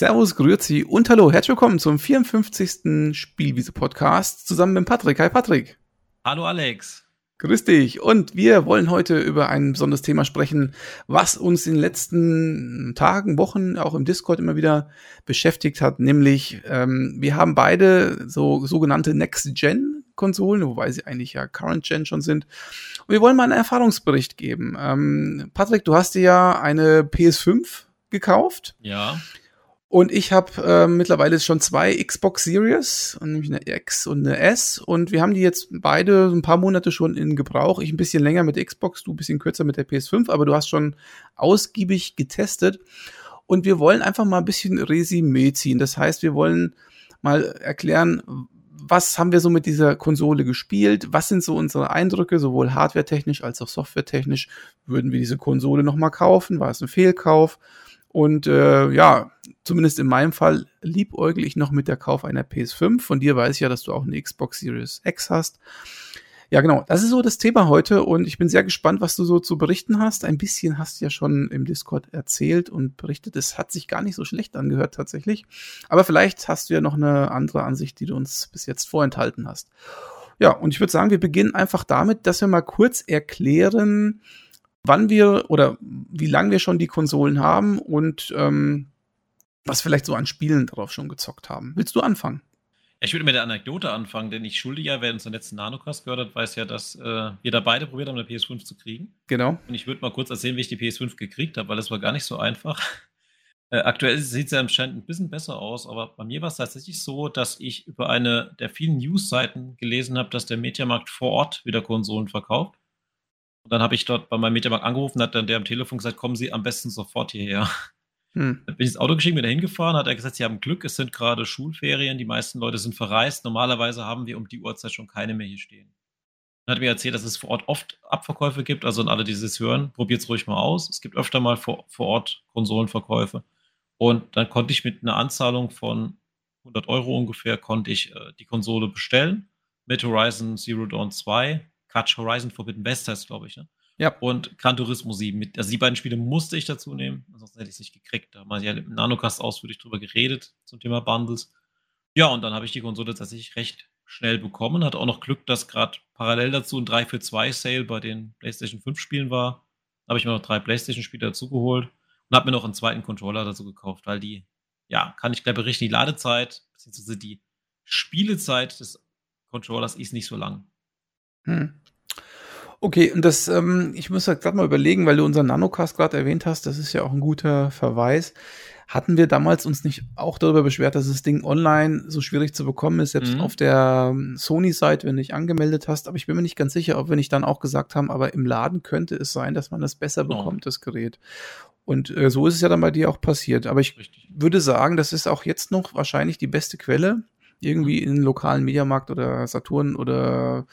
Servus, Grüezi und hallo, herzlich willkommen zum 54. Spielwiese-Podcast zusammen mit Patrick. Hi Patrick. Hallo Alex. Grüß dich. Und wir wollen heute über ein besonderes Thema sprechen, was uns in den letzten Tagen, Wochen auch im Discord immer wieder beschäftigt hat, nämlich ähm, wir haben beide so sogenannte Next-Gen-Konsolen, wobei sie eigentlich ja Current-Gen schon sind. Und wir wollen mal einen Erfahrungsbericht geben. Ähm, Patrick, du hast dir ja eine PS5 gekauft. Ja. Und ich habe äh, mittlerweile schon zwei Xbox Series, nämlich eine X und eine S. Und wir haben die jetzt beide ein paar Monate schon in Gebrauch. Ich ein bisschen länger mit der Xbox, du ein bisschen kürzer mit der PS5, aber du hast schon ausgiebig getestet. Und wir wollen einfach mal ein bisschen Resümee ziehen. Das heißt, wir wollen mal erklären, was haben wir so mit dieser Konsole gespielt? Was sind so unsere Eindrücke, sowohl hardwaretechnisch als auch softwaretechnisch? Würden wir diese Konsole nochmal kaufen? War es ein Fehlkauf? Und äh, ja, zumindest in meinem Fall liebäugel ich noch mit der Kauf einer PS5. Von dir weiß ich ja, dass du auch eine Xbox Series X hast. Ja, genau. Das ist so das Thema heute und ich bin sehr gespannt, was du so zu berichten hast. Ein bisschen hast du ja schon im Discord erzählt und berichtet. Es hat sich gar nicht so schlecht angehört tatsächlich. Aber vielleicht hast du ja noch eine andere Ansicht, die du uns bis jetzt vorenthalten hast. Ja, und ich würde sagen, wir beginnen einfach damit, dass wir mal kurz erklären, wann wir oder wie lange wir schon die Konsolen haben und ähm, was vielleicht so an Spielen darauf schon gezockt haben. Willst du anfangen? Ich würde mit der Anekdote anfangen, denn ich schulde ja, wer uns den letzten Nanocast gehört hat, weiß ja, dass äh, wir da beide probiert haben, eine PS5 zu kriegen. Genau. Und ich würde mal kurz erzählen, wie ich die PS5 gekriegt habe, weil das war gar nicht so einfach. Äh, aktuell sieht es ja anscheinend ein bisschen besser aus, aber bei mir war es tatsächlich so, dass ich über eine der vielen News-Seiten gelesen habe, dass der Mediamarkt vor Ort wieder Konsolen verkauft. Und dann habe ich dort bei meinem Mediamarkt angerufen, hat dann der am Telefon gesagt, kommen Sie am besten sofort hierher. Hm. Dann bin ich ins Auto gestiegen, bin da hingefahren, hat er gesagt, Sie haben Glück, es sind gerade Schulferien, die meisten Leute sind verreist. Normalerweise haben wir um die Uhrzeit schon keine mehr hier stehen. Dann hat er mir erzählt, dass es vor Ort oft Abverkäufe gibt, also an alle, die es hören, probiert es ruhig mal aus. Es gibt öfter mal vor, vor Ort Konsolenverkäufe. Und dann konnte ich mit einer Anzahlung von 100 Euro ungefähr, konnte ich äh, die Konsole bestellen mit Horizon Zero Dawn 2 Quatsch, Horizon Forbidden West heißt, glaube ich, ne? Ja. Und Gran Turismo 7. Mit, also die beiden Spiele musste ich dazu nehmen, ansonsten hätte ich es nicht gekriegt. Da haben wir ja im Nanocast ausführlich drüber geredet zum Thema Bundles. Ja, und dann habe ich die Konsole tatsächlich recht schnell bekommen. Hatte auch noch Glück, dass gerade parallel dazu ein 3 für 2 Sale bei den PlayStation 5 Spielen war. Da habe ich mir noch drei PlayStation-Spiele dazugeholt und habe mir noch einen zweiten Controller dazu gekauft, weil die, ja, kann ich gleich berichten, die Ladezeit, beziehungsweise die Spielezeit des Controllers ist nicht so lang. Hm. Okay, und das, ähm, ich muss halt gerade mal überlegen, weil du unseren Nanocast gerade erwähnt hast, das ist ja auch ein guter Verweis. Hatten wir damals uns nicht auch darüber beschwert, dass das Ding online so schwierig zu bekommen ist, selbst mhm. auf der ähm, Sony-Seite, wenn du dich angemeldet hast. Aber ich bin mir nicht ganz sicher, ob wir nicht dann auch gesagt haben, aber im Laden könnte es sein, dass man das besser genau. bekommt, das Gerät. Und äh, so ist es ja dann bei dir auch passiert. Aber ich Richtig. würde sagen, das ist auch jetzt noch wahrscheinlich die beste Quelle irgendwie in einen lokalen Mediamarkt oder Saturn oder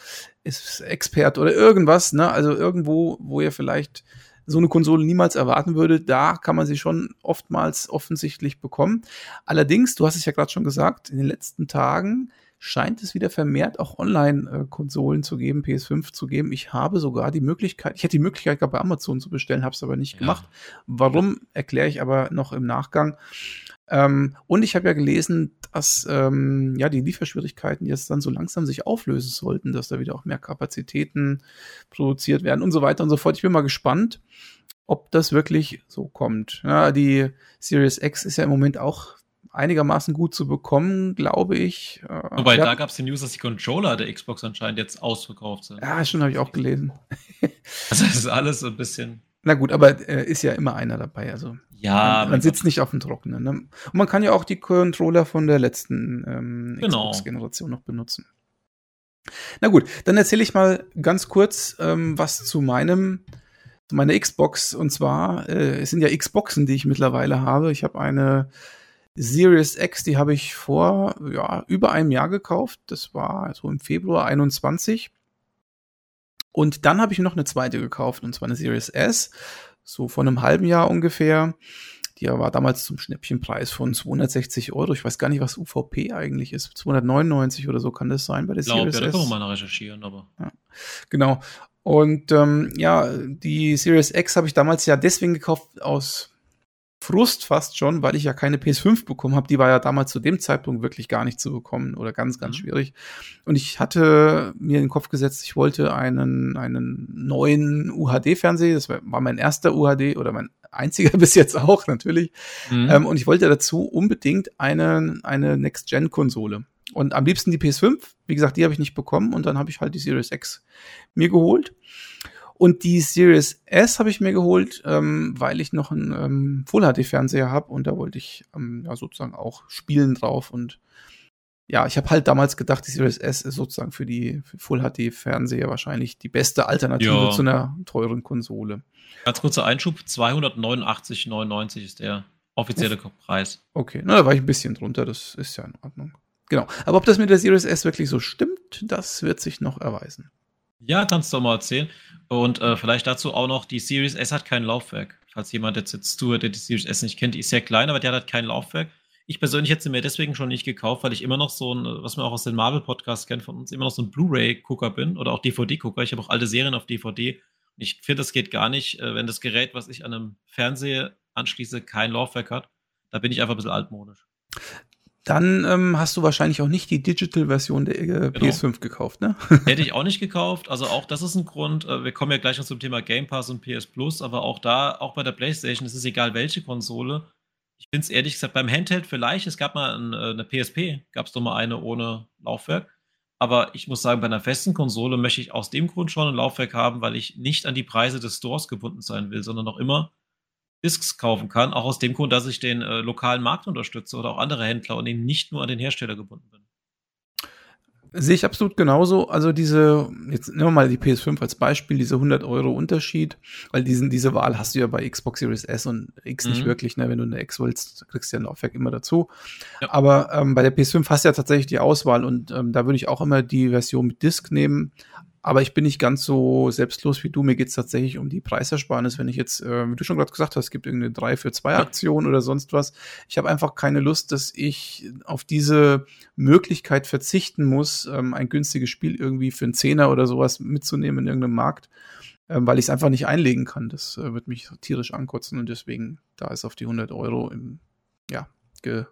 ist Expert oder irgendwas, ne? Also irgendwo, wo ihr vielleicht so eine Konsole niemals erwarten würde, da kann man sie schon oftmals offensichtlich bekommen. Allerdings, du hast es ja gerade schon gesagt, in den letzten Tagen scheint es wieder vermehrt auch Online-Konsolen zu geben, PS5 zu geben. Ich habe sogar die Möglichkeit, ich hätte die Möglichkeit gehabt, bei Amazon zu bestellen, habe es aber nicht ja. gemacht. Warum, erkläre ich aber noch im Nachgang. Ähm, und ich habe ja gelesen, dass ähm, ja die Lieferschwierigkeiten jetzt dann so langsam sich auflösen sollten, dass da wieder auch mehr Kapazitäten produziert werden und so weiter und so fort. Ich bin mal gespannt, ob das wirklich so kommt. Ja, die Series X ist ja im Moment auch einigermaßen gut zu bekommen, glaube ich. Äh, Wobei, ja. da gab es die News, dass die Controller der Xbox anscheinend jetzt ausverkauft sind. Ja, schon habe ich auch gelesen. also das ist alles so ein bisschen. Na gut, aber äh, ist ja immer einer dabei. Also ja, man, man sitzt nicht auf dem Trockenen. Ne? Und man kann ja auch die Controller von der letzten ähm, genau. Xbox-Generation noch benutzen. Na gut, dann erzähle ich mal ganz kurz ähm, was zu meinem zu meiner Xbox. Und zwar, äh, es sind ja Xboxen, die ich mittlerweile habe. Ich habe eine Series X, die habe ich vor ja, über einem Jahr gekauft. Das war so im Februar 21. Und dann habe ich noch eine zweite gekauft, und zwar eine Series S so vor einem halben Jahr ungefähr. Die war damals zum Schnäppchenpreis von 260 Euro. Ich weiß gar nicht, was UVP eigentlich ist. 299 oder so kann das sein bei der Glaub, Series ja, S. Da können wir mal recherchieren, aber. Ja, genau. Und ähm, ja, die Series X habe ich damals ja deswegen gekauft aus Frust fast schon, weil ich ja keine PS5 bekommen habe. Die war ja damals zu dem Zeitpunkt wirklich gar nicht zu bekommen oder ganz, ganz mhm. schwierig. Und ich hatte mir in den Kopf gesetzt, ich wollte einen, einen neuen UHD-Fernseher. Das war mein erster UHD oder mein einziger bis jetzt auch natürlich. Mhm. Ähm, und ich wollte dazu unbedingt eine, eine Next-Gen-Konsole. Und am liebsten die PS5. Wie gesagt, die habe ich nicht bekommen. Und dann habe ich halt die Series X mir geholt. Und die Series S habe ich mir geholt, ähm, weil ich noch einen ähm, Full-HD-Fernseher habe und da wollte ich ähm, ja sozusagen auch spielen drauf. Und ja, ich habe halt damals gedacht, die Series S ist sozusagen für die Full-HD-Fernseher wahrscheinlich die beste Alternative ja. zu einer teuren Konsole. Ganz kurzer Einschub, 289,99 ist der offizielle Uff. Preis. Okay, na, da war ich ein bisschen drunter, das ist ja in Ordnung. Genau. Aber ob das mit der Series S wirklich so stimmt, das wird sich noch erweisen. Ja, kannst du doch mal erzählen. Und äh, vielleicht dazu auch noch, die Series S hat kein Laufwerk. Falls jemand jetzt, jetzt zuhört, der die Series S nicht kennt, die ist sehr klein, aber die hat halt kein Laufwerk. Ich persönlich hätte sie mir deswegen schon nicht gekauft, weil ich immer noch so ein, was man auch aus den Marvel-Podcasts kennt von uns, immer noch so ein Blu-ray-Gucker bin oder auch DVD-Gucker. Ich habe auch alte Serien auf DVD. Und ich finde, das geht gar nicht, äh, wenn das Gerät, was ich an einem Fernseher anschließe, kein Laufwerk hat. Da bin ich einfach ein bisschen altmodisch dann ähm, hast du wahrscheinlich auch nicht die Digital-Version der äh, genau. PS5 gekauft, ne? Hätte ich auch nicht gekauft. Also auch das ist ein Grund. Äh, wir kommen ja gleich noch zum Thema Game Pass und PS Plus, aber auch da, auch bei der PlayStation, es ist egal welche Konsole. Ich finde es ehrlich gesagt beim Handheld vielleicht, es gab mal ein, äh, eine PSP, gab es doch mal eine ohne Laufwerk. Aber ich muss sagen, bei einer festen Konsole möchte ich aus dem Grund schon ein Laufwerk haben, weil ich nicht an die Preise des Stores gebunden sein will, sondern noch immer Discs kaufen kann, auch aus dem Grund, dass ich den äh, lokalen Markt unterstütze oder auch andere Händler und eben nicht nur an den Hersteller gebunden bin. Sehe ich absolut genauso. Also diese, jetzt nehmen wir mal die PS5 als Beispiel, diese 100 Euro Unterschied, weil diesen, diese Wahl hast du ja bei Xbox Series S und X mhm. nicht wirklich, ne? Wenn du eine X willst, kriegst du ja ein Laufwerk immer dazu. Ja. Aber ähm, bei der PS5 hast du ja tatsächlich die Auswahl und ähm, da würde ich auch immer die Version mit Disc nehmen. Aber ich bin nicht ganz so selbstlos wie du. Mir geht es tatsächlich um die Preisersparnis. Wenn ich jetzt, äh, wie du schon gerade gesagt hast, es gibt irgendeine 3 für 2 Aktion oder sonst was. Ich habe einfach keine Lust, dass ich auf diese Möglichkeit verzichten muss, ähm, ein günstiges Spiel irgendwie für einen Zehner oder sowas mitzunehmen in irgendeinem Markt, ähm, weil ich es einfach nicht einlegen kann. Das äh, wird mich tierisch ankotzen und deswegen, da ist auf die 100 Euro im, ja, ge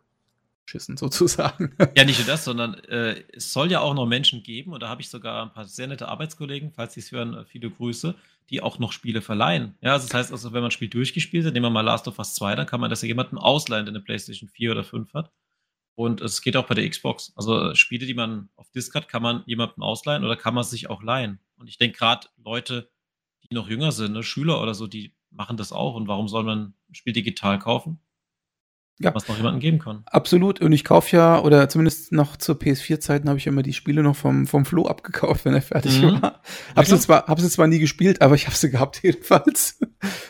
schissen sozusagen. Ja, nicht nur das, sondern äh, es soll ja auch noch Menschen geben, und da habe ich sogar ein paar sehr nette Arbeitskollegen, falls sie es hören, äh, viele Grüße, die auch noch Spiele verleihen. Ja, also das heißt also, wenn man ein Spiel durchgespielt hat, nehmen wir mal Last of Us 2, dann kann man das ja jemandem ausleihen, der eine PlayStation 4 oder 5 hat. Und es geht auch bei der Xbox. Also äh, Spiele, die man auf Disc hat, kann man jemandem ausleihen oder kann man sich auch leihen. Und ich denke gerade Leute, die noch jünger sind, ne, Schüler oder so, die machen das auch. Und warum soll man ein Spiel digital kaufen? Ja. was noch jemanden geben kann. Absolut. Und ich kaufe ja, oder zumindest noch zur PS4-Zeiten habe ich immer die Spiele noch vom, vom Flo abgekauft, wenn er fertig mhm. war. Hab sie, zwar, hab sie zwar nie gespielt, aber ich habe sie gehabt jedenfalls.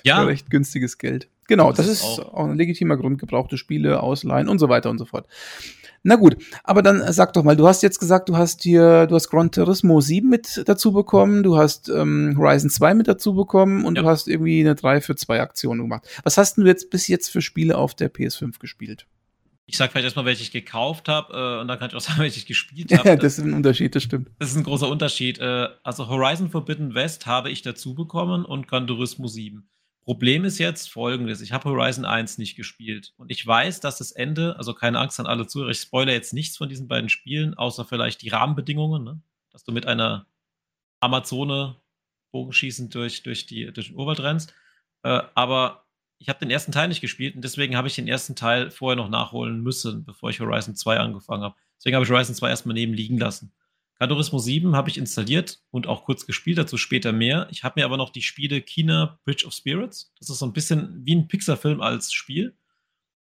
Ja. Für recht günstiges Geld. Genau, das, das ist, ist auch. auch ein legitimer Grund, gebrauchte Spiele ausleihen und so weiter und so fort. Na gut, aber dann sag doch mal, du hast jetzt gesagt, du hast hier, du hast Gran Turismo 7 mit dazu bekommen, du hast ähm, Horizon 2 mit dazu bekommen und ja. du hast irgendwie eine 3 für 2 Aktion gemacht. Was hast du jetzt bis jetzt für Spiele auf der PS5 gespielt? Ich sag vielleicht erstmal, welche ich gekauft habe äh, und dann kann ich auch sagen, welche ich gespielt habe. Ja, das ist ein Unterschied, das stimmt. Das ist ein großer Unterschied. Äh, also Horizon Forbidden West habe ich dazu bekommen und Gran Turismo 7. Problem ist jetzt folgendes: Ich habe Horizon 1 nicht gespielt und ich weiß, dass das Ende, also keine Angst an alle Zuhörer, ich spoilere jetzt nichts von diesen beiden Spielen, außer vielleicht die Rahmenbedingungen, ne? dass du mit einer Amazone bogenschießend durch, durch, die, durch den Urwald rennst. Äh, aber ich habe den ersten Teil nicht gespielt und deswegen habe ich den ersten Teil vorher noch nachholen müssen, bevor ich Horizon 2 angefangen habe. Deswegen habe ich Horizon 2 erstmal neben liegen lassen. Gran Turismo 7 habe ich installiert und auch kurz gespielt, dazu später mehr. Ich habe mir aber noch die Spiele Kina Bridge of Spirits, das ist so ein bisschen wie ein Pixar-Film als Spiel,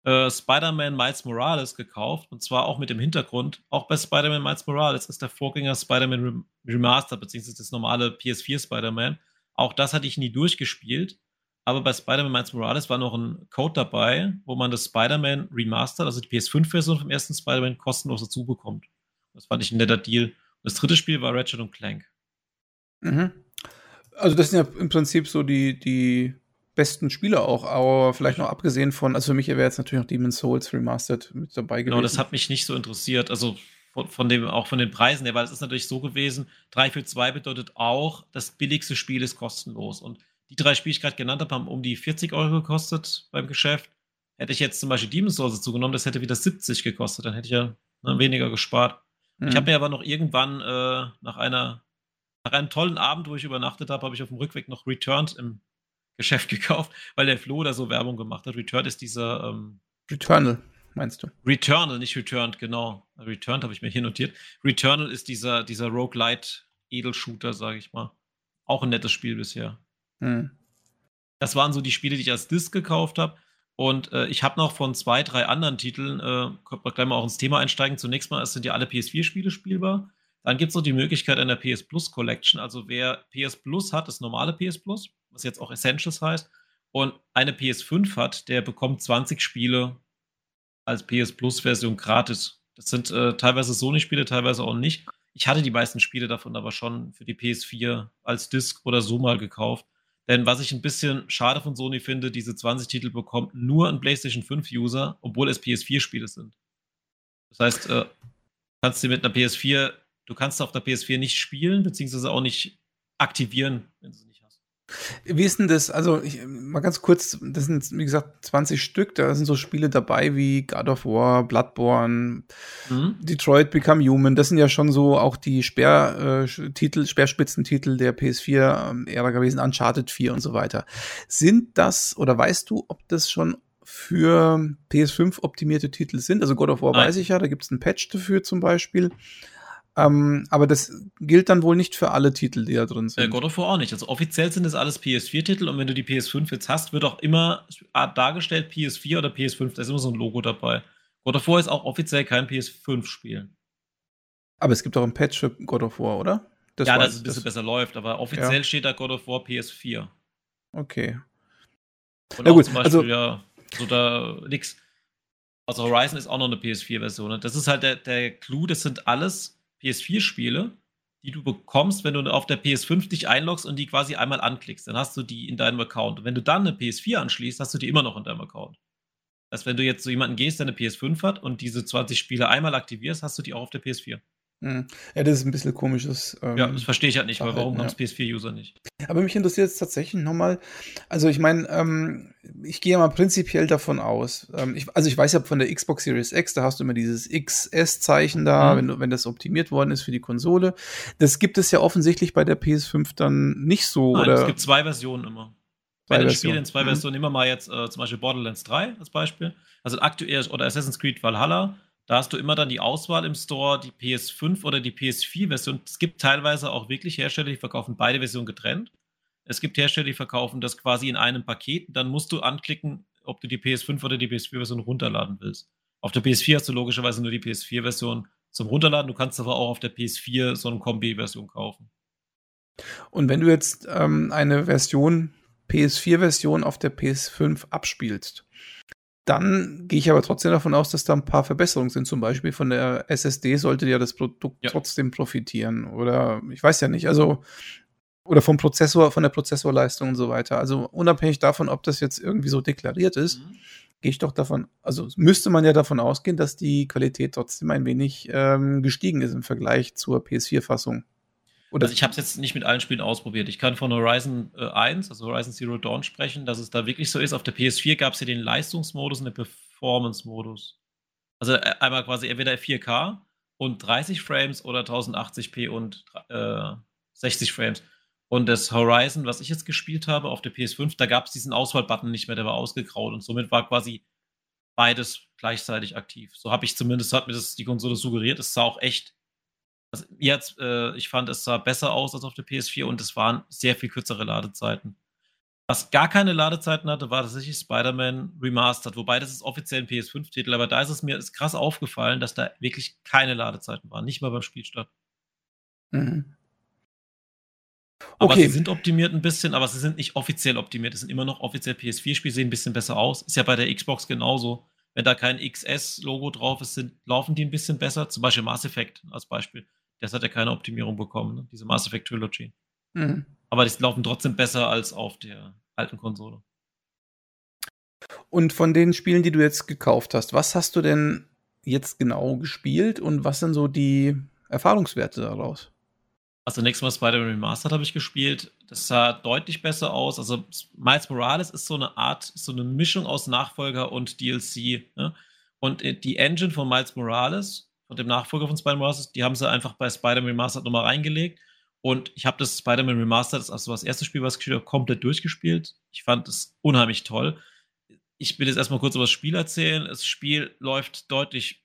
äh, Spider-Man Miles Morales gekauft und zwar auch mit dem Hintergrund, auch bei Spider-Man Miles Morales ist der Vorgänger Spider-Man Remastered, beziehungsweise das normale PS4 Spider-Man. Auch das hatte ich nie durchgespielt, aber bei Spider-Man Miles Morales war noch ein Code dabei, wo man das Spider-Man Remastered, also die PS5-Version vom ersten Spider-Man, kostenlos dazu bekommt. Das fand ich ein netter Deal. Das dritte Spiel war Ratchet und Clank. Mhm. Also das sind ja im Prinzip so die, die besten Spiele auch, aber vielleicht noch abgesehen von, also für mich wäre jetzt natürlich noch Demon's Souls Remastered mit dabei gewesen. Genau, das hat mich nicht so interessiert, also von, von dem, auch von den Preisen her, weil es ist natürlich so gewesen, 3 für 2 bedeutet auch, das billigste Spiel ist kostenlos und die drei Spiele, die ich gerade genannt habe, haben um die 40 Euro gekostet beim Geschäft hätte ich jetzt zum Beispiel Demon's Souls zugenommen, das hätte wieder 70 gekostet, dann hätte ich ja ne, weniger gespart. Mhm. Ich habe mir aber noch irgendwann äh, nach einer nach einem tollen Abend, wo ich übernachtet habe, habe ich auf dem Rückweg noch Returned im Geschäft gekauft, weil der Flo da so Werbung gemacht hat. Returned ist dieser ähm, Returnal, meinst du? Returnal, nicht Returned, genau. Returned habe ich mir hier notiert. Returnal ist dieser, dieser Roguelite Edelshooter, sage ich mal. Auch ein nettes Spiel bisher. Hm. Das waren so die Spiele, die ich als Disc gekauft habe. Und äh, ich habe noch von zwei, drei anderen Titeln, äh, können wir gleich mal auch ins Thema einsteigen. Zunächst mal, es sind ja alle PS4-Spiele spielbar. Dann gibt es noch die Möglichkeit einer PS Plus Collection. Also wer PS Plus hat, das normale PS Plus, was jetzt auch Essentials heißt, und eine PS5 hat, der bekommt 20 Spiele als PS Plus Version gratis. Das sind äh, teilweise Sony-Spiele, teilweise auch nicht. Ich hatte die meisten Spiele davon aber schon für die PS4 als Disc oder so mal gekauft. Denn was ich ein bisschen schade von Sony finde, diese 20 Titel bekommt nur ein PlayStation 5 User, obwohl es PS4-Spiele sind. Das heißt, äh, kannst du mit einer PS4, du kannst auf der PS4 nicht spielen, beziehungsweise auch nicht aktivieren, wenn du sie nicht wie ist denn das? Also, ich, mal ganz kurz, das sind, wie gesagt, 20 Stück. Da sind so Spiele dabei wie God of War, Bloodborne, mhm. Detroit Become Human. Das sind ja schon so auch die Sperrtitel, äh, Speerspitzentitel der PS4-Ära ähm, gewesen, Uncharted 4 und so weiter. Sind das, oder weißt du, ob das schon für PS5 optimierte Titel sind? Also God of War Nein. weiß ich ja, da gibt es einen Patch dafür zum Beispiel. Ähm, aber das gilt dann wohl nicht für alle Titel, die da drin sind. Äh, God of War auch nicht. Also offiziell sind es alles PS4-Titel und wenn du die PS5 jetzt hast, wird auch immer dargestellt PS4 oder PS5. Da ist immer so ein Logo dabei. God of War ist auch offiziell kein PS5-Spiel. Aber es gibt auch ein Patch für God of War, oder? Das ja, dass es ein bisschen das besser läuft, aber offiziell ja. steht da God of War PS4. Okay. Und Na gut, zum Beispiel, also, ja, so da nix. Also Horizon ist auch noch eine PS4-Version. Ne? Das ist halt der, der Clou, das sind alles PS4-Spiele, die du bekommst, wenn du auf der PS5 dich einloggst und die quasi einmal anklickst. Dann hast du die in deinem Account. Und wenn du dann eine PS4 anschließt, hast du die immer noch in deinem Account. Das heißt, wenn du jetzt zu jemanden gehst, der eine PS5 hat und diese 20 Spiele einmal aktivierst, hast du die auch auf der PS4. Hm. Ja, das ist ein bisschen komisches. Ähm, ja, das verstehe ich halt nicht, weil warum ja. haben es PS4-User nicht? Aber mich interessiert jetzt tatsächlich nochmal, also ich meine, ähm, ich gehe mal prinzipiell davon aus, ähm, ich, also ich weiß ja von der Xbox Series X, da hast du immer dieses XS-Zeichen da, mhm. wenn, wenn das optimiert worden ist für die Konsole. Das gibt es ja offensichtlich bei der PS5 dann nicht so. Nein, oder? es gibt zwei Versionen immer. Bei den Spielen in zwei mhm. Versionen, nehmen wir mal jetzt äh, zum Beispiel Borderlands 3 als Beispiel. Also aktuell, oder Assassin's Creed Valhalla, da hast du immer dann die Auswahl im Store, die PS5 oder die PS4-Version. Es gibt teilweise auch wirklich Hersteller, die verkaufen beide Versionen getrennt. Es gibt Hersteller, die verkaufen das quasi in einem Paket. Dann musst du anklicken, ob du die PS5 oder die PS4-Version runterladen willst. Auf der PS4 hast du logischerweise nur die PS4-Version zum Runterladen. Du kannst aber auch auf der PS4 so eine Kombi-Version kaufen. Und wenn du jetzt ähm, eine Version, PS4-Version auf der PS5 abspielst, dann gehe ich aber trotzdem davon aus, dass da ein paar Verbesserungen sind. Zum Beispiel von der SSD sollte ja das Produkt ja. trotzdem profitieren. Oder ich weiß ja nicht. Also, oder vom Prozessor, von der Prozessorleistung und so weiter. Also unabhängig davon, ob das jetzt irgendwie so deklariert ist, mhm. gehe ich doch davon, also müsste man ja davon ausgehen, dass die Qualität trotzdem ein wenig ähm, gestiegen ist im Vergleich zur PS4-Fassung. Oder also ich habe es jetzt nicht mit allen Spielen ausprobiert. Ich kann von Horizon äh, 1, also Horizon Zero Dawn sprechen, dass es da wirklich so ist. Auf der PS4 gab es ja den Leistungsmodus und den Performance-Modus. Also äh, einmal quasi entweder 4K und 30 Frames oder 1080p und äh, 60 Frames. Und das Horizon, was ich jetzt gespielt habe auf der PS5, da gab es diesen Auswahlbutton nicht mehr, der war ausgegraut und somit war quasi beides gleichzeitig aktiv. So habe ich zumindest, hat mir das die Konsole suggeriert. Es sah auch echt also jetzt, äh, ich fand, es sah besser aus als auf der PS4 und es waren sehr viel kürzere Ladezeiten. Was gar keine Ladezeiten hatte, war tatsächlich Spider-Man Remastered, wobei das ist offiziell ein PS5-Titel, aber da ist es mir ist krass aufgefallen, dass da wirklich keine Ladezeiten waren, nicht mal beim Spielstart. Mhm. Aber okay. sie sind optimiert ein bisschen, aber sie sind nicht offiziell optimiert. Es sind immer noch offiziell PS4-Spiele, sehen ein bisschen besser aus. Ist ja bei der Xbox genauso. Wenn da kein XS-Logo drauf ist, sind, laufen die ein bisschen besser. Zum Beispiel Mass Effect als Beispiel das hat ja keine Optimierung bekommen, ne? diese Mass Effect Trilogy. Mhm. Aber die laufen trotzdem besser als auf der alten Konsole. Und von den Spielen, die du jetzt gekauft hast, was hast du denn jetzt genau gespielt und was sind so die Erfahrungswerte daraus? Also nächstes Mal Spider-Man Remastered habe ich gespielt. Das sah deutlich besser aus. Also Miles Morales ist so eine Art, so eine Mischung aus Nachfolger und DLC. Ne? Und äh, die Engine von Miles Morales, von dem Nachfolger von Spider-Man Morales, die haben sie einfach bei Spider-Man Remastered nochmal reingelegt. Und ich habe das Spider-Man Remastered, also das erste Spiel, was ich gespielt habe, komplett durchgespielt. Ich fand es unheimlich toll. Ich will jetzt erstmal kurz über das Spiel erzählen. Das Spiel läuft deutlich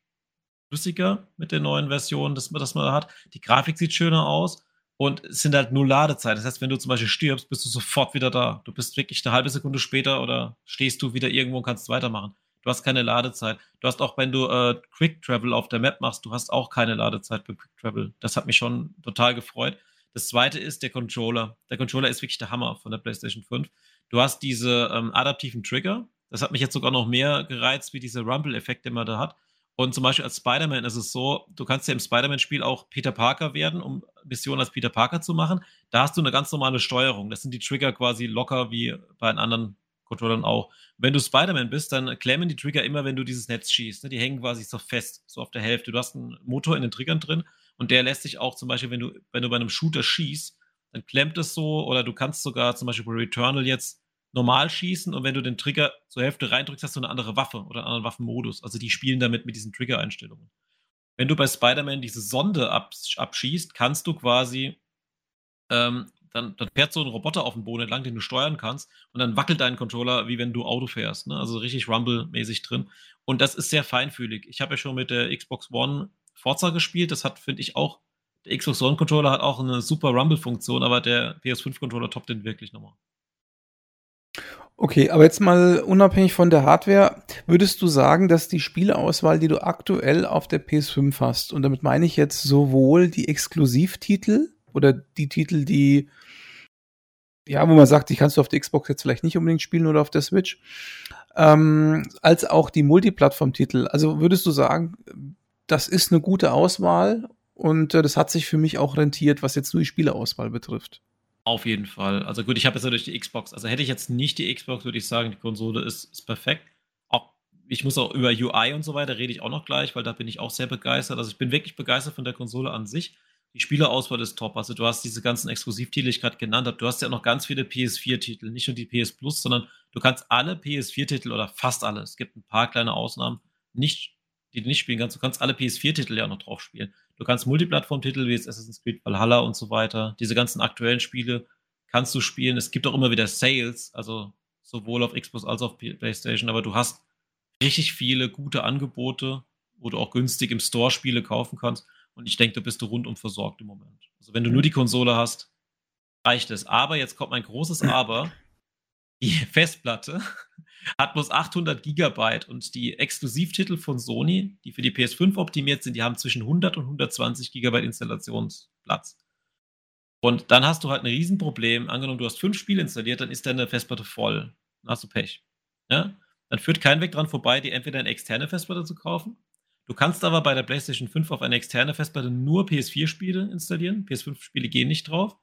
flüssiger mit der neuen Version, das, das man hat. Die Grafik sieht schöner aus und es sind halt nur Ladezeiten. Das heißt, wenn du zum Beispiel stirbst, bist du sofort wieder da. Du bist wirklich eine halbe Sekunde später oder stehst du wieder irgendwo und kannst weitermachen. Du hast keine Ladezeit. Du hast auch, wenn du äh, Quick Travel auf der Map machst, du hast auch keine Ladezeit für Quick Travel. Das hat mich schon total gefreut. Das zweite ist der Controller. Der Controller ist wirklich der Hammer von der PlayStation 5. Du hast diese ähm, adaptiven Trigger. Das hat mich jetzt sogar noch mehr gereizt, wie dieser Rumble-Effekt, den man da hat. Und zum Beispiel als Spider-Man ist es so, du kannst ja im Spider-Man-Spiel auch Peter Parker werden, um Missionen als Peter Parker zu machen. Da hast du eine ganz normale Steuerung. Das sind die Trigger quasi locker wie bei den anderen Controllern auch. Wenn du Spider-Man bist, dann klemmen die Trigger immer, wenn du dieses Netz schießt. Ne? Die hängen quasi so fest, so auf der Hälfte. Du hast einen Motor in den Triggern drin und der lässt sich auch zum Beispiel, wenn du, wenn du bei einem Shooter schießt, dann klemmt es so oder du kannst sogar zum Beispiel bei Returnal jetzt normal schießen und wenn du den Trigger zur Hälfte reindrückst, hast du eine andere Waffe oder einen anderen Waffenmodus. Also die spielen damit mit diesen Trigger-Einstellungen. Wenn du bei Spider-Man diese Sonde abschießt, kannst du quasi, ähm, dann, dann fährt so ein Roboter auf dem Boden entlang, den du steuern kannst und dann wackelt dein Controller, wie wenn du Auto fährst. Ne? Also richtig Rumble-mäßig drin. Und das ist sehr feinfühlig. Ich habe ja schon mit der Xbox One Forza gespielt. Das hat, finde ich, auch, der Xbox One Controller hat auch eine super Rumble-Funktion, aber der PS5 Controller toppt den wirklich nochmal. Okay, aber jetzt mal unabhängig von der Hardware, würdest du sagen, dass die Spieleauswahl, die du aktuell auf der PS5 hast, und damit meine ich jetzt sowohl die Exklusivtitel oder die Titel, die, ja, wo man sagt, die kannst du auf der Xbox jetzt vielleicht nicht unbedingt spielen oder auf der Switch, ähm, als auch die Multiplattform-Titel. Also würdest du sagen, das ist eine gute Auswahl und äh, das hat sich für mich auch rentiert, was jetzt nur die Spieleauswahl betrifft. Auf jeden Fall. Also gut, ich habe jetzt natürlich die Xbox. Also hätte ich jetzt nicht die Xbox, würde ich sagen, die Konsole ist, ist perfekt. Auch, ich muss auch über UI und so weiter rede ich auch noch gleich, weil da bin ich auch sehr begeistert. Also ich bin wirklich begeistert von der Konsole an sich. Die Spielerauswahl ist top. Also du hast diese ganzen Exklusivtitel, die ich gerade genannt habe. Du hast ja noch ganz viele PS4-Titel, nicht nur die PS Plus, sondern du kannst alle PS4-Titel oder fast alle, es gibt ein paar kleine Ausnahmen, nicht, die du nicht spielen kannst. Du kannst alle PS4-Titel ja noch drauf spielen. Du kannst Multiplattform-Titel wie Assassin's Creed Valhalla und so weiter, diese ganzen aktuellen Spiele kannst du spielen. Es gibt auch immer wieder Sales, also sowohl auf Xbox als auch auf PlayStation, aber du hast richtig viele gute Angebote, wo du auch günstig im Store Spiele kaufen kannst. Und ich denke, da bist du rundum versorgt im Moment. Also wenn du nur die Konsole hast, reicht es. Aber jetzt kommt mein großes Aber. Die Festplatte hat bloß 800 Gigabyte und die Exklusivtitel von Sony, die für die PS5 optimiert sind, die haben zwischen 100 und 120 Gigabyte Installationsplatz. Und dann hast du halt ein Riesenproblem. Angenommen, du hast fünf Spiele installiert, dann ist deine Festplatte voll. Dann hast du Pech. Ja? Dann führt kein Weg dran vorbei, dir entweder eine externe Festplatte zu kaufen. Du kannst aber bei der PlayStation 5 auf eine externe Festplatte nur PS4-Spiele installieren. PS5-Spiele gehen nicht drauf,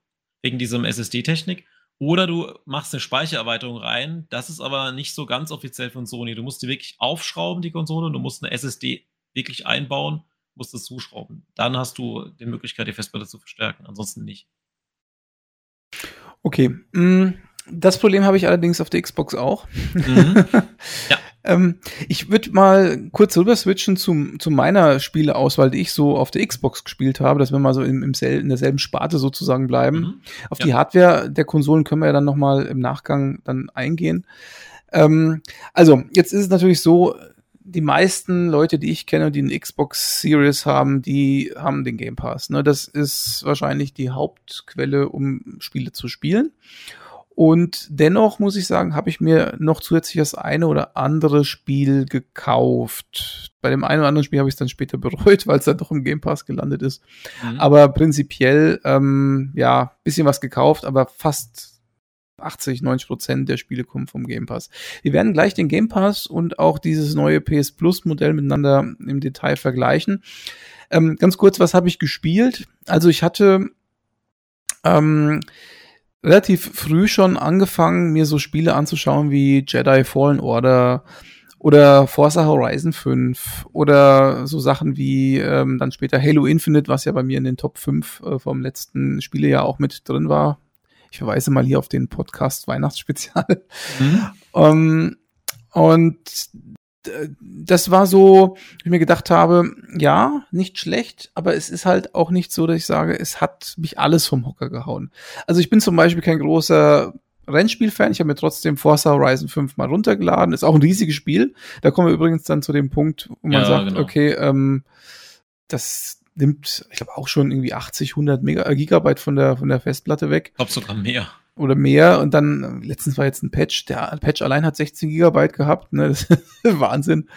wegen diesem SSD-Technik. Oder du machst eine Speichererweiterung rein. Das ist aber nicht so ganz offiziell von Sony. Du musst die wirklich aufschrauben, die Konsole, und du musst eine SSD wirklich einbauen, musst es zuschrauben. Dann hast du die Möglichkeit, die Festplatte zu verstärken. Ansonsten nicht. Okay. Mm, das Problem habe ich allerdings auf der Xbox auch. Mhm. Ja. Ähm, ich würde mal kurz rüber switchen zu, zu meiner Spieleauswahl, die ich so auf der Xbox gespielt habe, dass wir mal so im, im sel in derselben Sparte sozusagen bleiben. Mhm. Auf ja. die Hardware der Konsolen können wir ja dann nochmal im Nachgang dann eingehen. Ähm, also, jetzt ist es natürlich so, die meisten Leute, die ich kenne, die eine Xbox Series haben, die haben den Game Pass. Ne? Das ist wahrscheinlich die Hauptquelle, um Spiele zu spielen. Und dennoch muss ich sagen, habe ich mir noch zusätzlich das eine oder andere Spiel gekauft. Bei dem einen oder anderen Spiel habe ich es dann später bereut, weil es dann doch im Game Pass gelandet ist. Mhm. Aber prinzipiell, ähm, ja, bisschen was gekauft, aber fast 80, 90 Prozent der Spiele kommen vom Game Pass. Wir werden gleich den Game Pass und auch dieses neue PS Plus Modell miteinander im Detail vergleichen. Ähm, ganz kurz, was habe ich gespielt? Also ich hatte ähm, relativ früh schon angefangen, mir so Spiele anzuschauen wie Jedi Fallen Order oder Forza Horizon 5 oder so Sachen wie ähm, dann später Halo Infinite, was ja bei mir in den Top 5 äh, vom letzten Spielejahr auch mit drin war. Ich verweise mal hier auf den Podcast Weihnachtsspezial. Mhm. ähm, und das war so, ich mir gedacht habe, ja, nicht schlecht, aber es ist halt auch nicht so, dass ich sage, es hat mich alles vom Hocker gehauen. Also ich bin zum Beispiel kein großer Rennspiel-Fan. Ich habe mir trotzdem Forza Horizon 5 mal runtergeladen. Ist auch ein riesiges Spiel. Da kommen wir übrigens dann zu dem Punkt, wo man ja, sagt, genau. okay, ähm, das nimmt, ich glaube auch schon irgendwie 80, 100 Mega, Gigabyte von der von der Festplatte weg. Ich glaube sogar mehr. Oder mehr. Und dann letztens war jetzt ein Patch. Der Patch allein hat 16 Gigabyte gehabt. Ne? Das ist Wahnsinn.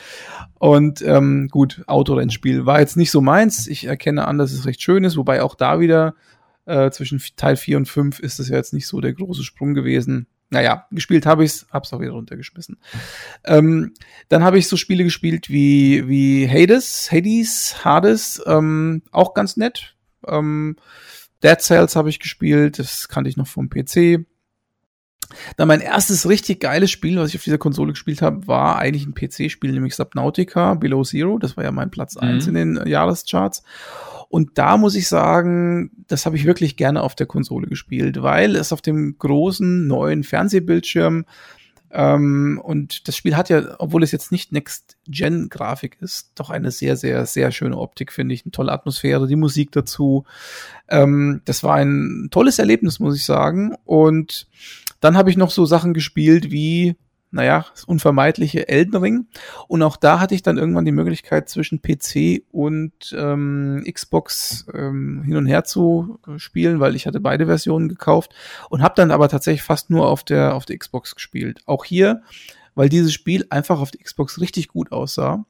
Und ähm, gut, Autorennspiel war jetzt nicht so meins. Ich erkenne an, dass es recht schön ist, wobei auch da wieder äh, zwischen Teil 4 und 5 ist es ja jetzt nicht so der große Sprung gewesen. Naja, gespielt habe ich's, hab's auch wieder runtergeschmissen. Ähm, dann habe ich so Spiele gespielt wie, wie Hades, Hades, Hades, ähm, auch ganz nett. Ähm, Dead Cells habe ich gespielt, das kannte ich noch vom PC. Dann mein erstes richtig geiles Spiel, was ich auf dieser Konsole gespielt habe, war eigentlich ein PC-Spiel, nämlich Subnautica Below Zero. Das war ja mein Platz mhm. in den Jahrescharts. Und da muss ich sagen, das habe ich wirklich gerne auf der Konsole gespielt, weil es auf dem großen neuen Fernsehbildschirm ähm, und das Spiel hat ja, obwohl es jetzt nicht Next-Gen-Grafik ist, doch eine sehr, sehr, sehr schöne Optik, finde ich. Eine tolle Atmosphäre, die Musik dazu. Ähm, das war ein tolles Erlebnis, muss ich sagen. Und dann habe ich noch so Sachen gespielt wie naja, das unvermeidliche Elden Ring. Und auch da hatte ich dann irgendwann die Möglichkeit, zwischen PC und ähm, Xbox ähm, hin und her zu spielen, weil ich hatte beide Versionen gekauft und habe dann aber tatsächlich fast nur auf der, auf der Xbox gespielt. Auch hier, weil dieses Spiel einfach auf der Xbox richtig gut aussah.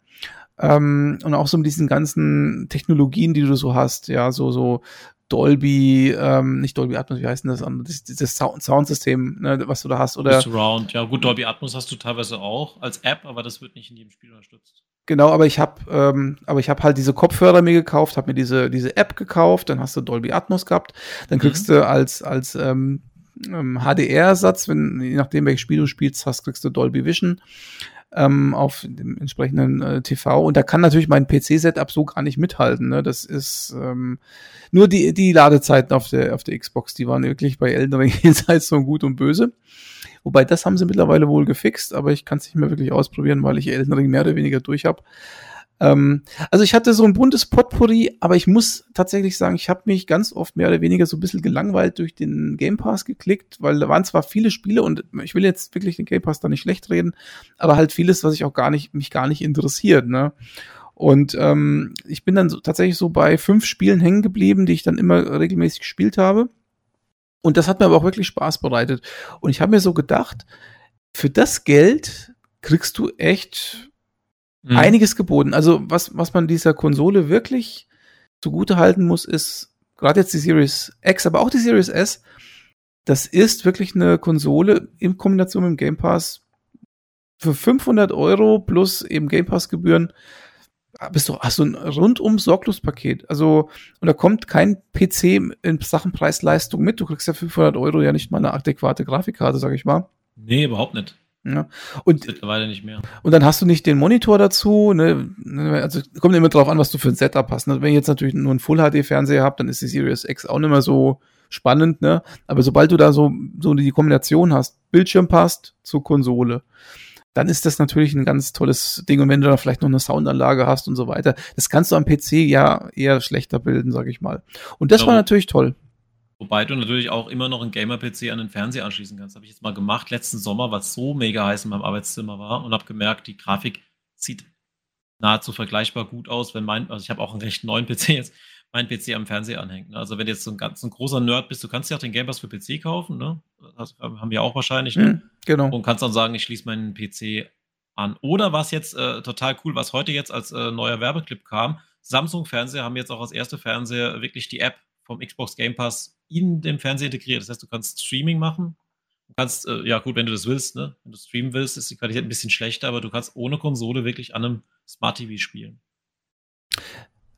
Ähm, und auch so mit diesen ganzen Technologien, die du so hast, ja, so, so Dolby, ähm, nicht Dolby Atmos, wie heißt denn das? Das, das Sound Soundsystem, ne, was du da hast, oder? Surround, ja gut, Dolby Atmos hast du teilweise auch als App, aber das wird nicht in jedem Spiel unterstützt. Genau, aber ich habe, ähm, aber ich habe halt diese Kopfhörer mir gekauft, habe mir diese diese App gekauft, dann hast du Dolby Atmos gehabt, dann kriegst mhm. du als als ähm, HDR-Ersatz, wenn je nachdem welches Spiel du spielst, hast, kriegst du Dolby Vision ähm, auf dem entsprechenden äh, TV. Und da kann natürlich mein PC-Setup so gar nicht mithalten. Ne? Das ist ähm, nur die, die Ladezeiten auf der, auf der Xbox, die waren wirklich bei Elden Ring jenseits so gut und böse. Wobei das haben sie mittlerweile wohl gefixt, aber ich kann es nicht mehr wirklich ausprobieren, weil ich Elden Ring mehr oder weniger durch habe. Ähm, also ich hatte so ein buntes Potpourri, aber ich muss tatsächlich sagen, ich habe mich ganz oft mehr oder weniger so ein bisschen gelangweilt durch den Game Pass geklickt, weil da waren zwar viele Spiele und ich will jetzt wirklich den Game Pass da nicht schlecht reden, aber halt vieles, was ich auch gar nicht, mich gar nicht interessiert, ne? Und ähm, ich bin dann so, tatsächlich so bei fünf Spielen hängen geblieben, die ich dann immer regelmäßig gespielt habe. Und das hat mir aber auch wirklich Spaß bereitet. Und ich habe mir so gedacht, für das Geld kriegst du echt mhm. einiges geboten. Also was, was man dieser Konsole wirklich zugute halten muss, ist gerade jetzt die Series X, aber auch die Series S. Das ist wirklich eine Konsole in Kombination mit dem Game Pass für 500 Euro plus eben Game Pass Gebühren bist du hast du ein rundum sorglos Paket. Also und da kommt kein PC in Sachen Preis-Leistung mit. Du kriegst ja 500 Euro ja nicht mal eine adäquate Grafikkarte, sag ich mal. Nee, überhaupt nicht. Ja. Und, Mittlerweile nicht mehr. Und dann hast du nicht den Monitor dazu, ne? Also kommt immer drauf an, was du für ein Setup hast. Ne? Wenn ich jetzt natürlich nur einen Full-HD-Fernseher habe, dann ist die Series X auch nicht mehr so spannend, ne? Aber sobald du da so, so die Kombination hast, Bildschirm passt zur Konsole, dann ist das natürlich ein ganz tolles Ding. Und wenn du da vielleicht noch eine Soundanlage hast und so weiter, das kannst du am PC ja eher schlechter bilden, sag ich mal. Und das ja, war natürlich toll. Wobei du natürlich auch immer noch einen Gamer-PC an den Fernseher anschließen kannst. Habe ich jetzt mal gemacht, letzten Sommer, was so mega heiß in meinem Arbeitszimmer war und habe gemerkt, die Grafik sieht nahezu vergleichbar gut aus, wenn mein, also ich habe auch einen recht neuen PC jetzt, mein PC am Fernseher anhängt. Ne? Also wenn du jetzt so ein ganz ein großer Nerd bist, du kannst ja auch den Game Pass für PC kaufen, ne? Das haben wir auch wahrscheinlich, ne? Mhm, genau. Und kannst dann sagen, ich schließe meinen PC an. Oder was jetzt äh, total cool, was heute jetzt als äh, neuer Werbeclip kam, Samsung-Fernseher haben jetzt auch als erste Fernseher wirklich die App vom Xbox Game Pass in dem Fernseher integriert. Das heißt, du kannst Streaming machen. Du kannst, äh, ja gut, wenn du das willst, ne? Wenn du streamen willst, ist die Qualität ein bisschen schlechter, aber du kannst ohne Konsole wirklich an einem Smart TV spielen.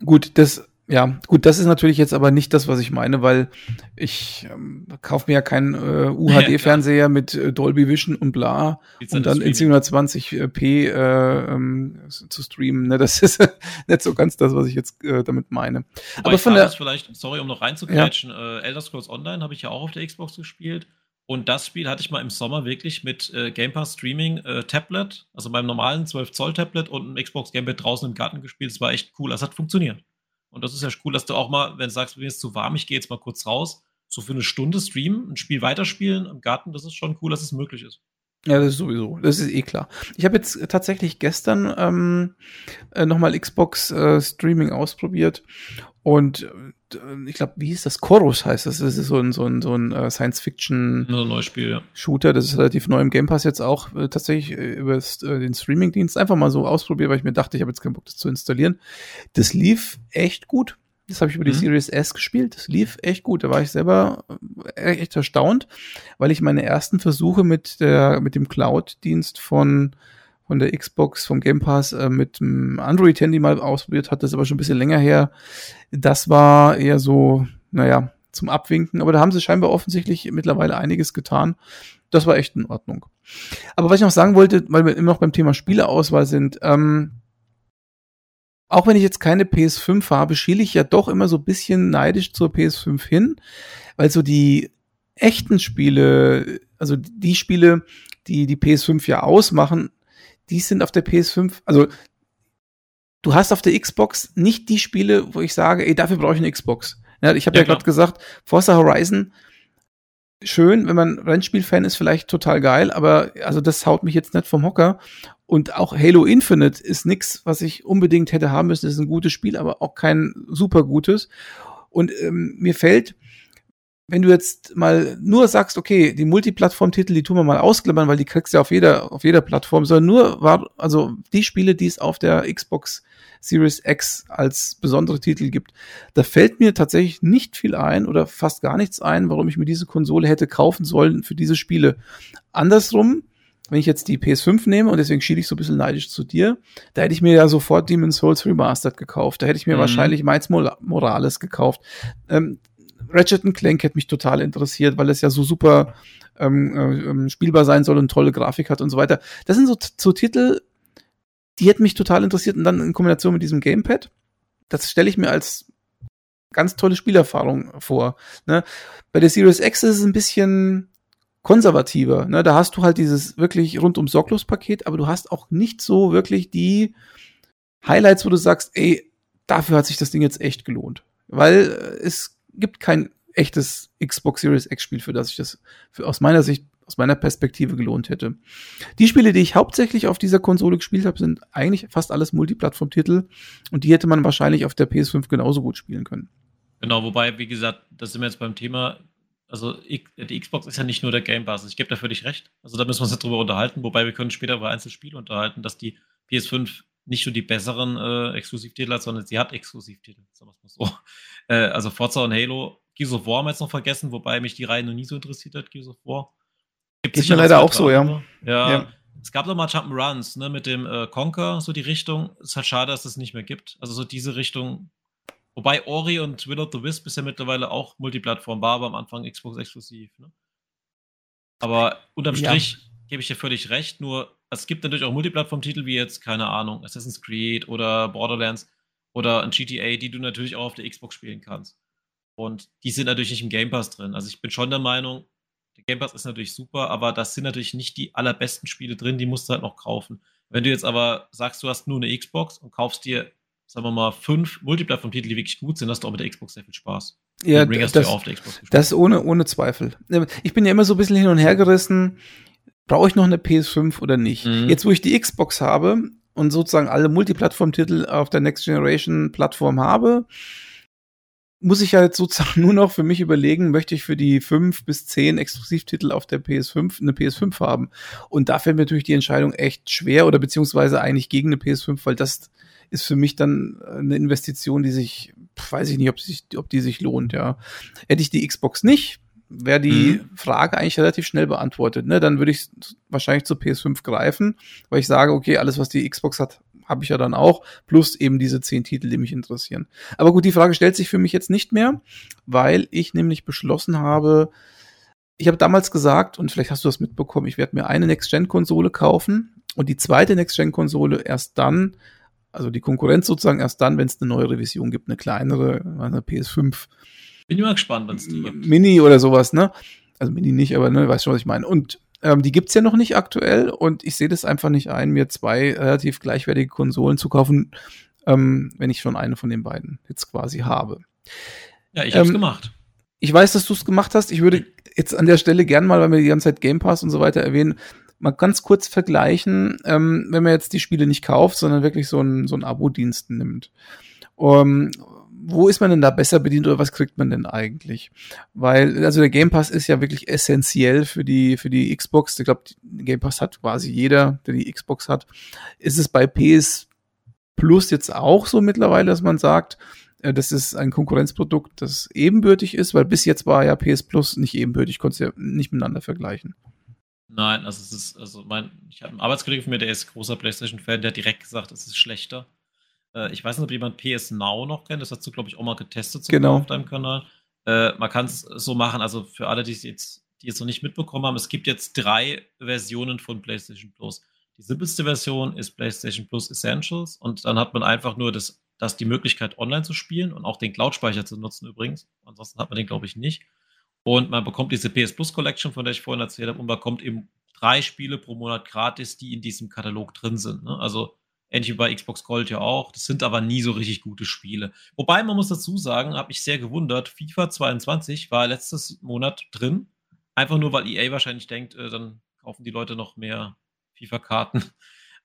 Gut, das Ja, gut, das ist natürlich jetzt aber nicht das, was ich meine, weil ich ähm, kaufe mir ja keinen äh, UHD-Fernseher ja, mit äh, Dolby Vision und bla und dann in 720p äh, ähm, zu streamen. Ne? Das ist nicht so ganz das, was ich jetzt äh, damit meine. Wobei aber von der vielleicht, sorry, um noch reinzugrätschen, ja. äh, Elder Scrolls Online habe ich ja auch auf der Xbox gespielt. Und das Spiel hatte ich mal im Sommer wirklich mit äh, Game Pass Streaming äh, Tablet, also beim normalen 12 Zoll Tablet und einem Xbox Gamepad draußen im Garten gespielt. Es war echt cool. Das hat funktioniert. Und das ist ja cool, dass du auch mal, wenn du sagst, mir ist zu warm, ich gehe jetzt mal kurz raus, so für eine Stunde streamen, ein Spiel weiterspielen im Garten, das ist schon cool, dass es möglich ist. Ja, das ist sowieso, das ist eh klar. Ich habe jetzt tatsächlich gestern ähm, äh, nochmal Xbox äh, Streaming ausprobiert und äh, ich glaube, wie hieß das? Chorus heißt das. Das ist so ein, so ein, so ein äh, Science-Fiction-Shooter. Ja. Das ist relativ neu im Game Pass jetzt auch äh, tatsächlich äh, über äh, den Streaming-Dienst einfach mal so ausprobiert, weil ich mir dachte, ich habe jetzt keinen Bock, das zu installieren. Das lief echt gut. Das habe ich über die mhm. Series S gespielt. Das lief echt gut. Da war ich selber äh, echt erstaunt, weil ich meine ersten Versuche mit der mit dem Cloud-Dienst von von der Xbox vom Game Pass äh, mit dem Android-Handy mal ausprobiert hatte. Das ist aber schon ein bisschen länger her. Das war eher so, naja, zum Abwinken. Aber da haben sie scheinbar offensichtlich mittlerweile einiges getan. Das war echt in Ordnung. Aber was ich noch sagen wollte, weil wir immer noch beim Thema Spieleauswahl sind, ähm, auch wenn ich jetzt keine PS5 habe, schiele ich ja doch immer so ein bisschen neidisch zur PS5 hin, weil so die echten Spiele, also die Spiele, die die PS5 ja ausmachen, die sind auf der PS5, also du hast auf der Xbox nicht die Spiele, wo ich sage, ey, dafür brauche ich eine Xbox. Ja, ich habe ja, ja gerade gesagt, Forza Horizon schön, wenn man Rennspiel-Fan ist, vielleicht total geil, aber also das haut mich jetzt nicht vom Hocker. Und auch Halo Infinite ist nix, was ich unbedingt hätte haben müssen. Das ist ein gutes Spiel, aber auch kein super gutes. Und ähm, mir fällt, wenn du jetzt mal nur sagst, okay, die Multiplattform-Titel, die tun wir mal ausklammern, weil die kriegst du ja auf jeder, auf jeder Plattform, sondern nur war, also die Spiele, die es auf der Xbox Series X als besondere Titel gibt, da fällt mir tatsächlich nicht viel ein oder fast gar nichts ein, warum ich mir diese Konsole hätte kaufen sollen für diese Spiele. Andersrum, wenn ich jetzt die PS5 nehme und deswegen schiele ich so ein bisschen neidisch zu dir, da hätte ich mir ja sofort Demon's Souls Remastered gekauft. Da hätte ich mir mhm. wahrscheinlich Miles Morales gekauft. Ähm, Ratchet Clank hätte mich total interessiert, weil es ja so super ähm, äh, spielbar sein soll und tolle Grafik hat und so weiter. Das sind so, so Titel, die hätten mich total interessiert und dann in Kombination mit diesem Gamepad. Das stelle ich mir als ganz tolle Spielerfahrung vor. Ne? Bei der Series X ist es ein bisschen konservativer. Ne? Da hast du halt dieses wirklich rundum sorglos Paket, aber du hast auch nicht so wirklich die Highlights, wo du sagst, ey, dafür hat sich das Ding jetzt echt gelohnt. Weil es gibt kein echtes Xbox Series X Spiel, für das ich das für, aus meiner Sicht, aus meiner Perspektive gelohnt hätte. Die Spiele, die ich hauptsächlich auf dieser Konsole gespielt habe, sind eigentlich fast alles Multiplattform-Titel und die hätte man wahrscheinlich auf der PS5 genauso gut spielen können. Genau, wobei, wie gesagt, das sind wir jetzt beim Thema, also die Xbox ist ja nicht nur der Game Pass. Ich gebe da völlig recht. Also da müssen wir uns jetzt drüber unterhalten, wobei wir können später über Einzelspiele unterhalten, dass die PS5 nicht nur die besseren äh, Exklusivtitel hat, sondern sie hat Exklusivtitel, sagen wir es mal so. Äh, also Forza und Halo, Gears of War haben wir jetzt noch vergessen, wobei mich die Reihe noch nie so interessiert hat, Gears of War. Gibt es leider auch so, ja. ja. ja. Es gab doch mal Jump'n'Runs, ne, mit dem äh, Conker, so die Richtung. Ist halt schade, dass es nicht mehr gibt. Also so diese Richtung. Wobei Ori und Will of the Wisp ist ja mittlerweile auch Multiplattform, war aber am Anfang Xbox exklusiv. Ne? Aber unterm Strich ja. gebe ich dir völlig recht, nur es gibt natürlich auch Multiplattform-Titel wie jetzt, keine Ahnung, Assassin's Creed oder Borderlands oder ein GTA, die du natürlich auch auf der Xbox spielen kannst. Und die sind natürlich nicht im Game Pass drin. Also ich bin schon der Meinung, der Game Pass ist natürlich super, aber das sind natürlich nicht die allerbesten Spiele drin, die musst du halt noch kaufen. Wenn du jetzt aber sagst, du hast nur eine Xbox und kaufst dir, sagen wir mal, fünf Multiplattform-Titel, die wirklich gut sind, hast du auch mit der Xbox sehr viel Spaß. Ja, das, das ohne, ohne Zweifel. Ich bin ja immer so ein bisschen hin und her gerissen brauche ich noch eine PS5 oder nicht? Mhm. Jetzt, wo ich die Xbox habe und sozusagen alle Multiplattform-Titel auf der Next Generation Plattform habe, muss ich ja jetzt sozusagen nur noch für mich überlegen, möchte ich für die fünf bis zehn Exklusivtitel auf der PS5 eine PS5 haben? Und da fällt mir natürlich die Entscheidung echt schwer oder beziehungsweise eigentlich gegen eine PS5, weil das ist für mich dann eine Investition, die sich, weiß ich nicht, ob, sich, ob die sich lohnt, ja. Hätte ich die Xbox nicht, wäre die mhm. Frage eigentlich relativ schnell beantwortet. Ne? Dann würde ich wahrscheinlich zur PS5 greifen, weil ich sage, okay, alles, was die Xbox hat, habe ich ja dann auch, plus eben diese zehn Titel, die mich interessieren. Aber gut, die Frage stellt sich für mich jetzt nicht mehr, weil ich nämlich beschlossen habe, ich habe damals gesagt, und vielleicht hast du das mitbekommen, ich werde mir eine Next-Gen-Konsole kaufen und die zweite Next-Gen-Konsole erst dann, also die Konkurrenz sozusagen erst dann, wenn es eine neue Revision gibt, eine kleinere, eine PS5. Bin immer gespannt, wenn es die gibt. Mini oder sowas, ne? Also Mini nicht, aber ne, weißt schon, was ich meine. Und ähm, die gibt's ja noch nicht aktuell und ich sehe das einfach nicht ein, mir zwei relativ gleichwertige Konsolen zu kaufen, ähm, wenn ich schon eine von den beiden jetzt quasi habe. Ja, ich habe ähm, gemacht. Ich weiß, dass du es gemacht hast. Ich würde jetzt an der Stelle gern mal, weil wir die ganze Zeit Game Pass und so weiter erwähnen, mal ganz kurz vergleichen, ähm, wenn man jetzt die Spiele nicht kauft, sondern wirklich so ein, so ein Abo-Dienst nimmt. Um, wo ist man denn da besser bedient oder was kriegt man denn eigentlich? Weil, also der Game Pass ist ja wirklich essentiell für die, für die Xbox. Ich glaube, Game Pass hat quasi jeder, der die Xbox hat. Ist es bei PS Plus jetzt auch so mittlerweile, dass man sagt, äh, das ist ein Konkurrenzprodukt, das ebenbürtig ist, weil bis jetzt war ja PS Plus nicht ebenbürtig, konnte ja nicht miteinander vergleichen. Nein, also es ist, also mein, ich habe einen Arbeitskollegen von mir, der ist großer PlayStation-Fan, der hat direkt gesagt, es ist schlechter. Äh, ich weiß nicht, ob jemand PS Now noch kennt, das hast du, glaube ich, auch mal getestet genau. auf deinem Kanal. Äh, man kann es so machen, also für alle, die es jetzt, die jetzt noch nicht mitbekommen haben, es gibt jetzt drei Versionen von PlayStation Plus. Die simpelste Version ist PlayStation Plus Essentials und dann hat man einfach nur das dass die Möglichkeit, online zu spielen und auch den Cloud-Speicher zu nutzen übrigens. Ansonsten hat man den, glaube ich, nicht. Und man bekommt diese PS Plus Collection, von der ich vorhin erzählt habe, und man bekommt eben drei Spiele pro Monat gratis, die in diesem Katalog drin sind. Ne? Also ähnlich wie bei Xbox Gold ja auch. Das sind aber nie so richtig gute Spiele. Wobei man muss dazu sagen, habe ich sehr gewundert, FIFA 22 war letztes Monat drin. Einfach nur, weil EA wahrscheinlich denkt, äh, dann kaufen die Leute noch mehr FIFA-Karten.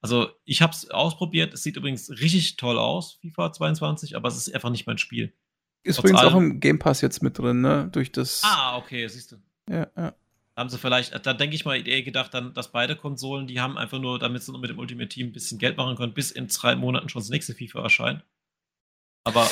Also ich habe es ausprobiert. Es sieht übrigens richtig toll aus, FIFA 22, aber es ist einfach nicht mein Spiel. Ist Trotz übrigens auch im Game Pass jetzt mit drin, ne? Durch das. Ah, okay, siehst du. Ja, ja. Haben sie vielleicht, da denke ich mal, Idee gedacht, dann, dass beide Konsolen, die haben einfach nur, damit sie mit dem Ultimate Team ein bisschen Geld machen können, bis in drei Monaten schon das nächste FIFA erscheint. Aber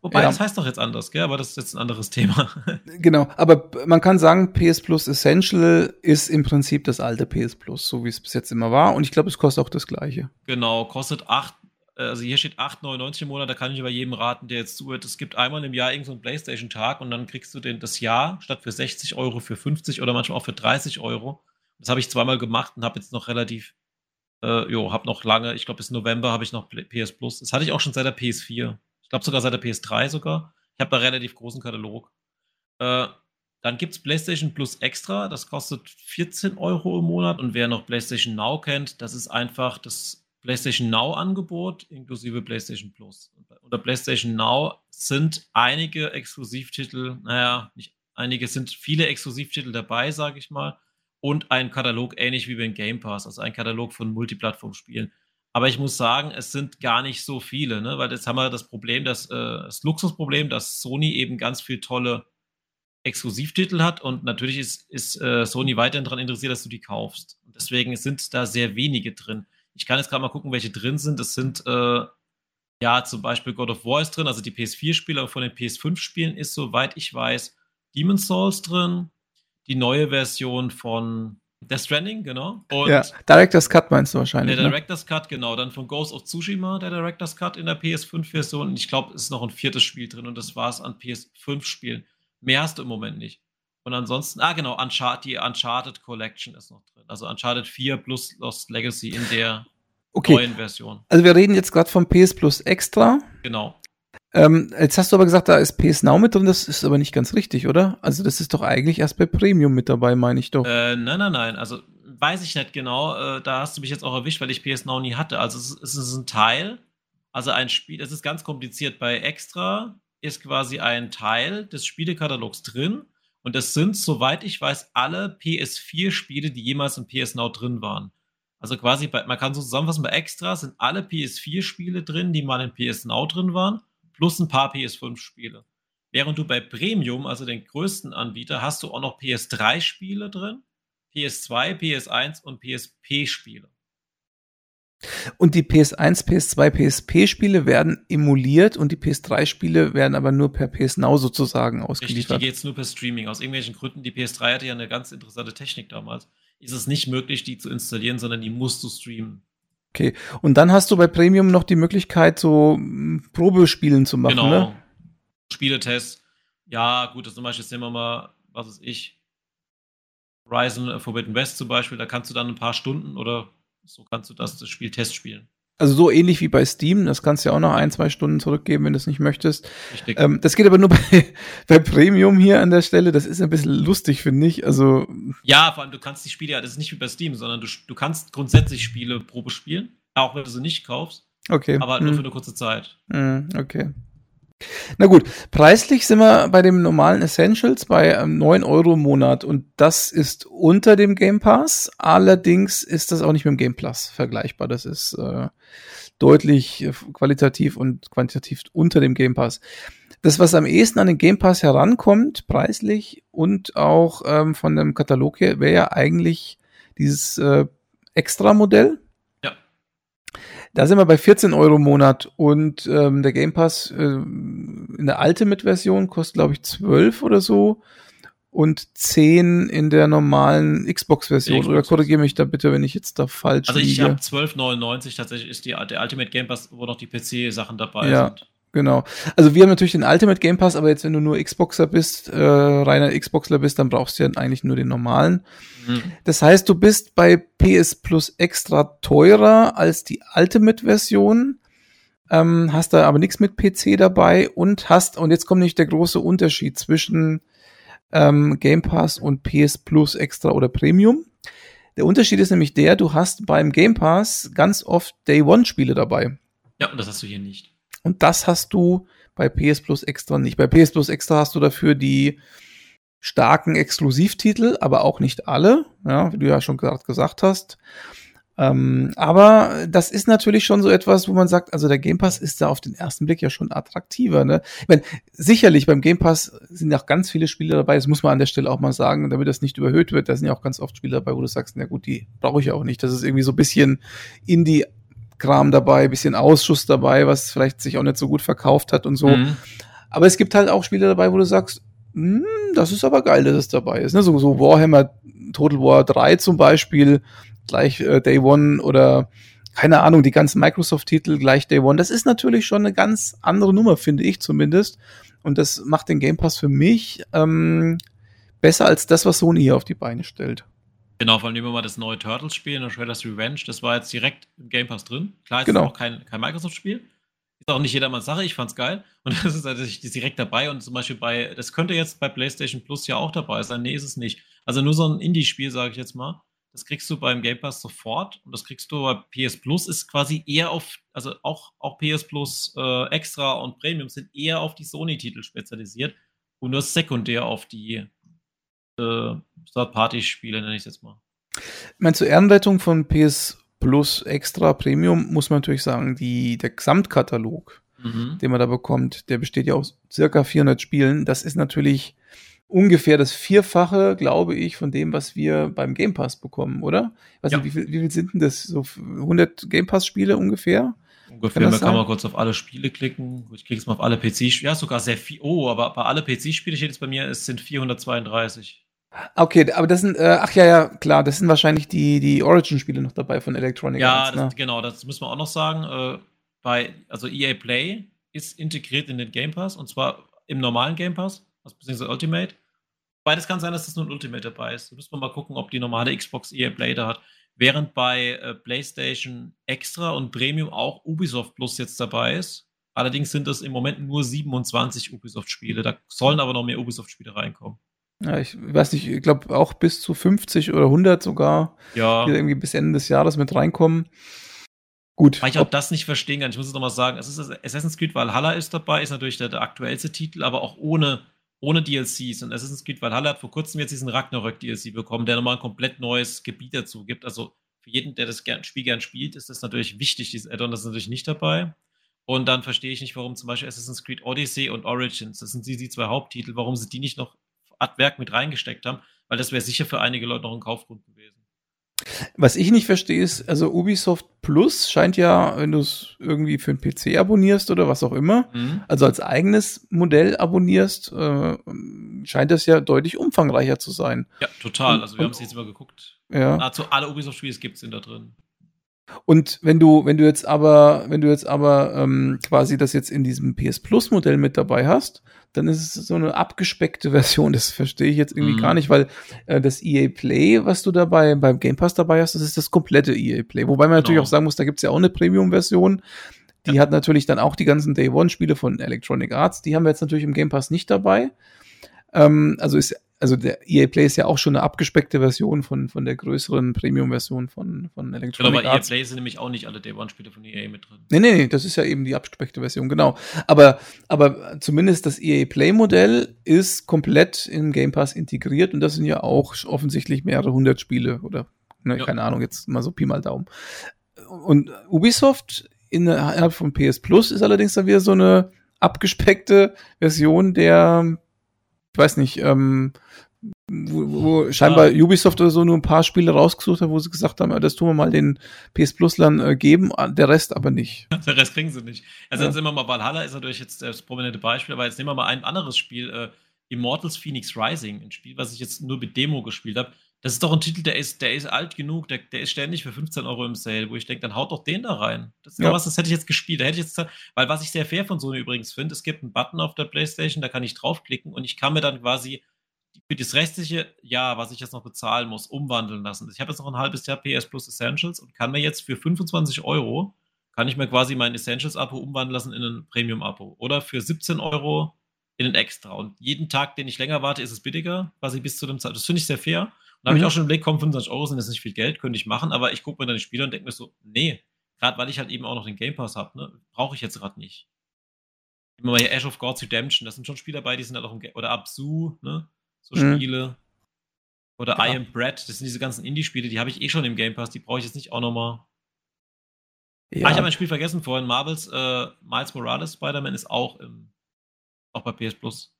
Wobei, ja. das heißt doch jetzt anders, gell? Aber das ist jetzt ein anderes Thema. Genau, aber man kann sagen, PS Plus Essential ist im Prinzip das alte PS Plus, so wie es bis jetzt immer war. Und ich glaube, es kostet auch das gleiche. Genau, kostet 8, also hier steht 8,99 im Monat, da kann ich über jedem raten, der jetzt zuhört. Es gibt einmal im Jahr irgendeinen so Playstation-Tag und dann kriegst du den, das Jahr statt für 60 Euro für 50 oder manchmal auch für 30 Euro. Das habe ich zweimal gemacht und habe jetzt noch relativ, äh, jo, habe noch lange, ich glaube bis November habe ich noch PS Plus. Das hatte ich auch schon seit der PS4. Ich glaube sogar seit der PS3 sogar. Ich habe da relativ großen Katalog. Äh, dann gibt es PlayStation Plus Extra, das kostet 14 Euro im Monat. Und wer noch PlayStation Now kennt, das ist einfach das PlayStation Now-Angebot inklusive PlayStation Plus. Unter PlayStation Now sind einige Exklusivtitel, naja, nicht einige, sind viele Exklusivtitel dabei, sage ich mal. Und ein Katalog ähnlich wie beim Game Pass, also ein Katalog von Multiplattform-Spielen. Aber ich muss sagen, es sind gar nicht so viele, ne? weil jetzt haben wir das Problem, dass, äh, das Luxusproblem, dass Sony eben ganz viele tolle Exklusivtitel hat und natürlich ist, ist äh, Sony weiterhin daran interessiert, dass du die kaufst. Und deswegen sind da sehr wenige drin. Ich kann jetzt gerade mal gucken, welche drin sind. Das sind äh, ja zum Beispiel God of War ist drin, also die PS4-Spiele, aber von den PS5-Spielen ist, soweit ich weiß, Demon's Souls drin, die neue Version von Death Stranding, genau. Und ja, Director's Cut meinst du wahrscheinlich. Der ne? Director's ne? Cut, genau. Dann von Ghost of Tsushima, der Director's Cut in der PS5-Version. Und ich glaube, es ist noch ein viertes Spiel drin und das war es an PS5-Spielen. Mehr hast du im Moment nicht. Und ansonsten, ah, genau, Uncharted, die Uncharted Collection ist noch drin. Also Uncharted 4 plus Lost Legacy in der okay. neuen Version. Also wir reden jetzt gerade vom PS Plus Extra. Genau. Ähm, jetzt hast du aber gesagt, da ist PS Now mit drin, das ist aber nicht ganz richtig, oder? Also das ist doch eigentlich erst bei Premium mit dabei, meine ich doch. Äh, nein, nein, nein. Also weiß ich nicht genau. Äh, da hast du mich jetzt auch erwischt, weil ich PS Now nie hatte. Also es, es ist ein Teil, also ein Spiel, es ist ganz kompliziert. Bei Extra ist quasi ein Teil des Spielekatalogs drin. Und das sind, soweit ich weiß, alle PS4-Spiele, die jemals in PS Now drin waren. Also quasi, bei, man kann so zusammenfassen, bei Extra sind alle PS4-Spiele drin, die mal in PS Now drin waren plus ein paar PS5-Spiele. Während du bei Premium, also den größten Anbieter, hast du auch noch PS3-Spiele drin, PS2, PS1 und PSP-Spiele. Und die PS1, PS2, PSP-Spiele werden emuliert und die PS3-Spiele werden aber nur per PS Now sozusagen ausgeliefert. Richtig, die geht es nur per Streaming. Aus irgendwelchen Gründen, die PS3 hatte ja eine ganz interessante Technik damals. Ist es nicht möglich, die zu installieren, sondern die musst du streamen. Okay. Und dann hast du bei Premium noch die Möglichkeit, so hm, Probespielen zu machen, genau. ne? Spieletests. Ja, gut, das zum Beispiel sehen wir mal, was ist ich, Horizon Forbidden West zum Beispiel, da kannst du dann ein paar Stunden oder so kannst du das, das Spiel Test spielen. Also so ähnlich wie bei Steam, das kannst du ja auch noch ein, zwei Stunden zurückgeben, wenn du es nicht möchtest. Richtig. Ähm, das geht aber nur bei, bei Premium hier an der Stelle. Das ist ein bisschen lustig, finde ich. Also ja, vor allem du kannst die Spiele ja, das ist nicht wie bei Steam, sondern du, du kannst grundsätzlich Spiele Probe spielen, auch wenn du sie nicht kaufst. Okay. Aber nur hm. für eine kurze Zeit. Hm, okay. Na gut, preislich sind wir bei dem normalen Essentials bei ähm, 9 Euro im Monat und das ist unter dem Game Pass. Allerdings ist das auch nicht mit dem Game Plus vergleichbar. Das ist äh, deutlich äh, qualitativ und quantitativ unter dem Game Pass. Das, was am ehesten an den Game Pass herankommt, preislich und auch ähm, von dem Katalog her, wäre ja eigentlich dieses äh, Extra-Modell da sind wir bei 14 Euro im Monat und ähm, der Game Pass äh, in der Ultimate-Version kostet, glaube ich, 12 oder so und 10 in der normalen Xbox-Version. Xbox oder korrigiere mich da bitte, wenn ich jetzt da falsch Also ich habe 12,99 tatsächlich ist die, der Ultimate Game Pass, wo noch die PC-Sachen dabei ja. sind. Genau. Also wir haben natürlich den Ultimate Game Pass, aber jetzt, wenn du nur Xboxer bist, äh, reiner Xboxler bist, dann brauchst du ja eigentlich nur den normalen. Mhm. Das heißt, du bist bei PS Plus extra teurer als die Ultimate-Version, ähm, hast da aber nichts mit PC dabei und hast, und jetzt kommt nicht der große Unterschied zwischen ähm, Game Pass und PS Plus extra oder Premium. Der Unterschied ist nämlich der, du hast beim Game Pass ganz oft Day One Spiele dabei. Ja, und das hast du hier nicht. Und das hast du bei PS Plus Extra nicht. Bei PS Plus Extra hast du dafür die starken Exklusivtitel, aber auch nicht alle, ja, wie du ja schon gerade gesagt hast. Ähm, aber das ist natürlich schon so etwas, wo man sagt, also der Game Pass ist da auf den ersten Blick ja schon attraktiver. Ne? Ich meine, sicherlich beim Game Pass sind auch ganz viele Spiele dabei, das muss man an der Stelle auch mal sagen, damit das nicht überhöht wird. Da sind ja auch ganz oft Spiele dabei, wo du sagst, na gut, die brauche ich auch nicht. Das ist irgendwie so ein bisschen Indie Kram dabei, bisschen Ausschuss dabei, was vielleicht sich auch nicht so gut verkauft hat und so. Mhm. Aber es gibt halt auch Spiele dabei, wo du sagst, hm, das ist aber geil, dass es dabei ist. Ne? So, so Warhammer Total War 3 zum Beispiel, gleich äh, Day One oder keine Ahnung, die ganzen Microsoft-Titel gleich Day One. Das ist natürlich schon eine ganz andere Nummer, finde ich zumindest. Und das macht den Game Pass für mich ähm, besser als das, was Sony hier auf die Beine stellt. Genau, vor allem nehmen wir mal das neue Turtles-Spiel, das Shredder's Revenge, das war jetzt direkt im Game Pass drin. Klar, es genau. ist auch kein, kein Microsoft-Spiel. Ist auch nicht jedermanns Sache, ich fand's geil. Und das ist tatsächlich halt direkt dabei und zum Beispiel bei, das könnte jetzt bei PlayStation Plus ja auch dabei sein. Nee, ist es nicht. Also nur so ein Indie-Spiel, sage ich jetzt mal. Das kriegst du beim Game Pass sofort und das kriegst du bei PS Plus ist quasi eher auf, also auch, auch PS Plus äh, Extra und Premium sind eher auf die Sony-Titel spezialisiert und nur sekundär auf die äh, Third-Party-Spiele, nenne ich es jetzt mal. Ich meine, zur Ehrenrettung von PS Plus Extra Premium muss man natürlich sagen, die, der Gesamtkatalog, mhm. den man da bekommt, der besteht ja aus circa 400 Spielen. Das ist natürlich ungefähr das Vierfache, glaube ich, von dem, was wir beim Game Pass bekommen, oder? weiß ja. nicht, wie viel, wie viel sind denn das? So 100 Game Pass Spiele ungefähr? Ungefähr, kann man kann mal kurz auf alle Spiele klicken. Ich klicke jetzt mal auf alle PC-Spiele. Ja, sogar sehr viel. Oh, aber bei alle PC-Spiele steht jetzt bei mir, es sind 432. Okay, aber das sind, äh, ach ja, ja, klar, das sind wahrscheinlich die, die Origin-Spiele noch dabei von Electronic ja, Arts. Ja, ne? genau, das müssen wir auch noch sagen. Äh, bei, also EA Play ist integriert in den Game Pass und zwar im normalen Game Pass, also beziehungsweise Ultimate. Beides kann sein, dass das nur ein Ultimate dabei ist. Da müssen wir mal gucken, ob die normale Xbox EA Play da hat. Während bei äh, PlayStation Extra und Premium auch Ubisoft Plus jetzt dabei ist. Allerdings sind es im Moment nur 27 Ubisoft-Spiele. Da sollen aber noch mehr Ubisoft-Spiele reinkommen. Ja, ich weiß nicht, ich glaube auch bis zu 50 oder 100 sogar, ja. die irgendwie bis Ende des Jahres mit reinkommen. Gut. Weil ich auch das nicht verstehen kann. Ich muss es nochmal sagen, es ist Assassin's Creed Valhalla ist dabei, ist natürlich der, der, aktuellste Titel, aber auch ohne, ohne DLCs. Und Assassin's Creed Valhalla hat vor kurzem jetzt diesen Ragnarök DLC bekommen, der nochmal ein komplett neues Gebiet dazu gibt. Also für jeden, der das Spiel gern spielt, ist das natürlich wichtig, dieses Addon, das ist natürlich nicht dabei. Und dann verstehe ich nicht, warum zum Beispiel Assassin's Creed Odyssey und Origins, das sind die, die zwei Haupttitel, warum sie die nicht noch Werk mit reingesteckt haben, weil das wäre sicher für einige Leute noch ein Kaufgrund gewesen. Was ich nicht verstehe, ist, also Ubisoft Plus scheint ja, wenn du es irgendwie für einen PC abonnierst oder was auch immer, mhm. also als eigenes Modell abonnierst, äh, scheint das ja deutlich umfangreicher zu sein. Ja, total. Also wir haben es jetzt mal geguckt. Ja. Nahezu alle Ubisoft-Spiele gibt es da drin. Und wenn du, wenn du jetzt aber, wenn du jetzt aber ähm, quasi das jetzt in diesem PS Plus Modell mit dabei hast, dann ist es so eine abgespeckte Version. Das verstehe ich jetzt irgendwie mhm. gar nicht, weil äh, das EA Play, was du dabei beim Game Pass dabei hast, das ist das komplette EA Play. Wobei man natürlich genau. auch sagen muss, da gibt's ja auch eine Premium-Version. Die ja. hat natürlich dann auch die ganzen Day One-Spiele von Electronic Arts. Die haben wir jetzt natürlich im Game Pass nicht dabei. Ähm, also ist also der EA Play ist ja auch schon eine abgespeckte Version von, von der größeren Premium-Version von, von Electronic genau, aber Arts. EA Play sind nämlich auch nicht alle Day One-Spiele von EA mit drin. Nee, nee, nee, das ist ja eben die abgespeckte Version, genau. Aber, aber zumindest das EA Play-Modell ist komplett im Game Pass integriert und das sind ja auch offensichtlich mehrere hundert Spiele oder, ne, ja. keine Ahnung, jetzt mal so Pi mal Daumen. Und Ubisoft innerhalb von PS Plus ist allerdings dann wieder so eine abgespeckte Version der ich weiß nicht, ähm, wo, wo scheinbar ja. Ubisoft oder so nur ein paar Spiele rausgesucht hat, wo sie gesagt haben, das tun wir mal den PS Pluslern äh, geben, der Rest aber nicht. Der Rest kriegen sie nicht. Also ja. dann wir mal, Valhalla ist natürlich jetzt das prominente Beispiel, aber jetzt nehmen wir mal ein anderes Spiel, äh, Immortals Phoenix Rising, ein Spiel, was ich jetzt nur mit Demo gespielt habe. Das ist doch ein Titel, der ist, der ist alt genug, der, der ist ständig für 15 Euro im Sale, wo ich denke, dann haut doch den da rein. Das ist ja. was, das hätte ich jetzt gespielt. Da hätte ich jetzt, weil was ich sehr fair von Sony übrigens finde, es gibt einen Button auf der Playstation, da kann ich draufklicken und ich kann mir dann quasi für das restliche Jahr, was ich jetzt noch bezahlen muss, umwandeln lassen. Ich habe jetzt noch ein halbes Jahr PS Plus Essentials und kann mir jetzt für 25 Euro, kann ich mir quasi mein Essentials-Abo umwandeln lassen in ein Premium-Abo. Oder für 17 Euro in ein Extra. Und jeden Tag, den ich länger warte, ist es billiger, quasi bis zu dem Zeit. Das finde ich sehr fair. Da habe ich mhm. auch schon überlegt, komm, 25 Euro sind jetzt nicht viel Geld, könnte ich machen, aber ich gucke mir dann die Spiele und denke mir so, nee, gerade weil ich halt eben auch noch den Game Pass habe, ne, brauche ich jetzt gerade nicht. Immer mal hier Ash of Gods Redemption, das sind schon Spiele dabei, die sind halt auch im Game, oder Absu, ne, so mhm. Spiele. Oder ja. I Am Bread, das sind diese ganzen Indie-Spiele, die habe ich eh schon im Game Pass, die brauche ich jetzt nicht auch nochmal. Ja. Ah, ich habe ein Spiel vergessen vorhin, Marvels äh, Miles Morales Spider-Man ist auch im, auch bei PS Plus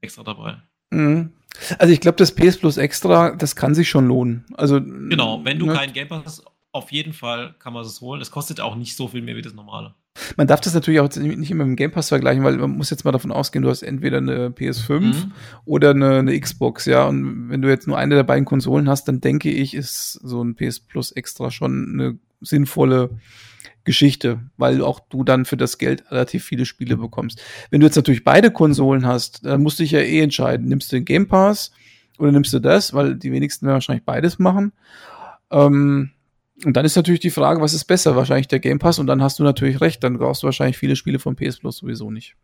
extra dabei. Mhm. Also ich glaube, das PS Plus Extra, das kann sich schon lohnen. Also genau, wenn du ne? keinen Game Pass hast, auf jeden Fall kann man es holen. Es kostet auch nicht so viel mehr wie das normale. Man darf das natürlich auch nicht immer mit dem Game Pass vergleichen, weil man muss jetzt mal davon ausgehen, du hast entweder eine PS5 mhm. oder eine, eine, Xbox, ja. Und wenn du jetzt nur eine der beiden Konsolen hast, dann denke ich, ist so ein PS Plus Extra schon eine sinnvolle Geschichte, weil auch du dann für das Geld relativ viele Spiele bekommst. Wenn du jetzt natürlich beide Konsolen hast, dann musst du dich ja eh entscheiden. Nimmst du den Game Pass oder nimmst du das, weil die wenigsten werden wahrscheinlich beides machen. Ähm, und dann ist natürlich die Frage, was ist besser? Wahrscheinlich der Game Pass und dann hast du natürlich recht, dann brauchst du wahrscheinlich viele Spiele von PS Plus sowieso nicht.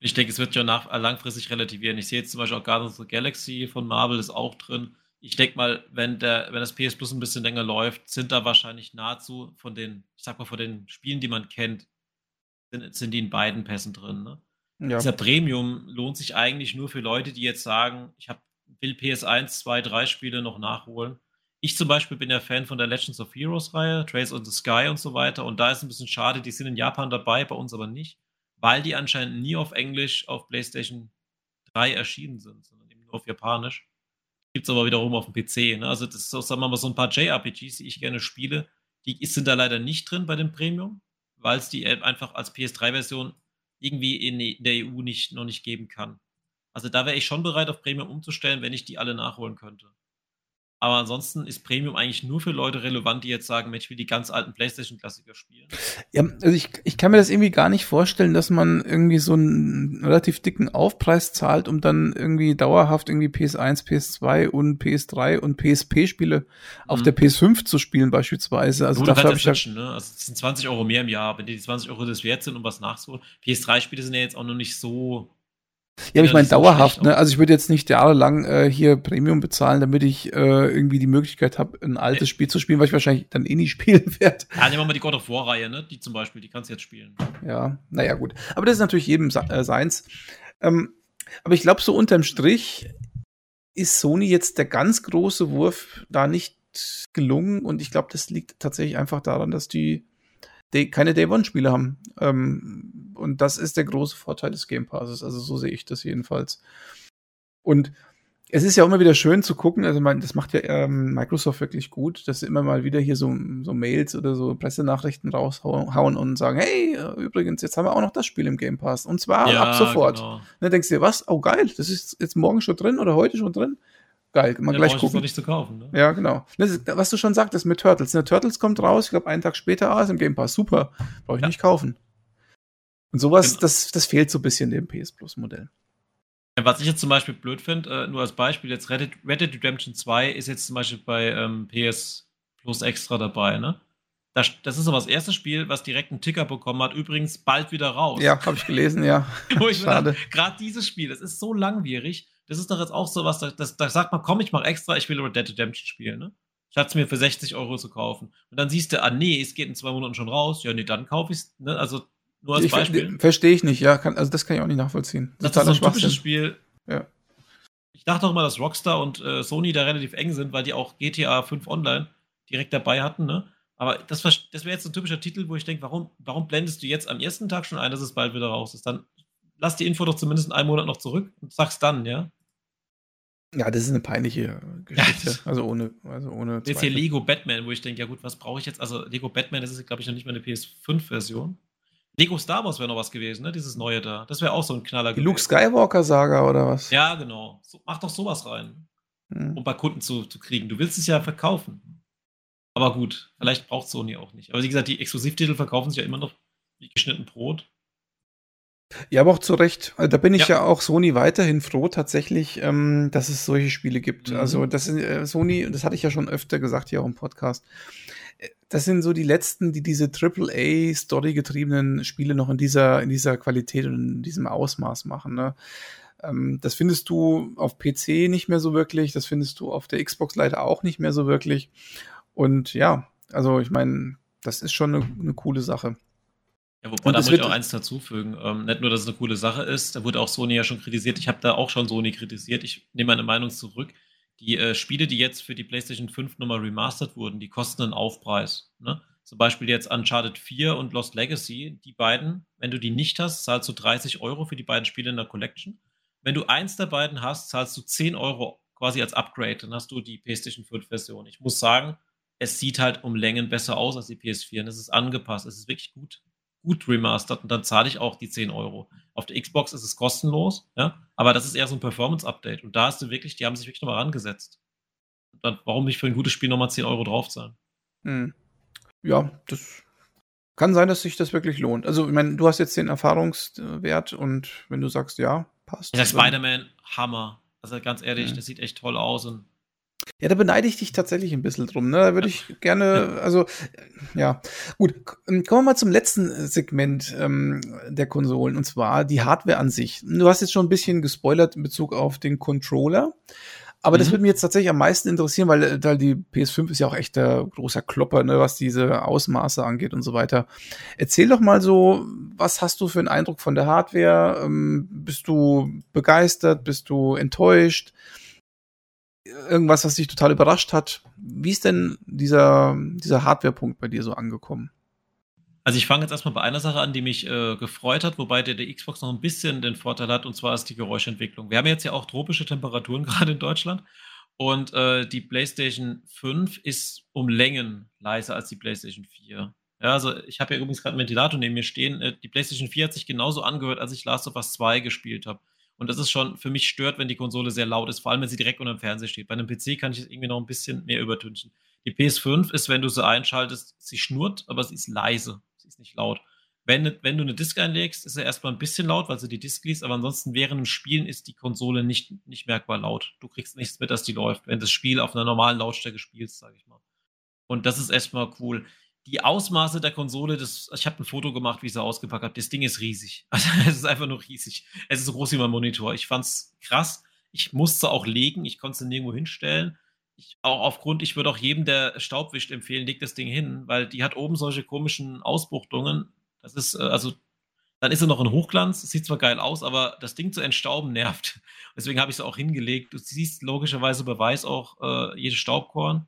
Ich denke, es wird ja nach, langfristig relativieren. Ich sehe jetzt zum Beispiel auch Guardians of the Galaxy von Marvel ist auch drin ich denke mal, wenn, der, wenn das PS Plus ein bisschen länger läuft, sind da wahrscheinlich nahezu von den, ich sag mal, von den Spielen, die man kennt, sind, sind die in beiden Pässen drin. Ne? Ja. Dieser Premium lohnt sich eigentlich nur für Leute, die jetzt sagen, ich hab, will PS1, 2, 3 Spiele noch nachholen. Ich zum Beispiel bin ja Fan von der Legends of Heroes Reihe, Trace of the Sky und so weiter. Und da ist ein bisschen schade, die sind in Japan dabei, bei uns aber nicht, weil die anscheinend nie auf Englisch auf PlayStation 3 erschienen sind, sondern eben nur auf Japanisch. Gibt es aber wiederum auf dem PC. Ne? Also, das ist, sagen wir mal, so ein paar JRPGs, die ich gerne spiele, die sind da leider nicht drin bei dem Premium, weil es die einfach als PS3-Version irgendwie in der EU nicht, noch nicht geben kann. Also da wäre ich schon bereit, auf Premium umzustellen, wenn ich die alle nachholen könnte. Aber ansonsten ist Premium eigentlich nur für Leute relevant, die jetzt sagen, Mensch, ich will die ganz alten PlayStation-Klassiker spielen. Ja, also ich, ich kann mir das irgendwie gar nicht vorstellen, dass man irgendwie so einen relativ dicken Aufpreis zahlt, um dann irgendwie dauerhaft irgendwie PS1, PS2 und PS3 und PSP-Spiele auf mhm. der PS5 zu spielen beispielsweise. Also dafür habe ich ja ne? Also das sind 20 Euro mehr im Jahr, wenn die 20 Euro das wert sind, um was nachzuholen. PS3-Spiele sind ja jetzt auch noch nicht so ja, aber ich meine dauerhaft, ne? Also ich würde jetzt nicht jahrelang äh, hier Premium bezahlen, damit ich äh, irgendwie die Möglichkeit habe, ein altes Spiel zu spielen, weil ich wahrscheinlich dann eh nie spielen werde. Ja, nehmen wir mal die God of War-Reihe, ne? Die zum Beispiel, die kannst du jetzt spielen. Ja, naja, gut. Aber das ist natürlich jedem äh, seins. Ähm, aber ich glaube, so unterm Strich ist Sony jetzt der ganz große Wurf da nicht gelungen und ich glaube, das liegt tatsächlich einfach daran, dass die Day, keine Day-One-Spiele haben. Ähm, und das ist der große Vorteil des Game Passes. Also so sehe ich das jedenfalls. Und es ist ja immer wieder schön zu gucken, also man, das macht ja ähm, Microsoft wirklich gut, dass sie immer mal wieder hier so, so Mails oder so Pressenachrichten raushauen und sagen, hey, äh, übrigens, jetzt haben wir auch noch das Spiel im Game Pass. Und zwar ja, ab sofort. Genau. dann denkst du dir, was? Oh geil, das ist jetzt morgen schon drin oder heute schon drin. geil, mal gleich gucken. nicht zu kaufen. Ne? Ja, genau. Ist, was du schon sagtest mit Turtles. Ne, Turtles kommt raus, ich glaube einen Tag später, ah, ist im Game Pass, super, brauche ich ja. nicht kaufen. Und sowas, das, das fehlt so ein bisschen dem PS Plus Modell. Was ich jetzt zum Beispiel blöd finde, äh, nur als Beispiel, jetzt Red Dead, Red Dead Redemption 2 ist jetzt zum Beispiel bei ähm, PS Plus extra dabei, ne? Das, das ist aber das erste Spiel, was direkt einen Ticker bekommen hat. Übrigens bald wieder raus. Ja, habe ich gelesen, ja. Schade. Gerade dieses Spiel, das ist so langwierig. Das ist doch jetzt auch so was, da, das, da sagt man, komm, ich mach extra, ich will Red Dead Redemption spielen, ne? Statt es mir für 60 Euro zu kaufen. Und dann siehst du, ah nee, es geht in zwei Monaten schon raus. Ja, nee, dann kaufe ich es. Ne? Also nur als ich, Beispiel. Verstehe ich nicht, ja. Kann, also das kann ich auch nicht nachvollziehen. Das, das ist so ein typisches Spiel. Ja. Ich dachte auch mal, dass Rockstar und äh, Sony da relativ eng sind, weil die auch GTA 5 Online direkt dabei hatten, ne? Aber das, das wäre jetzt ein typischer Titel, wo ich denke, warum, warum blendest du jetzt am ersten Tag schon ein, dass es bald wieder raus ist? Dann lass die Info doch zumindest in einem Monat noch zurück und sag's dann, ja? Ja, das ist eine peinliche Geschichte. Ja. Also ohne, also ohne. Jetzt hier Lego Batman, wo ich denke, ja gut, was brauche ich jetzt? Also Lego Batman, das ist, glaube ich, noch nicht mal eine PS5-Version. Lego Star Wars wäre noch was gewesen, ne? Dieses neue da. Das wäre auch so ein Knaller Die gewesen. Luke Skywalker-Saga oder was? Ja, genau. So, mach doch sowas rein. Hm. Um bei Kunden zu, zu kriegen. Du willst es ja verkaufen. Aber gut, vielleicht braucht Sony auch nicht. Aber wie gesagt, die Exklusivtitel verkaufen sich ja immer noch wie geschnitten Brot. Ja, aber auch zu Recht. Also da bin ich ja. ja, auch Sony weiterhin froh, tatsächlich, ähm, dass es solche Spiele gibt. Mhm. Also, das sind äh, Sony, das hatte ich ja schon öfter gesagt hier auch im Podcast das sind so die letzten, die diese AAA Story getriebenen Spiele noch in dieser in dieser Qualität und in diesem Ausmaß machen. Ne? Ähm, das findest du auf PC nicht mehr so wirklich, das findest du auf der Xbox leider auch nicht mehr so wirklich. Und ja, also ich meine, das ist schon eine, eine coole Sache. Ja, wobei und da muss ich auch eins dazufügen. Ähm, nicht nur, dass es eine coole Sache ist, da wurde auch Sony ja schon kritisiert. Ich habe da auch schon Sony kritisiert. Ich nehme meine Meinung zurück die äh, Spiele, die jetzt für die PlayStation 5 nochmal remastered wurden, die kosten einen Aufpreis. Ne? Zum Beispiel jetzt Uncharted 4 und Lost Legacy, die beiden, wenn du die nicht hast, zahlst du 30 Euro für die beiden Spiele in der Collection. Wenn du eins der beiden hast, zahlst du 10 Euro quasi als Upgrade, dann hast du die PlayStation 5 Version. Ich muss sagen, es sieht halt um Längen besser aus als die PS4 und es ist angepasst, es ist wirklich gut gut remastered und dann zahle ich auch die 10 Euro. Auf der Xbox ist es kostenlos, ja, aber das ist eher so ein Performance-Update und da hast du wirklich, die haben sich wirklich nochmal rangesetzt. Dann, warum nicht für ein gutes Spiel nochmal 10 Euro draufzahlen? Hm. Ja, das kann sein, dass sich das wirklich lohnt. Also, ich meine, du hast jetzt den Erfahrungswert und wenn du sagst, ja, passt. Der Spider-Man, Hammer. Also ganz ehrlich, hm. das sieht echt toll aus und ja, da beneide ich dich tatsächlich ein bisschen drum. Ne? Da würde ich gerne, also, ja. Gut, ähm, kommen wir mal zum letzten Segment ähm, der Konsolen, und zwar die Hardware an sich. Du hast jetzt schon ein bisschen gespoilert in Bezug auf den Controller. Aber mhm. das würde mich jetzt tatsächlich am meisten interessieren, weil, weil die PS5 ist ja auch echt der großer Klopper, ne, was diese Ausmaße angeht und so weiter. Erzähl doch mal so, was hast du für einen Eindruck von der Hardware? Ähm, bist du begeistert? Bist du enttäuscht? Irgendwas, was dich total überrascht hat. Wie ist denn dieser, dieser Hardware-Punkt bei dir so angekommen? Also ich fange jetzt erstmal bei einer Sache an, die mich äh, gefreut hat, wobei der, der Xbox noch ein bisschen den Vorteil hat, und zwar ist die Geräuschentwicklung. Wir haben jetzt ja auch tropische Temperaturen gerade in Deutschland und äh, die PlayStation 5 ist um Längen leiser als die PlayStation 4. Ja, also ich habe ja übrigens gerade einen Ventilator neben mir stehen. Äh, die PlayStation 4 hat sich genauso angehört, als ich Last of Us 2 gespielt habe. Und das ist schon für mich stört, wenn die Konsole sehr laut ist, vor allem wenn sie direkt unter dem Fernseher steht. Bei einem PC kann ich es irgendwie noch ein bisschen mehr übertünchen. Die PS5 ist, wenn du sie einschaltest, sie schnurrt, aber sie ist leise. Sie ist nicht laut. Wenn, wenn du eine Disk einlegst, ist sie erstmal ein bisschen laut, weil sie die Disk liest, aber ansonsten während dem Spielen ist die Konsole nicht, nicht merkbar laut. Du kriegst nichts mit, dass die läuft, wenn das Spiel auf einer normalen Lautstärke spielst, sage ich mal. Und das ist erstmal cool die Ausmaße der Konsole, das, ich habe ein Foto gemacht, wie ich sie ausgepackt habe. Das Ding ist riesig. Also es ist einfach nur riesig. Es ist so groß wie mein Monitor. Ich fand's krass. Ich musste auch legen. Ich konnte es nirgendwo hinstellen. Ich, auch aufgrund, ich würde auch jedem, der Staub wischt, empfehlen, leg das Ding hin, weil die hat oben solche komischen Ausbuchtungen. Das ist, äh, also, dann ist er noch in Hochglanz. sieht zwar geil aus, aber das Ding zu entstauben nervt. Deswegen habe ich es auch hingelegt. Du siehst logischerweise Beweis auch äh, jedes Staubkorn.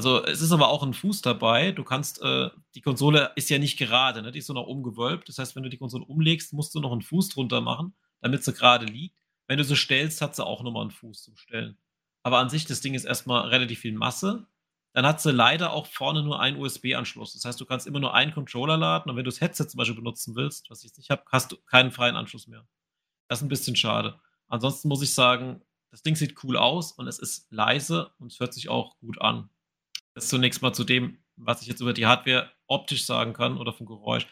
Also es ist aber auch ein Fuß dabei. Du kannst, äh, die Konsole ist ja nicht gerade, ne? die ist so nach oben gewölbt. Das heißt, wenn du die Konsole umlegst, musst du noch einen Fuß drunter machen, damit sie gerade liegt. Wenn du sie stellst, hat sie auch nochmal einen Fuß zum Stellen. Aber an sich, das Ding ist erstmal relativ viel Masse. Dann hat sie leider auch vorne nur einen USB-Anschluss. Das heißt, du kannst immer nur einen Controller laden und wenn du das Headset zum Beispiel benutzen willst, was ich jetzt nicht habe, hast du keinen freien Anschluss mehr. Das ist ein bisschen schade. Ansonsten muss ich sagen, das Ding sieht cool aus und es ist leise und es hört sich auch gut an. Das ist zunächst mal zu dem, was ich jetzt über die Hardware optisch sagen kann oder vom Geräusch.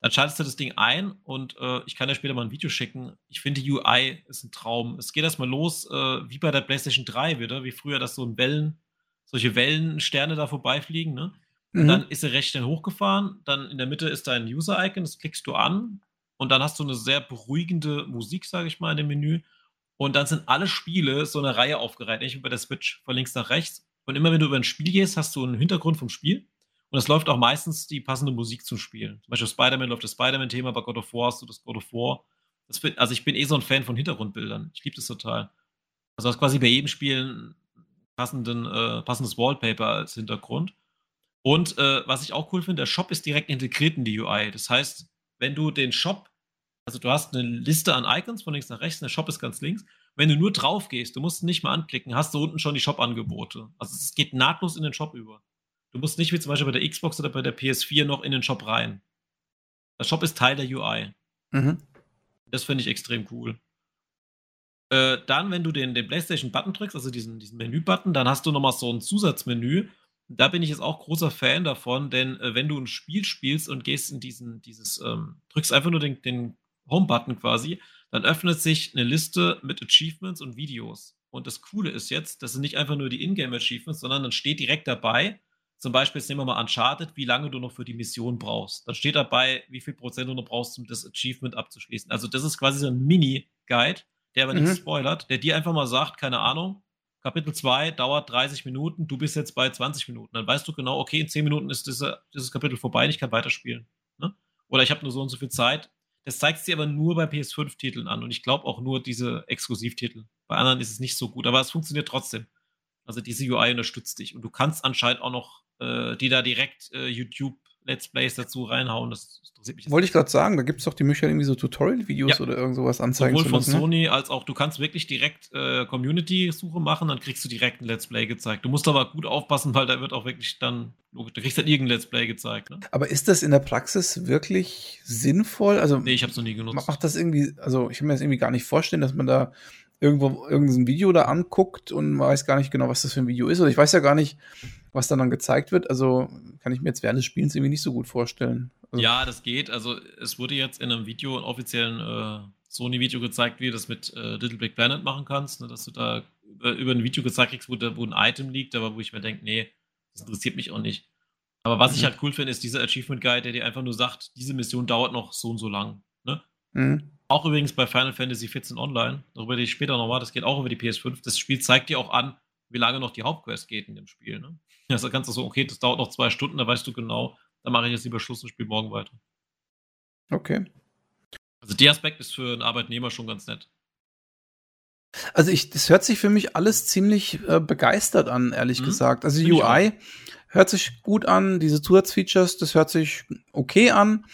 Dann schaltest du das Ding ein und äh, ich kann dir später mal ein Video schicken. Ich finde, die UI ist ein Traum. Es geht erstmal los, äh, wie bei der PlayStation 3 wieder, wie früher, dass so ein Wellen, solche Wellensterne da vorbeifliegen, ne? Und mhm. dann ist er recht schnell hochgefahren. Dann in der Mitte ist dein User-Icon, das klickst du an. Und dann hast du eine sehr beruhigende Musik, sage ich mal, in dem Menü. Und dann sind alle Spiele so eine Reihe aufgereiht, nicht wie bei der Switch, von links nach rechts. Und immer wenn du über ein Spiel gehst, hast du einen Hintergrund vom Spiel. Und es läuft auch meistens die passende Musik zum Spiel. Zum Beispiel Spider-Man läuft das Spider-Man-Thema, bei God of War hast du das God of War. Find, also ich bin eh so ein Fan von Hintergrundbildern. Ich liebe das total. Also hast quasi bei jedem Spiel passenden, äh, passendes Wallpaper als Hintergrund. Und äh, was ich auch cool finde, der Shop ist direkt integriert in die UI. Das heißt, wenn du den Shop, also du hast eine Liste an Icons von links nach rechts, der Shop ist ganz links. Wenn du nur drauf gehst, du musst nicht mal anklicken, hast du unten schon die Shop-Angebote. Also es geht nahtlos in den Shop über. Du musst nicht wie zum Beispiel bei der Xbox oder bei der PS4 noch in den Shop rein. Der Shop ist Teil der UI. Mhm. Das finde ich extrem cool. Äh, dann, wenn du den, den PlayStation-Button drückst, also diesen, diesen Menü-Button, dann hast du nochmal so ein Zusatzmenü, da bin ich jetzt auch großer Fan davon, denn äh, wenn du ein Spiel spielst und gehst in diesen, dieses, ähm, drückst einfach nur den, den Home-Button quasi, dann öffnet sich eine Liste mit Achievements und Videos. Und das Coole ist jetzt, das sind nicht einfach nur die Ingame-Achievements, sondern dann steht direkt dabei, zum Beispiel, jetzt nehmen wir mal Uncharted, wie lange du noch für die Mission brauchst. Dann steht dabei, wie viel Prozent du noch brauchst, um das Achievement abzuschließen. Also, das ist quasi so ein Mini-Guide, der aber mhm. nichts spoilert, der dir einfach mal sagt, keine Ahnung, Kapitel 2 dauert 30 Minuten, du bist jetzt bei 20 Minuten. Dann weißt du genau, okay, in 10 Minuten ist diese, dieses Kapitel vorbei, ich kann weiterspielen. Ne? Oder ich habe nur so und so viel Zeit. Das zeigt dir aber nur bei PS5-Titeln an und ich glaube auch nur diese Exklusivtitel. Bei anderen ist es nicht so gut, aber es funktioniert trotzdem. Also diese UI unterstützt dich und du kannst anscheinend auch noch äh, die da direkt äh, YouTube Let's Plays dazu reinhauen. Das interessiert mich. Wollte ich gerade sagen, da gibt es doch die Möglichkeit, irgendwie so Tutorial-Videos ja. oder irgend sowas anzeigen Sowohl zu lassen. Sowohl von Sony als auch, du kannst wirklich direkt äh, Community-Suche machen, dann kriegst du direkt ein Let's Play gezeigt. Du musst aber gut aufpassen, weil da wird auch wirklich dann, du kriegst dann irgendein Let's Play gezeigt. Ne? Aber ist das in der Praxis wirklich sinnvoll? Also, nee, ich habe es noch nie genutzt. Macht das irgendwie, also ich kann mir das irgendwie gar nicht vorstellen, dass man da irgendwo irgendein Video da anguckt und man weiß gar nicht genau, was das für ein Video ist. Oder ich weiß ja gar nicht, was dann dann gezeigt wird. Also kann ich mir jetzt während des Spielens irgendwie nicht so gut vorstellen. Also ja, das geht. Also es wurde jetzt in einem Video, einem offiziellen äh, Sony-Video gezeigt, wie du das mit äh, Little Big Planet machen kannst. Ne? Dass du da über, über, ein Video gezeigt kriegst, wo, da, wo ein Item liegt, aber wo ich mir denke, nee, das interessiert mich auch nicht. Aber was mhm. ich halt cool finde, ist dieser Achievement Guide, der dir einfach nur sagt, diese Mission dauert noch so und so lang. Ne? Mhm. Auch übrigens bei Final Fantasy XIV Online, darüber rede ich später nochmal, das geht auch über die PS5. Das Spiel zeigt dir auch an, wie lange noch die Hauptquest geht in dem Spiel. Ne? Also kannst du so, okay, das dauert noch zwei Stunden, da weißt du genau, da mache ich jetzt lieber Schluss und spiele morgen weiter. Okay. Also der Aspekt ist für einen Arbeitnehmer schon ganz nett. Also ich, das hört sich für mich alles ziemlich äh, begeistert an, ehrlich mhm. gesagt. Also die UI hört sich gut an, diese Zusatzfeatures, das hört sich okay an.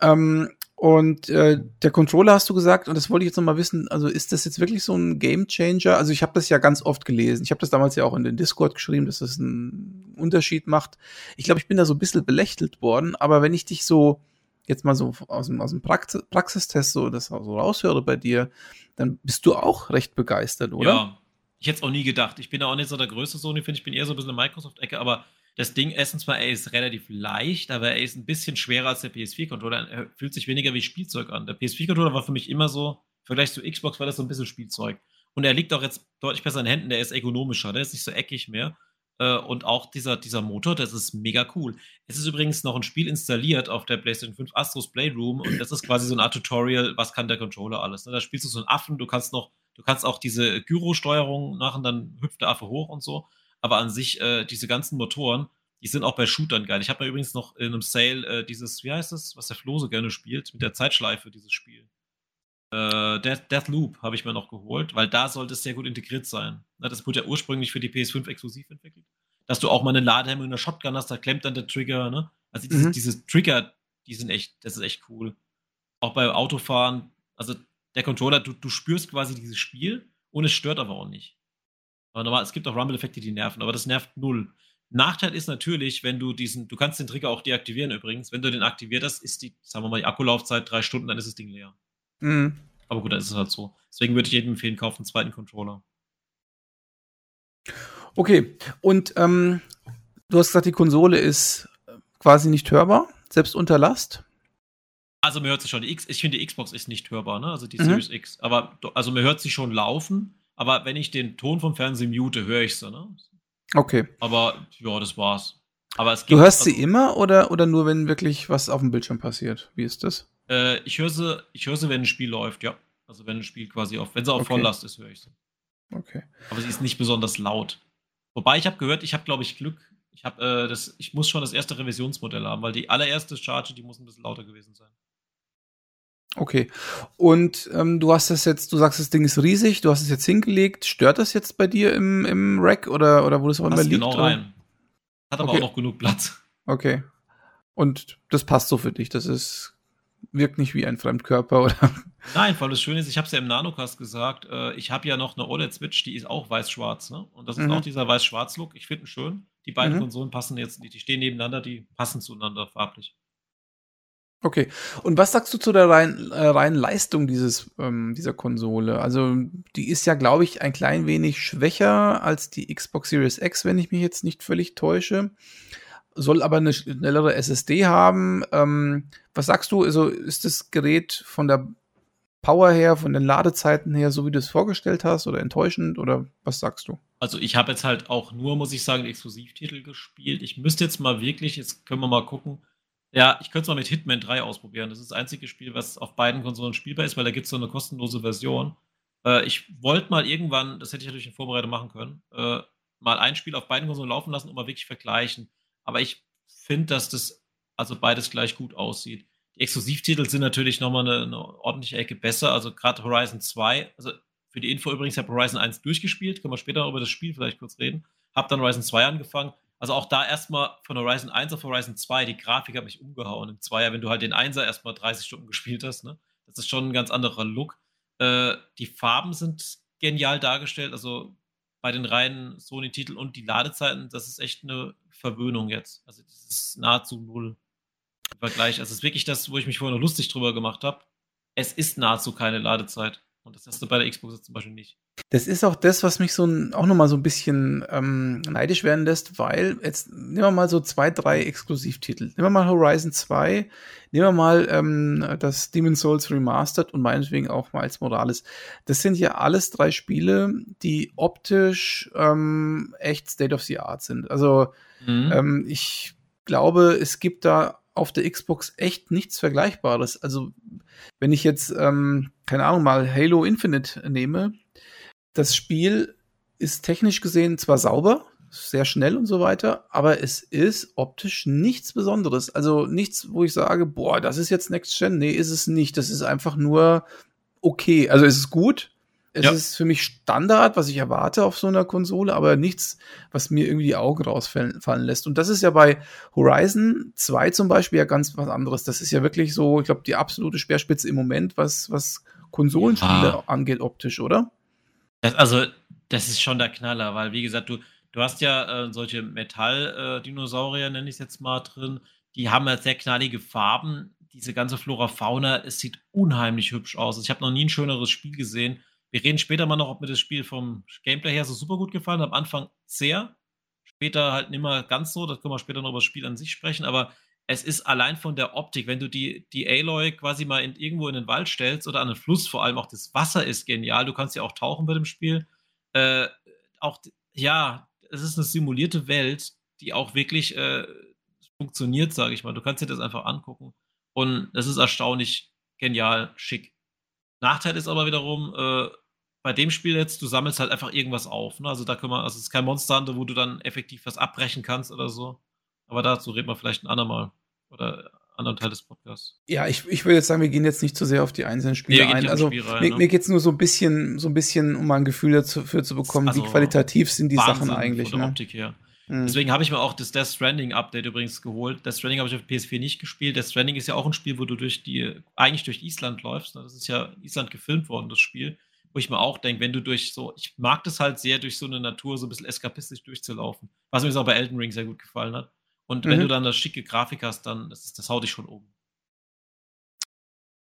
Ähm, und äh, der Controller hast du gesagt, und das wollte ich jetzt noch mal wissen, also ist das jetzt wirklich so ein Game Changer? Also ich habe das ja ganz oft gelesen. Ich habe das damals ja auch in den Discord geschrieben, dass das einen Unterschied macht. Ich glaube, ich bin da so ein bisschen belächelt worden, aber wenn ich dich so jetzt mal so aus dem, aus dem Praxis Praxistest so das so raushöre bei dir, dann bist du auch recht begeistert, oder? Ja, ich hätte es auch nie gedacht. Ich bin da auch nicht so der größte Sony, finde ich, bin eher so ein bisschen eine Microsoft-Ecke, aber das Ding, erstens mal, er ist relativ leicht, aber er ist ein bisschen schwerer als der PS4-Controller. Er fühlt sich weniger wie Spielzeug an. Der PS4-Controller war für mich immer so, im Vergleich zu Xbox war das so ein bisschen Spielzeug. Und er liegt auch jetzt deutlich besser in Händen, der ist ergonomischer, der ist nicht so eckig mehr. Äh, und auch dieser, dieser Motor, das ist mega cool. Es ist übrigens noch ein Spiel installiert auf der PlayStation 5, Astros Playroom, und das ist quasi so eine Art Tutorial, was kann der Controller alles. Ne? Da spielst du so einen Affen, du kannst noch, du kannst auch diese Gyro-Steuerung machen, dann hüpft der Affe hoch und so. Aber an sich, äh, diese ganzen Motoren, die sind auch bei Shootern geil. Ich habe mir übrigens noch in einem Sale äh, dieses, wie heißt das, was der Flo so gerne spielt, mit der Zeitschleife, dieses Spiel. Äh, Death, Death Loop habe ich mir noch geholt, weil da sollte es sehr gut integriert sein. Na, das wurde ja ursprünglich für die PS5 exklusiv entwickelt. Dass du auch mal eine Ladehemmung in der Shotgun hast, da klemmt dann der Trigger, ne? Also diese, mhm. diese Trigger, die sind echt, das ist echt cool. Auch bei Autofahren, also der Controller, du, du spürst quasi dieses Spiel und es stört aber auch nicht. Aber normal, es gibt auch Rumble-Effekte, die nerven, aber das nervt null. Nachteil ist natürlich, wenn du diesen, du kannst den Trigger auch deaktivieren übrigens. Wenn du den aktiviert hast, ist die, sagen wir mal, die Akkulaufzeit drei Stunden, dann ist das Ding leer. Mhm. Aber gut, dann ist es halt so. Deswegen würde ich jedem empfehlen, kaufen einen zweiten Controller. Okay, und ähm, du hast gesagt, die Konsole ist quasi nicht hörbar, selbst unter Last. Also man hört sie schon. Die X, ich finde, die Xbox ist nicht hörbar, ne? Also die mhm. Series X. Aber also man hört sie schon laufen, aber wenn ich den Ton vom Fernsehen mute, höre ich sie, ne? Okay. Aber ja, das war's. Aber es du hörst also, sie immer oder, oder nur, wenn wirklich was auf dem Bildschirm passiert? Wie ist das? Äh, ich höre sie, ich höre sie, wenn ein Spiel läuft, ja. Also wenn ein Spiel quasi auf, wenn sie auf okay. Volllast ist, höre ich sie. Okay. Aber sie ist nicht besonders laut. Wobei ich habe gehört, ich habe glaube ich Glück. Ich habe äh, das, ich muss schon das erste Revisionsmodell haben, weil die allererste Charge, die muss ein bisschen lauter gewesen sein. Okay. Und ähm, du hast das jetzt, du sagst, das Ding ist riesig, du hast es jetzt hingelegt. Stört das jetzt bei dir im, im Rack oder, oder wo das auch immer liegt? genau rein. Hat aber okay. auch noch genug Platz. Okay. Und das passt so für dich. Das ist, wirkt nicht wie ein Fremdkörper, oder? Nein, weil das Schöne ist, ich habe es ja im Nanocast gesagt, äh, ich habe ja noch eine OLED-Switch, die ist auch weiß-schwarz, ne? Und das ist mhm. auch dieser weiß-schwarz-Look. Ich finde ihn schön. Die beiden mhm. Konsolen passen jetzt, die stehen nebeneinander, die passen zueinander farblich. Okay. Und was sagst du zu der reinen, äh, reinen Leistung dieses, ähm, dieser Konsole? Also, die ist ja, glaube ich, ein klein wenig schwächer als die Xbox Series X, wenn ich mich jetzt nicht völlig täusche. Soll aber eine schnellere SSD haben. Ähm, was sagst du? Also, ist das Gerät von der Power her, von den Ladezeiten her, so wie du es vorgestellt hast, oder enttäuschend, oder was sagst du? Also ich habe jetzt halt auch nur, muss ich sagen, Exklusivtitel gespielt. Ich müsste jetzt mal wirklich, jetzt können wir mal gucken, ja, ich könnte es mal mit Hitman 3 ausprobieren. Das ist das einzige Spiel, was auf beiden Konsolen spielbar ist, weil da gibt es so eine kostenlose Version. Äh, ich wollte mal irgendwann, das hätte ich natürlich in Vorbereitung machen können, äh, mal ein Spiel auf beiden Konsolen laufen lassen und mal wirklich vergleichen. Aber ich finde, dass das also beides gleich gut aussieht. Die Exklusivtitel sind natürlich nochmal eine, eine ordentliche Ecke besser. Also gerade Horizon 2, also für die Info übrigens, ich habe Horizon 1 durchgespielt, können wir später über das Spiel vielleicht kurz reden. Hab dann Horizon 2 angefangen also auch da erstmal von Horizon 1 auf Horizon 2, die Grafik hat mich umgehauen. Im Zweier, wenn du halt den Einser erstmal 30 Stunden gespielt hast, ne? Das ist schon ein ganz anderer Look. Äh, die Farben sind genial dargestellt, also bei den reinen Sony-Titeln und die Ladezeiten, das ist echt eine Verwöhnung jetzt. Also das ist nahezu null im Vergleich. Also es ist wirklich das, wo ich mich vorher noch lustig drüber gemacht habe. Es ist nahezu keine Ladezeit. Und das hast du bei der Xbox zum Beispiel nicht. Das ist auch das, was mich so ein, auch nochmal so ein bisschen ähm, neidisch werden lässt, weil jetzt nehmen wir mal so zwei, drei Exklusivtitel. Nehmen wir mal Horizon 2, nehmen wir mal ähm, das Demon's Souls Remastered und meinetwegen auch Miles Morales. Das sind ja alles drei Spiele, die optisch ähm, echt State of the Art sind. Also mhm. ähm, ich glaube, es gibt da auf der Xbox echt nichts Vergleichbares. Also, wenn ich jetzt, ähm, keine Ahnung, mal Halo Infinite nehme, das Spiel ist technisch gesehen zwar sauber, sehr schnell und so weiter, aber es ist optisch nichts Besonderes. Also nichts, wo ich sage, boah, das ist jetzt Next Gen. Nee, ist es nicht. Das ist einfach nur okay. Also es ist gut, es ja. ist für mich Standard, was ich erwarte auf so einer Konsole, aber nichts, was mir irgendwie die Augen rausfallen lässt. Und das ist ja bei Horizon 2 zum Beispiel ja ganz was anderes. Das ist ja wirklich so, ich glaube, die absolute Speerspitze im Moment, was, was Konsolenspiele ja. angeht, optisch, oder? Das, also, das ist schon der Knaller, weil, wie gesagt, du, du hast ja äh, solche Metall-Dinosaurier, äh, nenne ich es jetzt mal, drin. Die haben ja sehr knallige Farben. Diese ganze Flora Fauna, es sieht unheimlich hübsch aus. Ich habe noch nie ein schöneres Spiel gesehen wir reden später mal noch, ob mir das Spiel vom Gameplay her so super gut gefallen hat. Am Anfang sehr, später halt nicht mehr ganz so. Da können wir später noch über das Spiel an sich sprechen. Aber es ist allein von der Optik, wenn du die, die Aloy quasi mal in, irgendwo in den Wald stellst oder an den Fluss, vor allem auch das Wasser ist genial. Du kannst ja auch tauchen bei dem Spiel. Äh, auch, ja, es ist eine simulierte Welt, die auch wirklich äh, funktioniert, sage ich mal. Du kannst dir das einfach angucken. Und es ist erstaunlich genial, schick. Nachteil ist aber wiederum, äh, bei dem Spiel jetzt, du sammelst halt einfach irgendwas auf. Ne? Also da können wir, also es ist kein Monster Hunter, wo du dann effektiv was abbrechen kannst oder so. Aber dazu reden wir vielleicht ein andermal. Oder anderen Teil des Podcasts. Ja, ich, ich würde jetzt sagen, wir gehen jetzt nicht zu sehr auf die einzelnen Spiele nee, ein. Also rein, mir, ne? mir geht es nur so ein bisschen, so ein bisschen, um mal ein Gefühl dafür zu bekommen, also wie qualitativ sind die Wahnsinn Sachen eigentlich. Von der ne? Optik her. Mhm. Deswegen habe ich mir auch das Death Stranding Update übrigens geholt. Death Stranding habe ich auf PS4 nicht gespielt. Death Stranding ist ja auch ein Spiel, wo du durch die, eigentlich durch Island läufst. Ne? Das ist ja Island gefilmt worden, das Spiel wo ich mir auch denke, wenn du durch so, ich mag das halt sehr, durch so eine Natur so ein bisschen eskapistisch durchzulaufen. Was mir auch bei Elden Ring sehr gut gefallen hat. Und mhm. wenn du dann das schicke Grafik hast, dann das, ist, das haut dich schon um.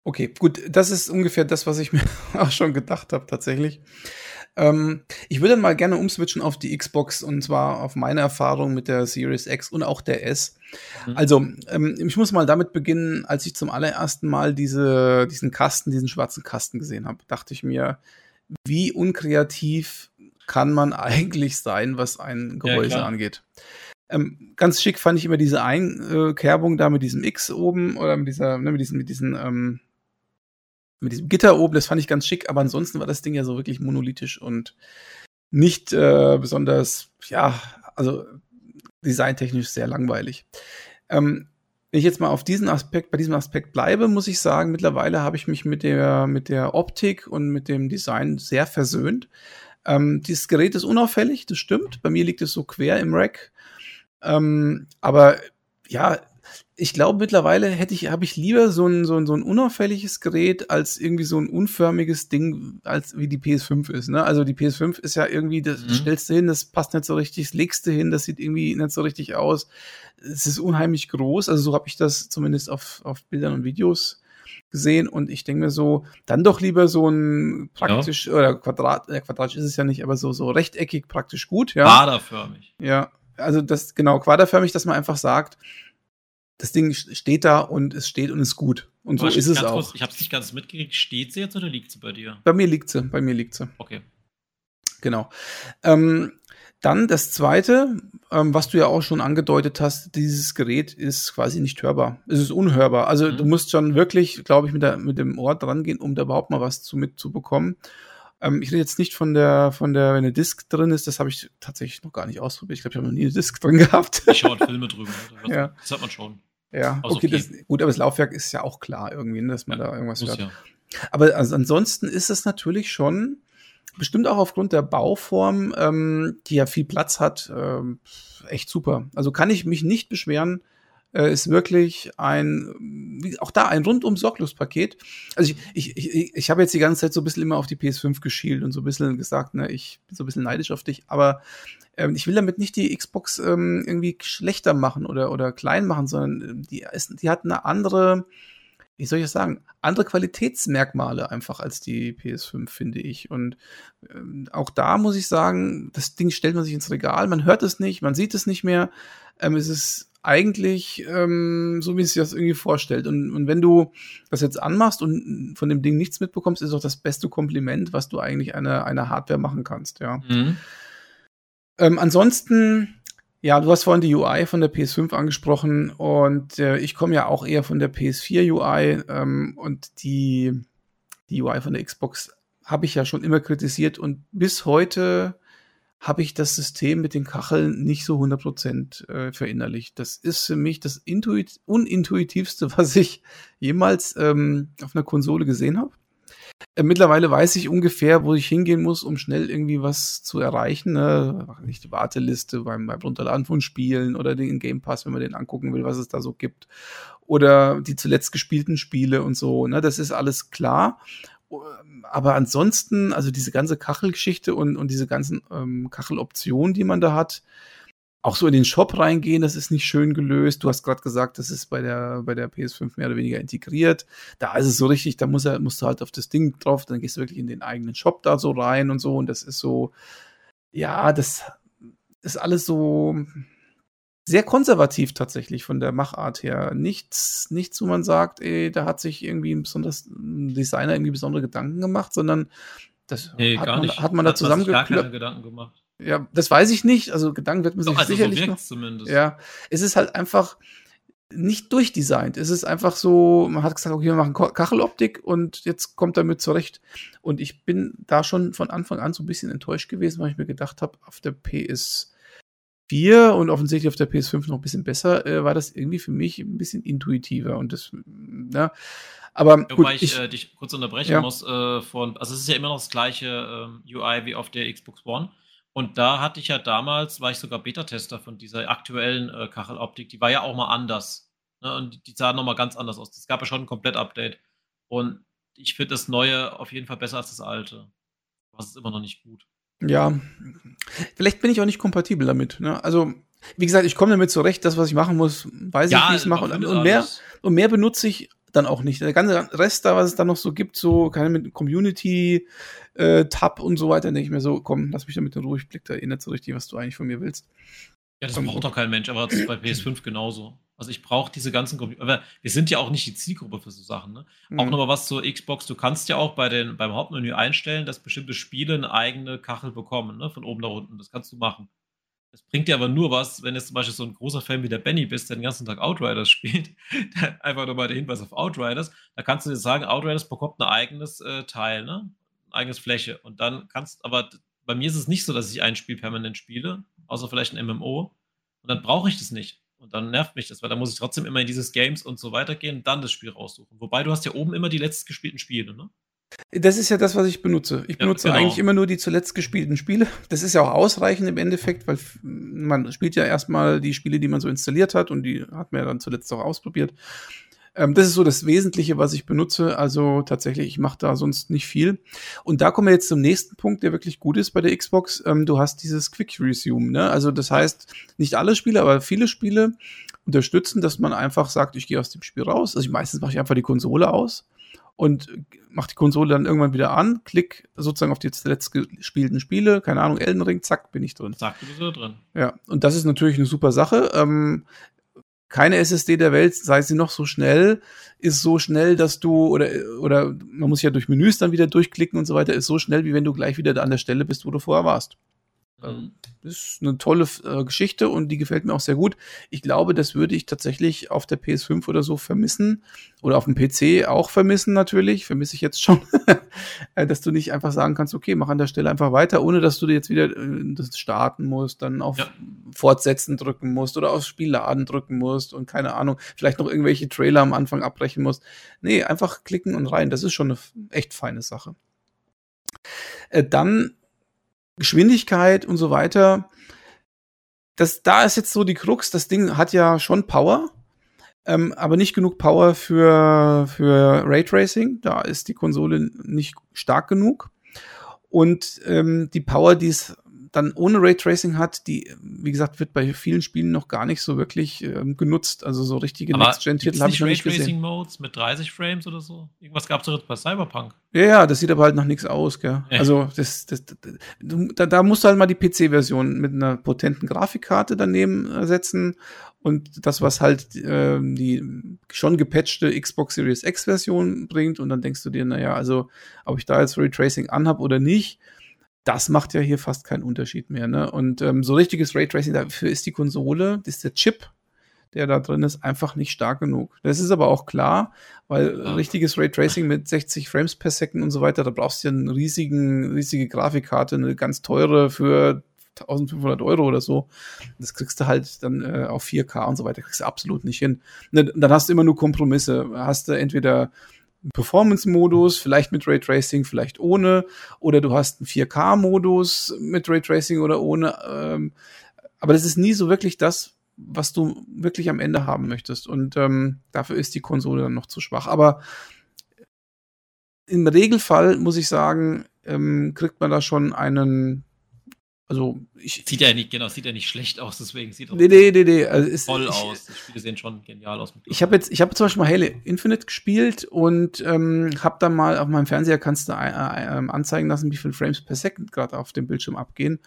Okay, gut, das ist ungefähr das, was ich mir auch schon gedacht habe, tatsächlich. Ähm, ich würde mal gerne umswitchen auf die Xbox und zwar auf meine Erfahrung mit der Series X und auch der S. Mhm. Also, ähm, ich muss mal damit beginnen, als ich zum allerersten Mal diese, diesen Kasten, diesen schwarzen Kasten gesehen habe, dachte ich mir, wie unkreativ kann man eigentlich sein, was ein Gehäuse ja, angeht. Ähm, ganz schick fand ich immer diese Einkerbung da mit diesem X oben oder mit dieser, ne, mit diesen, mit diesen, ähm, mit diesem Gitter oben, das fand ich ganz schick, aber ansonsten war das Ding ja so wirklich monolithisch und nicht äh, besonders, ja, also designtechnisch sehr langweilig. Ähm, wenn ich jetzt mal auf diesen Aspekt, bei diesem Aspekt bleibe, muss ich sagen, mittlerweile habe ich mich mit der, mit der Optik und mit dem Design sehr versöhnt. Ähm, dieses Gerät ist unauffällig, das stimmt. Bei mir liegt es so quer im Rack. Ähm, aber ja, ich glaube mittlerweile hätte ich, habe ich lieber so ein, so ein, so ein unauffälliges Gerät als irgendwie so ein unförmiges Ding, als wie die PS5 ist. Ne? Also die PS5 ist ja irgendwie, das mhm. stellst du hin, das passt nicht so richtig, das legst du hin, das sieht irgendwie nicht so richtig aus. Es ist unheimlich groß, also so habe ich das zumindest auf, auf Bildern und Videos gesehen und ich denke mir so, dann doch lieber so ein praktisch, ja. oder Quadrat, äh, quadratisch ist es ja nicht, aber so, so rechteckig praktisch gut, ja. Quaderförmig. Ja, also das, genau, quaderförmig, dass man einfach sagt, das Ding steht da und es steht und ist gut. Und so ist es auch. Kurz, ich habe es nicht ganz mitgekriegt. Steht sie jetzt oder liegt sie bei dir? Bei mir liegt sie. Bei mir liegt sie. Okay. Genau. Ähm, dann das zweite, ähm, was du ja auch schon angedeutet hast, dieses Gerät ist quasi nicht hörbar. Es ist unhörbar. Also mhm. du musst schon wirklich, glaube ich, mit, der, mit dem Ohr dran gehen, um da überhaupt mal was zu mitzubekommen. Ähm, ich rede jetzt nicht von der, von der, wenn eine Disc drin ist, das habe ich tatsächlich noch gar nicht ausprobiert. Ich glaube, ich habe noch nie eine Disc drin gehabt. Ich schaue halt Filme drüber. Ja. Das hat man schon. Ja, also okay, okay. Das, gut, aber das Laufwerk ist ja auch klar irgendwie, ne, dass man ja, da irgendwas hört. Ja. Aber also ansonsten ist es natürlich schon, bestimmt auch aufgrund der Bauform, ähm, die ja viel Platz hat, ähm, echt super. Also kann ich mich nicht beschweren, äh, ist wirklich ein, auch da ein rundum sorglos Paket. Also ich, ich, ich, ich habe jetzt die ganze Zeit so ein bisschen immer auf die PS5 geschielt und so ein bisschen gesagt, ne, ich bin so ein bisschen neidisch auf dich, aber ähm, ich will damit nicht die Xbox ähm, irgendwie schlechter machen oder, oder klein machen, sondern ähm, die, ist, die hat eine andere, wie soll ich das sagen, andere Qualitätsmerkmale einfach als die PS5, finde ich. Und ähm, auch da muss ich sagen, das Ding stellt man sich ins Regal, man hört es nicht, man sieht es nicht mehr. Ähm, es ist eigentlich ähm, so, wie es sich das irgendwie vorstellt. Und, und wenn du das jetzt anmachst und von dem Ding nichts mitbekommst, ist auch das beste Kompliment, was du eigentlich einer eine Hardware machen kannst, ja. Mhm. Ähm, ansonsten, ja, du hast vorhin die UI von der PS5 angesprochen und äh, ich komme ja auch eher von der PS4 UI ähm, und die, die UI von der Xbox habe ich ja schon immer kritisiert und bis heute habe ich das System mit den Kacheln nicht so 100% äh, verinnerlicht. Das ist für mich das Intuit unintuitivste, was ich jemals ähm, auf einer Konsole gesehen habe. Äh, mittlerweile weiß ich ungefähr, wo ich hingehen muss, um schnell irgendwie was zu erreichen. Ne? Nicht die Warteliste beim, beim Runterladen von Spielen oder den Game Pass, wenn man den angucken will, was es da so gibt. Oder die zuletzt gespielten Spiele und so. Ne? Das ist alles klar aber ansonsten, also diese ganze Kachelgeschichte und, und diese ganzen ähm, Kacheloptionen, die man da hat, auch so in den Shop reingehen, das ist nicht schön gelöst. Du hast gerade gesagt, das ist bei der, bei der PS5 mehr oder weniger integriert. Da ist es so richtig, da muss er, musst du halt auf das Ding drauf, dann gehst du wirklich in den eigenen Shop da so rein und so. Und das ist so, ja, das ist alles so, sehr konservativ tatsächlich von der Machart her. Nichts, nichts, wo man sagt, ey, da hat sich irgendwie ein besonders ein Designer irgendwie besondere Gedanken gemacht, sondern das nee, hat, man, hat man da zusammen gar keine Gedanken gemacht. Ja, das weiß ich nicht. Also Gedanken wird man Doch, sich also sicherlich so noch. Zumindest. Ja, es ist halt einfach nicht durchdesignt. Es ist einfach so, man hat gesagt, okay, wir machen Kacheloptik und jetzt kommt damit zurecht. Und ich bin da schon von Anfang an so ein bisschen enttäuscht gewesen, weil ich mir gedacht habe, auf der PS 4 und offensichtlich auf der PS5 noch ein bisschen besser, äh, war das irgendwie für mich ein bisschen intuitiver und das, ja. Aber gut, Wobei ich, ich äh, dich kurz unterbrechen ja. muss, äh, von, also es ist ja immer noch das gleiche ähm, UI wie auf der Xbox One. Und da hatte ich ja damals, war ich sogar Beta-Tester von dieser aktuellen äh, Kacheloptik, die war ja auch mal anders. Ne? Und die, die sah nochmal ganz anders aus. Es gab ja schon ein Komplett-Update. Und ich finde das Neue auf jeden Fall besser als das Alte. Aber es ist immer noch nicht gut. Ja, vielleicht bin ich auch nicht kompatibel damit. Ne? Also, wie gesagt, ich komme damit zurecht, das, was ich machen muss, weiß ja, ich, wie ich es mache. Und, und, mehr, und mehr benutze ich dann auch nicht. Der ganze Rest da, was es dann noch so gibt, so keine mit Community äh, Tab und so weiter, denke ich mir so, komm, lass mich damit in Ruhe, ich blick da eh nicht so richtig, was du eigentlich von mir willst. Ja, das braucht doch kein Mensch, aber das ist bei PS5 genauso. Also ich brauche diese ganzen Computer. Aber wir sind ja auch nicht die Zielgruppe für so Sachen. Ne? Mhm. Auch nochmal was zur Xbox. Du kannst ja auch bei den, beim Hauptmenü einstellen, dass bestimmte Spiele eine eigene Kachel bekommen, ne? von oben nach unten. Das kannst du machen. Das bringt dir aber nur was, wenn du zum Beispiel so ein großer Fan wie der Benny bist, der den ganzen Tag Outriders spielt. Einfach nochmal der Hinweis auf Outriders. Da kannst du dir sagen, Outriders bekommt ein eigenes äh, Teil, ne? Ein eigenes Fläche. Und dann kannst, aber bei mir ist es nicht so, dass ich ein Spiel permanent spiele, außer vielleicht ein MMO. Und dann brauche ich das nicht. Und dann nervt mich das, weil dann muss ich trotzdem immer in dieses Games und so weiter gehen und dann das Spiel raussuchen. Wobei du hast ja oben immer die letzt gespielten Spiele, ne? Das ist ja das, was ich benutze. Ich benutze ja, genau. eigentlich immer nur die zuletzt gespielten Spiele. Das ist ja auch ausreichend im Endeffekt, weil man spielt ja erstmal die Spiele, die man so installiert hat und die hat man ja dann zuletzt auch ausprobiert. Ähm, das ist so das Wesentliche, was ich benutze. Also tatsächlich, ich mache da sonst nicht viel. Und da kommen wir jetzt zum nächsten Punkt, der wirklich gut ist bei der Xbox. Ähm, du hast dieses Quick Resume. Ne? Also das heißt, nicht alle Spiele, aber viele Spiele unterstützen, dass man einfach sagt, ich gehe aus dem Spiel raus. Also ich, meistens mache ich einfach die Konsole aus und mache die Konsole dann irgendwann wieder an, klick sozusagen auf die zuletzt gespielten Spiele, keine Ahnung, Elden Ring, zack, bin ich drin. Zack, du bist da drin. Ja, und das ist natürlich eine super Sache. Ähm, keine SSD der Welt, sei sie noch so schnell, ist so schnell, dass du, oder, oder man muss ja durch Menüs dann wieder durchklicken und so weiter, ist so schnell, wie wenn du gleich wieder an der Stelle bist, wo du vorher warst. Mhm. Das ist eine tolle äh, Geschichte und die gefällt mir auch sehr gut. Ich glaube, das würde ich tatsächlich auf der PS5 oder so vermissen oder auf dem PC auch vermissen natürlich. Vermisse ich jetzt schon, äh, dass du nicht einfach sagen kannst, okay, mach an der Stelle einfach weiter, ohne dass du jetzt wieder äh, das starten musst, dann auf ja. Fortsetzen drücken musst oder auf Spielladen drücken musst und keine Ahnung, vielleicht noch irgendwelche Trailer am Anfang abbrechen musst. Nee, einfach klicken und rein. Das ist schon eine echt feine Sache. Äh, dann Geschwindigkeit und so weiter. Das, da ist jetzt so die Krux, das Ding hat ja schon Power, ähm, aber nicht genug Power für, für Raytracing. Da ist die Konsole nicht stark genug. Und ähm, die Power, die es dann ohne Raytracing hat, die, wie gesagt, wird bei vielen Spielen noch gar nicht so wirklich ähm, genutzt. Also so richtige Next-Gen-Titel habe ich noch nicht gesehen. Raytracing-Modes mit 30 Frames oder so? Irgendwas gab es doch bei Cyberpunk. Ja, ja, das sieht aber halt nach nichts aus, gell? Ja. Also das, das, das, da, da musst du halt mal die PC-Version mit einer potenten Grafikkarte daneben setzen und das, was halt äh, die schon gepatchte Xbox Series X-Version bringt und dann denkst du dir, naja, also ob ich da jetzt Raytracing anhab oder nicht, das macht ja hier fast keinen Unterschied mehr. Ne? Und ähm, so richtiges Raytracing, dafür ist die Konsole, ist der Chip, der da drin ist, einfach nicht stark genug. Das ist aber auch klar, weil richtiges Raytracing mit 60 Frames per Second und so weiter, da brauchst du ja eine riesigen, riesige Grafikkarte, eine ganz teure für 1500 Euro oder so. Das kriegst du halt dann äh, auf 4K und so weiter, kriegst du absolut nicht hin. Ne, dann hast du immer nur Kompromisse. Hast du entweder Performance-Modus, vielleicht mit Raytracing, vielleicht ohne, oder du hast einen 4K-Modus mit Raytracing oder ohne. Ähm, aber das ist nie so wirklich das, was du wirklich am Ende haben möchtest. Und ähm, dafür ist die Konsole dann noch zu schwach. Aber im Regelfall muss ich sagen, ähm, kriegt man da schon einen also ich, sieht ja nicht genau, sieht ja nicht schlecht aus, deswegen sieht er nee, nee, nee, nee. Also ist, voll ich, aus. Die Spiele sehen schon genial aus. Ich habe jetzt, ich habe zum Beispiel mal Halo Infinite gespielt und ähm, habe dann mal auf meinem Fernseher kannst du äh, äh, anzeigen lassen, wie viele Frames per Second gerade auf dem Bildschirm abgehen.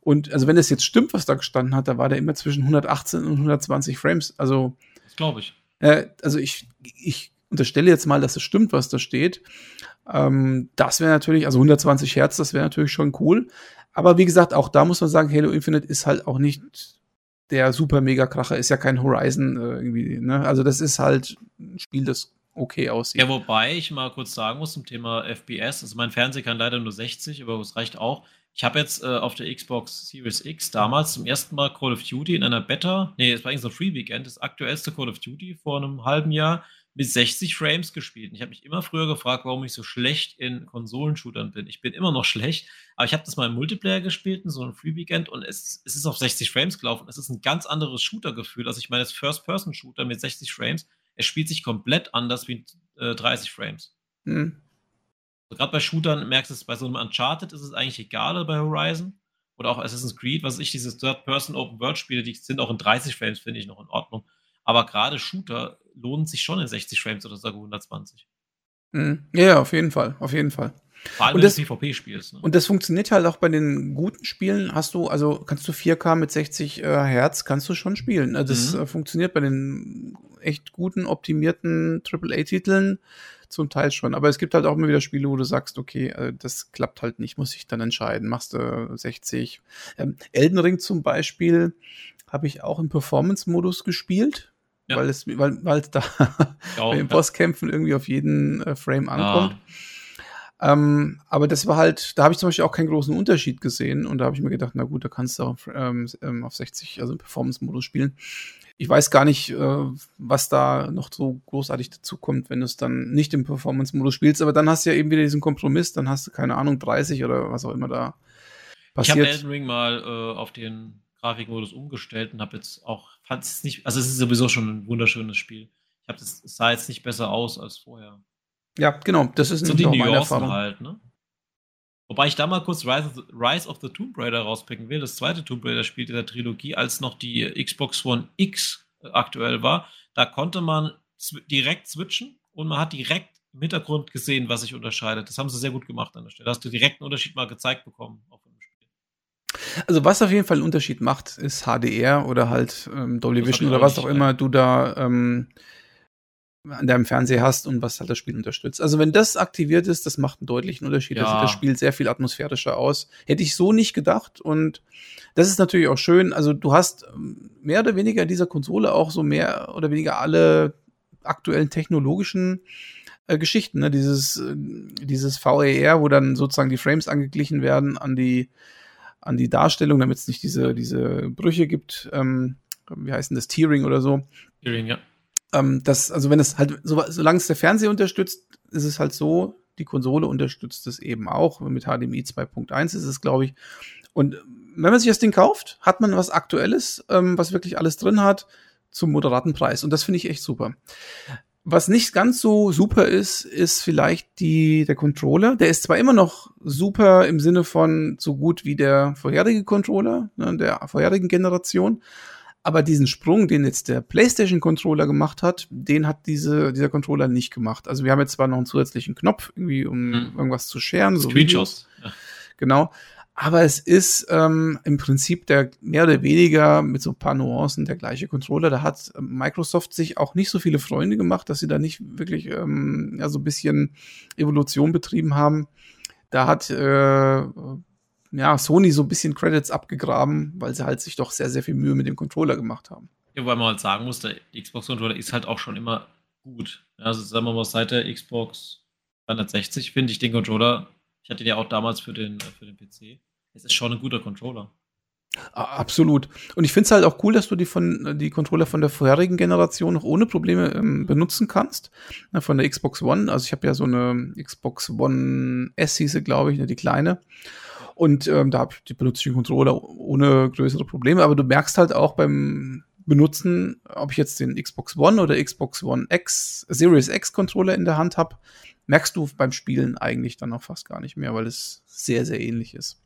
Und also wenn das jetzt stimmt, was da gestanden hat, da war der immer zwischen 118 und 120 Frames. Also das glaube ich. Äh, also ich, ich unterstelle jetzt mal, dass es stimmt, was da steht. Ähm, das wäre natürlich, also 120 Hertz, das wäre natürlich schon cool. Aber wie gesagt, auch da muss man sagen, Halo Infinite ist halt auch nicht der super mega Kracher, ist ja kein Horizon äh, irgendwie. Ne? Also das ist halt ein Spiel, das okay aussieht. Ja, wobei ich mal kurz sagen muss zum Thema FPS. Also mein Fernseher kann leider nur 60, aber es reicht auch. Ich habe jetzt äh, auf der Xbox Series X damals zum ersten Mal Call of Duty in einer Beta, nee, es war eigentlich so ein Free Weekend, das aktuellste Call of Duty vor einem halben Jahr mit 60 Frames gespielt. Und ich habe mich immer früher gefragt, warum ich so schlecht in Konsolenshootern bin. Ich bin immer noch schlecht, aber ich habe das mal im Multiplayer gespielt, in so einem Free Weekend, und es, es ist auf 60 Frames gelaufen. Es ist ein ganz anderes Shooter-Gefühl. Also ich meine, das First-Person-Shooter mit 60 Frames, es spielt sich komplett anders wie äh, 30 Frames. Mhm. Also Gerade bei Shootern merkst du es, bei so einem Uncharted ist es eigentlich egal oder bei Horizon. Oder auch Assassin's Creed, was ich, diese Third-Person-Open-World-Spiele, die sind auch in 30 Frames, finde ich noch in Ordnung. Aber gerade Shooter lohnen sich schon in 60 Frames oder sogar 120. Mhm. Ja, auf jeden Fall, auf jeden Fall. Vor allem, und wenn das, du PvP spielst. Ne? Und das funktioniert halt auch bei den guten Spielen. Hast du, also kannst du 4K mit 60 äh, Hertz, kannst du schon spielen. Also das mhm. äh, funktioniert bei den echt guten, optimierten AAA-Titeln zum Teil schon. Aber es gibt halt auch immer wieder Spiele, wo du sagst, okay, äh, das klappt halt nicht, muss ich dann entscheiden. Machst du 60. Ähm, Elden Ring zum Beispiel habe ich auch im Performance-Modus gespielt. Ja. Weil es, weil, weil es da bei den Bosskämpfen irgendwie auf jeden äh, Frame ankommt. Ah. Ähm, aber das war halt, da habe ich zum Beispiel auch keinen großen Unterschied gesehen und da habe ich mir gedacht, na gut, da kannst du auf, ähm, ähm auf 60, also Performance-Modus spielen. Ich weiß gar nicht, äh, was da noch so großartig dazu kommt, wenn du es dann nicht im Performance-Modus spielst, aber dann hast du ja eben wieder diesen Kompromiss, dann hast du, keine Ahnung, 30 oder was auch immer da passiert. Ich habe Elden Ring mal äh, auf den Grafikmodus umgestellt und habe jetzt auch, fand es nicht, also es ist sowieso schon ein wunderschönes Spiel. Ich habe das, sah jetzt nicht besser aus als vorher. Ja, genau. Das ist so die Nuancen halt, ne? Wobei ich da mal kurz Rise of, the, Rise of the Tomb Raider rauspicken will. Das zweite Tomb Raider-Spiel dieser Trilogie, als noch die Xbox One X äh, aktuell war. Da konnte man direkt switchen und man hat direkt im Hintergrund gesehen, was sich unterscheidet. Das haben sie sehr gut gemacht an der Stelle. Da hast du direkt einen Unterschied mal gezeigt bekommen. Also was auf jeden Fall einen Unterschied macht, ist HDR oder halt ähm, Dolby Vision oder was auch immer du da ähm, an deinem Fernseher hast und was halt das Spiel unterstützt. Also wenn das aktiviert ist, das macht einen deutlichen Unterschied. Ja. Das sieht das Spiel sehr viel atmosphärischer aus. Hätte ich so nicht gedacht und das ist natürlich auch schön. Also du hast ähm, mehr oder weniger in dieser Konsole auch so mehr oder weniger alle aktuellen technologischen äh, Geschichten, ne? dieses, äh, dieses VAR, wo dann sozusagen die Frames angeglichen werden an die, an die Darstellung, damit es nicht diese, diese Brüche gibt. Ähm, wie heißt denn das? Tearing oder so. Tearing, ja ähm, das, also wenn es halt, so, solange es der Fernseher unterstützt, ist es halt so, die Konsole unterstützt es eben auch. Mit HDMI 2.1 ist es, glaube ich. Und wenn man sich das Ding kauft, hat man was Aktuelles, ähm, was wirklich alles drin hat, zum moderaten Preis. Und das finde ich echt super. Was nicht ganz so super ist, ist vielleicht die, der Controller. Der ist zwar immer noch super im Sinne von so gut wie der vorherige Controller, ne, der vorherigen Generation, aber diesen Sprung, den jetzt der PlayStation-Controller gemacht hat, den hat diese, dieser Controller nicht gemacht. Also wir haben jetzt zwar noch einen zusätzlichen Knopf, irgendwie, um hm. irgendwas zu scheren. So Screenshots. Ja. Genau. Aber es ist ähm, im Prinzip der mehr oder weniger mit so ein paar Nuancen der gleiche Controller. Da hat Microsoft sich auch nicht so viele Freunde gemacht, dass sie da nicht wirklich ähm, ja, so ein bisschen Evolution betrieben haben. Da hat äh, ja, Sony so ein bisschen Credits abgegraben, weil sie halt sich doch sehr, sehr viel Mühe mit dem Controller gemacht haben. Ja, weil man halt sagen muss, der Xbox-Controller ist halt auch schon immer gut. Also sagen wir mal, seit der Xbox 360 finde ich den Controller, ich hatte den ja auch damals für den, für den PC, es ist schon ein guter Controller. Absolut. Und ich finde es halt auch cool, dass du die von die Controller von der vorherigen Generation noch ohne Probleme ähm, benutzen kannst. Ja, von der Xbox One. Also ich habe ja so eine Xbox One S hieße, glaube ich, ne, die kleine. Und ähm, da die benutze ich den Controller ohne größere Probleme. Aber du merkst halt auch beim Benutzen, ob ich jetzt den Xbox One oder Xbox One X, Series X Controller in der Hand habe, merkst du beim Spielen eigentlich dann auch fast gar nicht mehr, weil es sehr, sehr ähnlich ist.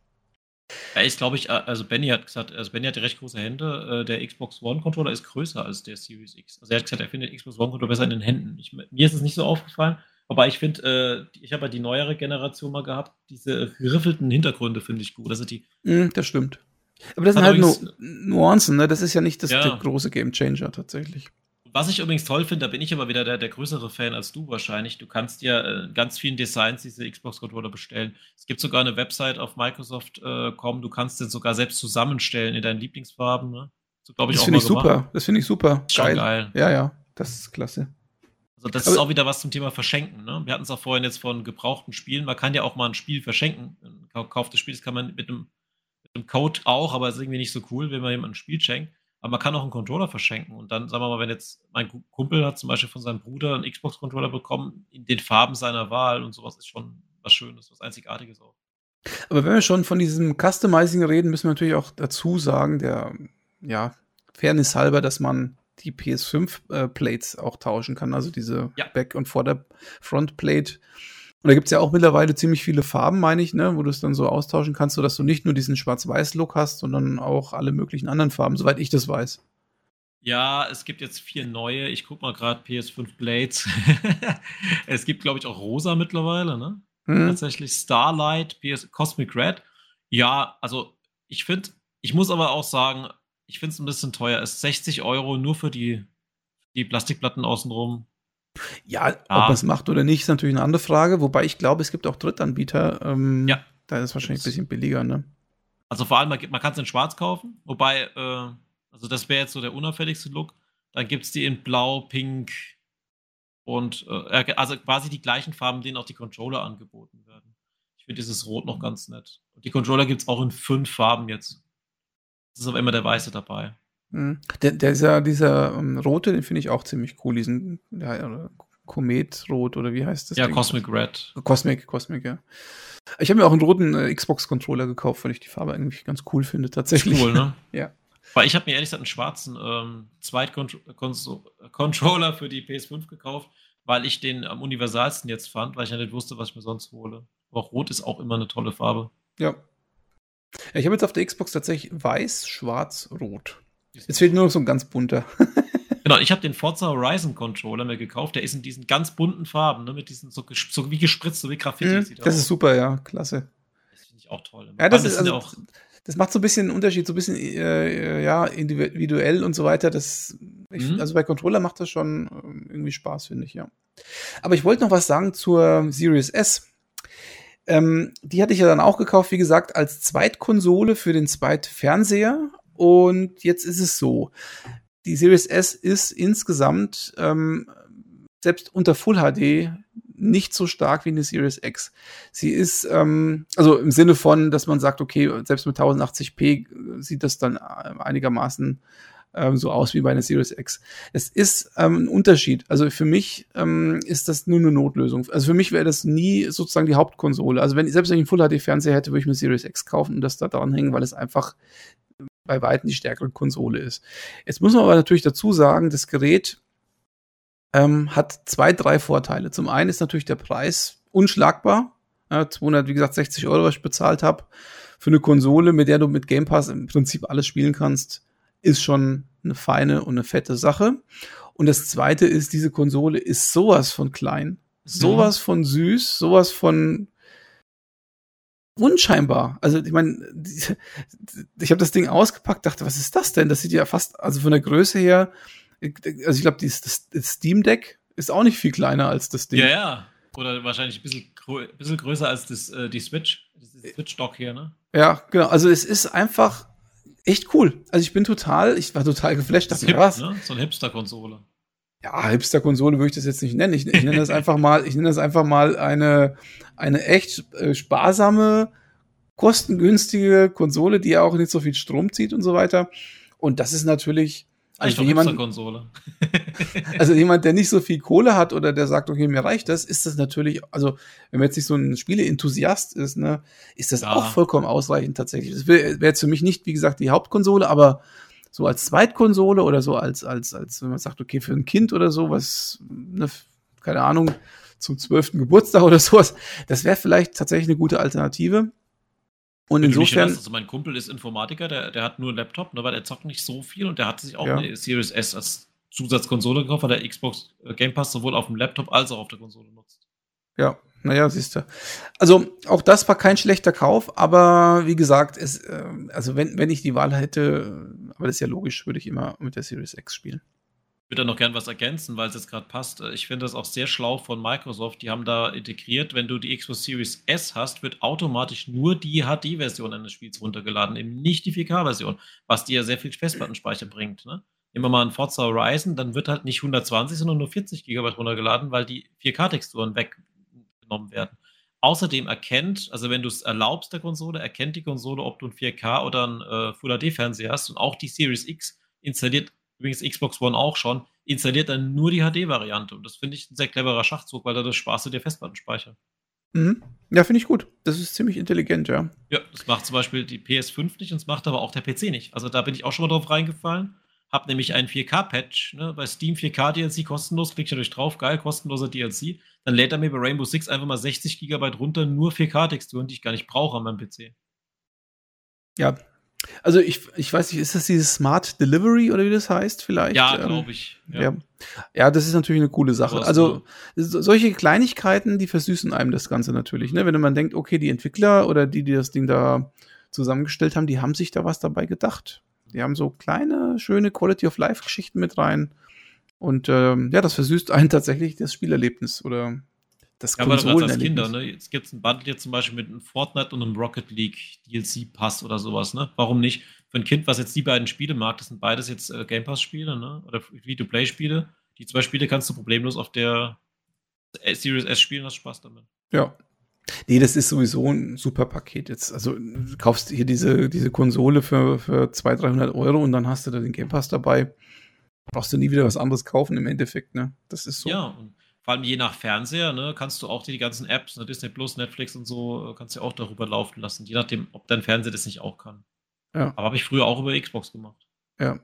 Ja, ich glaube, ich, also Benny hat gesagt, also Benny hat recht große Hände. Äh, der Xbox One Controller ist größer als der Series X. Also er hat gesagt, er findet Xbox One Controller besser in den Händen. Ich, mir ist es nicht so aufgefallen. Wobei ich finde, äh, ich habe ja die neuere Generation mal gehabt, diese geriffelten Hintergründe finde ich gut. Also die, mm, das stimmt. Aber das sind halt nur Nuancen, ne? Das ist ja nicht das ja. der große Gamechanger tatsächlich. Was ich übrigens toll finde, da bin ich aber wieder der, der größere Fan als du wahrscheinlich. Du kannst ja äh, ganz vielen Designs diese Xbox-Controller bestellen. Es gibt sogar eine Website auf Microsoft.com, äh, du kannst den sogar selbst zusammenstellen in deinen Lieblingsfarben. Ne? So, ich, das finde ich gemacht. super. Das finde ich super. Geil. geil. Ja, ja. Das ist klasse. Also das Aber ist auch wieder was zum Thema Verschenken. Ne? Wir hatten es auch vorhin jetzt von gebrauchten Spielen. Man kann ja auch mal ein Spiel verschenken. Ein gekauftes Spiel, das kann man mit einem, mit einem Code auch, aber es ist irgendwie nicht so cool, wenn man jemandem ein Spiel schenkt. Aber man kann auch einen Controller verschenken. Und dann, sagen wir mal, wenn jetzt mein Kumpel hat zum Beispiel von seinem Bruder einen Xbox-Controller bekommen, in den Farben seiner Wahl und sowas ist schon was Schönes, was Einzigartiges auch. Aber wenn wir schon von diesem Customizing reden, müssen wir natürlich auch dazu sagen, der, ja, Fairness halber, dass man die PS5-Plates äh, auch tauschen kann, also diese ja. Back- und Vorder-Front-Plate. Und da gibt es ja auch mittlerweile ziemlich viele Farben, meine ich, ne, wo du es dann so austauschen kannst, sodass du nicht nur diesen Schwarz-Weiß-Look hast, sondern auch alle möglichen anderen Farben, soweit ich das weiß. Ja, es gibt jetzt vier neue. Ich guck mal gerade PS5 Blades. es gibt, glaube ich, auch rosa mittlerweile, ne? Hm. Tatsächlich Starlight, PS Cosmic Red. Ja, also ich finde, ich muss aber auch sagen, ich finde es ein bisschen teuer. Es ist 60 Euro nur für die, die Plastikplatten außenrum. Ja, ja. ob man es macht oder nicht, ist natürlich eine andere Frage. Wobei ich glaube, es gibt auch Drittanbieter. Ähm, ja. Da ist es wahrscheinlich ein bisschen billiger, ne? Also vor allem, man kann es in schwarz kaufen, wobei, äh, also das wäre jetzt so der unauffälligste Look. Dann gibt es die in blau, pink und äh, also quasi die gleichen Farben, denen auch die Controller angeboten werden. Ich finde dieses Rot noch ganz nett. Und die Controller gibt es auch in fünf Farben jetzt. Es ist aber immer der weiße dabei. Mhm. Der, der ist ja, dieser um, rote, den finde ich auch ziemlich cool, diesen ja, Kometrot oder wie heißt das? Ja, Ding? Cosmic Red. Cosmic, Cosmic, ja. Ich habe mir auch einen roten äh, Xbox-Controller gekauft, weil ich die Farbe eigentlich ganz cool finde, tatsächlich. Cool, ne? ja. Weil ich habe mir ehrlich gesagt einen schwarzen ähm, Zweit-Controller für die PS5 gekauft, weil ich den am universalsten jetzt fand, weil ich ja nicht wusste, was ich mir sonst hole. Aber auch rot ist auch immer eine tolle Farbe. Ja ich habe jetzt auf der Xbox tatsächlich weiß, schwarz, rot. Jetzt fehlt nur noch so ein ganz bunter. Genau, ich habe den Forza Horizon Controller mir gekauft. Der ist in diesen ganz bunten Farben, ne, mit diesen so, so wie gespritzt, so wie Graffiti. Mhm, das ist super, ja, klasse. Das finde ich auch toll. Ja, das, ist, also, auch das macht so ein bisschen einen Unterschied, so ein bisschen äh, ja, individuell und so weiter. Das, ich, mhm. Also bei Controller macht das schon ähm, irgendwie Spaß, finde ich, ja. Aber ich wollte noch was sagen zur Series S. Ähm, die hatte ich ja dann auch gekauft, wie gesagt, als Zweitkonsole für den Zweitfernseher. Und jetzt ist es so die Series S ist insgesamt ähm, selbst unter Full HD nicht so stark wie eine Series X. Sie ist, ähm, also im Sinne von, dass man sagt, okay, selbst mit 1080p sieht das dann einigermaßen ähm, so aus wie bei einer Series X. Es ist ähm, ein Unterschied. Also für mich ähm, ist das nur eine Notlösung. Also für mich wäre das nie sozusagen die Hauptkonsole. Also wenn selbst wenn ich einen Full HD Fernseher hätte, würde ich mir Series X kaufen und das da dran hängen, weil es einfach bei weitem die stärkere Konsole ist. Jetzt muss man aber natürlich dazu sagen, das Gerät ähm, hat zwei, drei Vorteile. Zum einen ist natürlich der Preis unschlagbar. Ja, 200, wie gesagt, 60 Euro, was ich bezahlt habe für eine Konsole, mit der du mit Game Pass im Prinzip alles spielen kannst, ist schon eine feine und eine fette Sache. Und das zweite ist, diese Konsole ist sowas von klein, sowas von süß, sowas von unscheinbar. Also ich meine, ich habe das Ding ausgepackt, dachte, was ist das denn? Das sieht ja fast, also von der Größe her, also ich glaube, das, das Steam Deck ist auch nicht viel kleiner als das Ding. Ja, ja. Oder wahrscheinlich ein bisschen, bisschen größer als das, äh, die Switch. Das Switch-Dock hier, ne? Ja, genau. Also es ist einfach echt cool. Also ich bin total, ich war total geflasht. Dachte, hip, was? Ne? So eine Hipster-Konsole. Ja, Hipster-Konsole würde ich das jetzt nicht nennen. Ich, ich nenne das einfach mal, ich nenne das einfach mal eine, eine echt äh, sparsame, kostengünstige Konsole, die ja auch nicht so viel Strom zieht und so weiter. Und das ist natürlich also jemand, also jemand, der nicht so viel Kohle hat oder der sagt, okay, mir reicht das, ist das natürlich, also wenn man jetzt nicht so ein Spieleenthusiast ist, ne, ist das ja. auch vollkommen ausreichend tatsächlich. Das wäre wär jetzt für mich nicht, wie gesagt, die Hauptkonsole, aber so als Zweitkonsole oder so als, als, als, wenn man sagt, okay, für ein Kind oder so, was, ne, keine Ahnung, zum zwölften Geburtstag oder sowas. Das wäre vielleicht tatsächlich eine gute Alternative. Und insofern. Weißt, also mein Kumpel ist Informatiker, der, der hat nur einen Laptop, ne, weil der zockt nicht so viel und der hat sich auch ja. eine Series S als Zusatzkonsole gekauft, weil der Xbox äh, Game Pass sowohl auf dem Laptop als auch auf der Konsole nutzt. Ja, naja, siehst du. Also auch das war kein schlechter Kauf, aber wie gesagt, es, äh, also wenn, wenn ich die Wahl hätte, aber das ist ja logisch, würde ich immer mit der Series X spielen würde da noch gern was ergänzen, weil es jetzt gerade passt. Ich finde das auch sehr schlau von Microsoft. Die haben da integriert, wenn du die Xbox Series S hast, wird automatisch nur die HD-Version eines Spiels runtergeladen, eben nicht die 4K-Version, was dir ja sehr viel Festplattenspeicher bringt. Ne? Wir mal einen Forza Horizon, dann wird halt nicht 120, sondern nur 40 GB runtergeladen, weil die 4K-Texturen weggenommen werden. Außerdem erkennt, also wenn du es erlaubst der Konsole, erkennt die Konsole, ob du ein 4K oder ein äh, Full HD-Fernseher hast und auch die Series X installiert übrigens Xbox One auch schon, installiert dann nur die HD-Variante. Und das finde ich ein sehr cleverer Schachzug, weil da das du dir Festplattenspeicher. Mhm. Ja, finde ich gut. Das ist ziemlich intelligent, ja. Ja, das macht zum Beispiel die PS5 nicht und das macht aber auch der PC nicht. Also da bin ich auch schon mal drauf reingefallen. Hab nämlich einen 4K-Patch, ne, bei Steam 4K DLC kostenlos, klick ich natürlich drauf, geil, kostenloser DLC. Dann lädt er mir bei Rainbow Six einfach mal 60 GB runter, nur 4K-Texturen, die ich gar nicht brauche an meinem PC. Ja, Also ich, ich weiß nicht, ist das dieses Smart Delivery oder wie das heißt vielleicht? Ja, ähm, glaube ich. Ja. ja. ja. das ist natürlich eine coole Sache. Also solche Kleinigkeiten, die versüßen einem das Ganze natürlich. Ne? Wenn man denkt, okay, die Entwickler oder die, die das Ding da zusammengestellt haben, die haben sich da was dabei gedacht. Die haben so kleine, schöne Quality of Life Geschichten mit rein. Und ähm, ja, das versüßt einen tatsächlich das Spielerlebnis oder das ja, aber das als Kinder, ne? Jetzt gibt es ein Bundle jetzt zum Beispiel mit einem Fortnite und einem Rocket League DLC Pass oder sowas, ne? Warum nicht? Für ein Kind, was jetzt die beiden Spiele mag, das sind beides jetzt äh, Game Pass Spiele, ne? Oder Free-to-Play Spiele. Die zwei Spiele kannst du problemlos auf der Series S spielen, hast Spaß damit. Ja. Nee, das ist sowieso ein super Paket jetzt. Also du kaufst hier diese, diese Konsole für, für 200, 300 Euro und dann hast du da den Game Pass dabei. Brauchst du nie wieder was anderes kaufen im Endeffekt, ne? Das ist so. Ja, und vor allem je nach Fernseher, ne, kannst du auch die, die ganzen Apps, ne, Disney Plus, Netflix und so, äh, kannst du auch darüber laufen lassen, je nachdem, ob dein Fernseher das nicht auch kann. Ja. Aber habe ich früher auch über Xbox gemacht. Ja,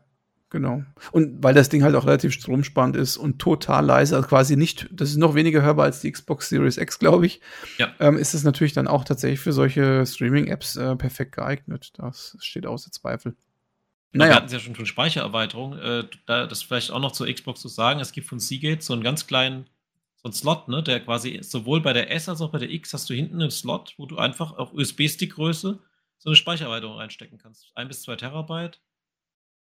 genau. Und weil das Ding halt auch relativ stromsparend ist und total leise, also quasi nicht, das ist noch weniger hörbar als die Xbox Series X, glaube ich, ja. ähm, ist es natürlich dann auch tatsächlich für solche Streaming-Apps äh, perfekt geeignet. Das steht außer Zweifel. Naja. Wir hatten es ja schon von Speichererweiterung. Äh, da, das vielleicht auch noch zur Xbox zu sagen. Es gibt von Seagate so einen ganz kleinen so ein Slot, ne, der quasi sowohl bei der S als auch bei der X hast du hinten einen Slot, wo du einfach auf USB-Stick-Größe so eine Speichererweiterung reinstecken kannst. Ein bis zwei Terabyte.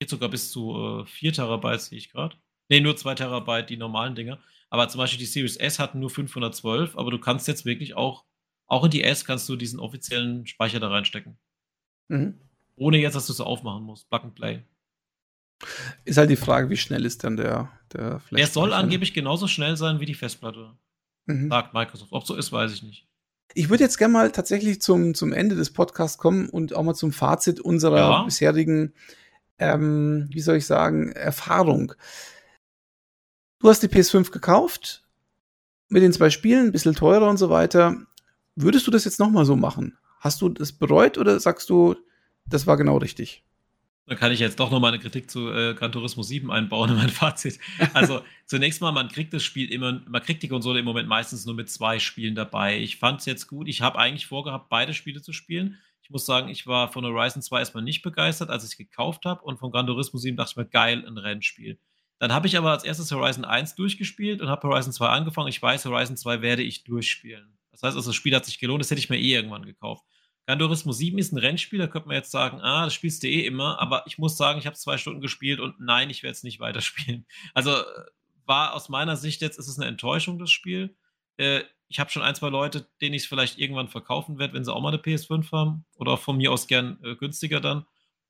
Geht sogar bis zu äh, 4 Terabyte, sehe ich gerade. Ne, nur 2 Terabyte, die normalen Dinger. Aber zum Beispiel die Series S hatten nur 512, aber du kannst jetzt wirklich auch, auch in die S kannst du diesen offiziellen Speicher da reinstecken. Mhm. Ohne jetzt, dass du es aufmachen musst. Plug and Play. Ist halt die Frage, wie schnell ist dann der, der Er soll angeblich genauso schnell sein wie die Festplatte. Mhm. Sagt Microsoft. Ob so ist, weiß ich nicht. Ich würde jetzt gerne mal tatsächlich zum, zum Ende des Podcasts kommen und auch mal zum Fazit unserer ja. bisherigen, ähm, wie soll ich sagen, Erfahrung. Du hast die PS5 gekauft, mit den zwei Spielen, ein bisschen teurer und so weiter. Würdest du das jetzt nochmal so machen? Hast du das bereut oder sagst du, das war genau richtig? Da kann ich jetzt doch noch mal eine Kritik zu äh, Gran Turismo 7 einbauen in mein Fazit. Also zunächst mal, man kriegt das Spiel immer, man kriegt die Konsole im Moment meistens nur mit zwei Spielen dabei. Ich fand es jetzt gut. Ich habe eigentlich vorgehabt, beide Spiele zu spielen. Muss sagen, ich war von Horizon 2 erstmal nicht begeistert, als ich es gekauft habe. Und von Gran Turismo 7 dachte ich mir, geil, ein Rennspiel. Dann habe ich aber als erstes Horizon 1 durchgespielt und habe Horizon 2 angefangen. Ich weiß, Horizon 2 werde ich durchspielen. Das heißt also, das Spiel hat sich gelohnt, das hätte ich mir eh irgendwann gekauft. Gran Turismo 7 ist ein Rennspiel, da könnte man jetzt sagen, ah, das spielst du eh immer, aber ich muss sagen, ich habe zwei Stunden gespielt und nein, ich werde es nicht weiterspielen. Also äh, war aus meiner Sicht jetzt, ist es eine Enttäuschung, das Spiel. Äh, ich habe schon ein, zwei Leute, denen ich es vielleicht irgendwann verkaufen werde, wenn sie auch mal eine PS5 haben oder von mir aus gern äh, günstiger dann.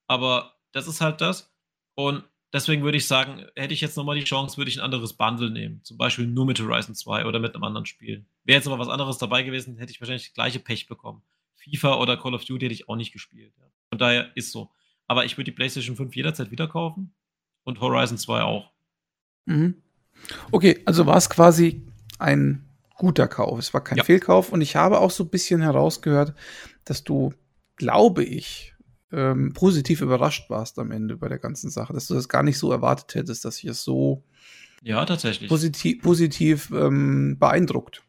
Aber das ist halt das. Und deswegen würde ich sagen, hätte ich jetzt nochmal die Chance, würde ich ein anderes Bundle nehmen. Zum Beispiel nur mit Horizon 2 oder mit einem anderen Spiel. Wäre jetzt aber was anderes dabei gewesen, hätte ich wahrscheinlich das gleiche Pech bekommen. FIFA oder Call of Duty hätte ich auch nicht gespielt. Ja. Von daher ist so. Aber ich würde die PlayStation 5 jederzeit wieder kaufen und Horizon 2 auch. Mhm. Okay, also war es quasi ein guter Kauf. Es war kein ja. Fehlkauf und ich habe auch so ein bisschen herausgehört, dass du, glaube ich, ähm, positiv überrascht warst am Ende bei der ganzen Sache, dass du das gar nicht so erwartet hättest, dass sich es so ja, tatsächlich. positiv, positiv ähm, beeindruckt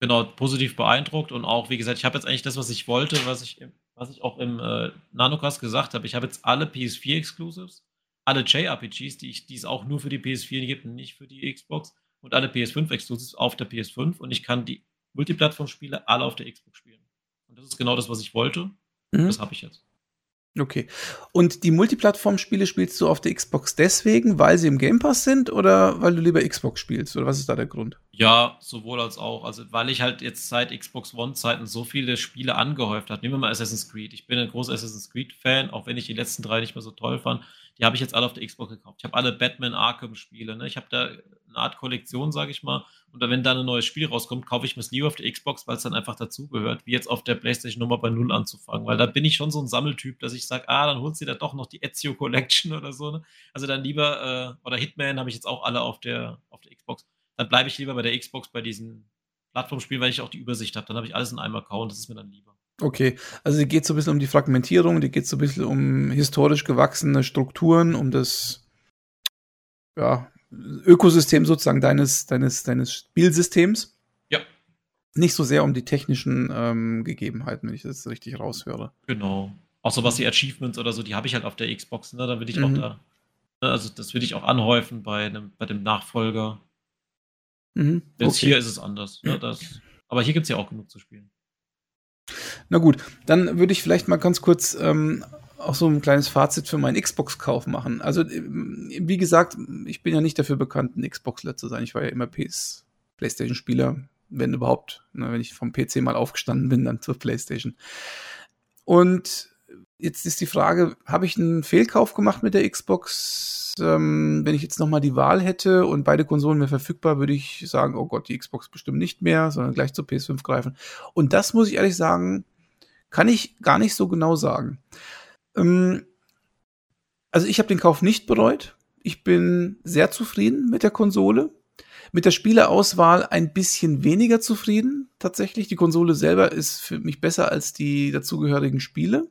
genau, positiv beeindruckt und auch, wie gesagt, ich habe jetzt eigentlich das, was ich wollte, was ich, was ich auch im äh, Nanocast gesagt habe. Ich habe jetzt alle PS4-Exclusives, alle JRPGs, die, ich, die es auch nur für die PS4 gibt und nicht für die Xbox und alle PS5-Exclusives auf der PS5 und ich kann die Multiplattform-Spiele alle auf der Xbox spielen. Und das ist genau das, was ich wollte. Mhm. Das habe ich jetzt. Okay. Und die Multiplattform-Spiele spielst du auf der Xbox deswegen, weil sie im Game Pass sind oder weil du lieber Xbox spielst? Oder was ist da der Grund? Ja, sowohl als auch. Also, weil ich halt jetzt seit Xbox One-Zeiten so viele Spiele angehäuft habe. Nehmen wir mal Assassin's Creed. Ich bin ein großer Assassin's Creed-Fan, auch wenn ich die letzten drei nicht mehr so toll fand. Die habe ich jetzt alle auf der Xbox gekauft. Ich habe alle Batman Arkham-Spiele. Ne? Ich habe da eine Art Kollektion, sage ich mal. Und wenn da ein neues Spiel rauskommt, kaufe ich mir es lieber auf der Xbox, weil es dann einfach dazugehört, wie jetzt auf der PlayStation nochmal bei Null anzufangen. Weil da bin ich schon so ein Sammeltyp, dass ich sage, ah, dann holst du da doch noch die Ezio Collection oder so. Ne? Also dann lieber, äh, oder Hitman habe ich jetzt auch alle auf der, auf der Xbox. Dann bleibe ich lieber bei der Xbox bei diesen Plattformspielen, weil ich auch die Übersicht habe. Dann habe ich alles in einem Account, das ist mir dann lieber. Okay, also die geht so ein bisschen um die Fragmentierung, die geht so ein bisschen um historisch gewachsene Strukturen, um das ja, Ökosystem sozusagen deines, deines, deines Spielsystems. Ja. Nicht so sehr um die technischen ähm, Gegebenheiten, wenn ich das richtig raushöre. Genau. Auch so was die Achievements oder so, die habe ich halt auf der Xbox, ne? Da will ich mhm. auch da. Ne? Also das will ich auch anhäufen bei, einem, bei dem Nachfolger. Mhm. Jetzt okay. hier ist es anders. Ne? Das, aber hier gibt es ja auch genug zu spielen. Na gut, dann würde ich vielleicht mal ganz kurz ähm, auch so ein kleines Fazit für meinen Xbox-Kauf machen. Also, wie gesagt, ich bin ja nicht dafür bekannt, ein Xboxler zu sein. Ich war ja immer PS, PlayStation-Spieler, wenn überhaupt. Ne, wenn ich vom PC mal aufgestanden bin, dann zur PlayStation. Und jetzt ist die Frage, habe ich einen Fehlkauf gemacht mit der Xbox? Ähm, wenn ich jetzt nochmal die Wahl hätte und beide Konsolen wären verfügbar, würde ich sagen, oh Gott, die Xbox bestimmt nicht mehr, sondern gleich zur PS5 greifen. Und das muss ich ehrlich sagen, kann ich gar nicht so genau sagen. Ähm, also ich habe den Kauf nicht bereut. Ich bin sehr zufrieden mit der Konsole. Mit der Spieleauswahl ein bisschen weniger zufrieden. Tatsächlich, die Konsole selber ist für mich besser als die dazugehörigen Spiele.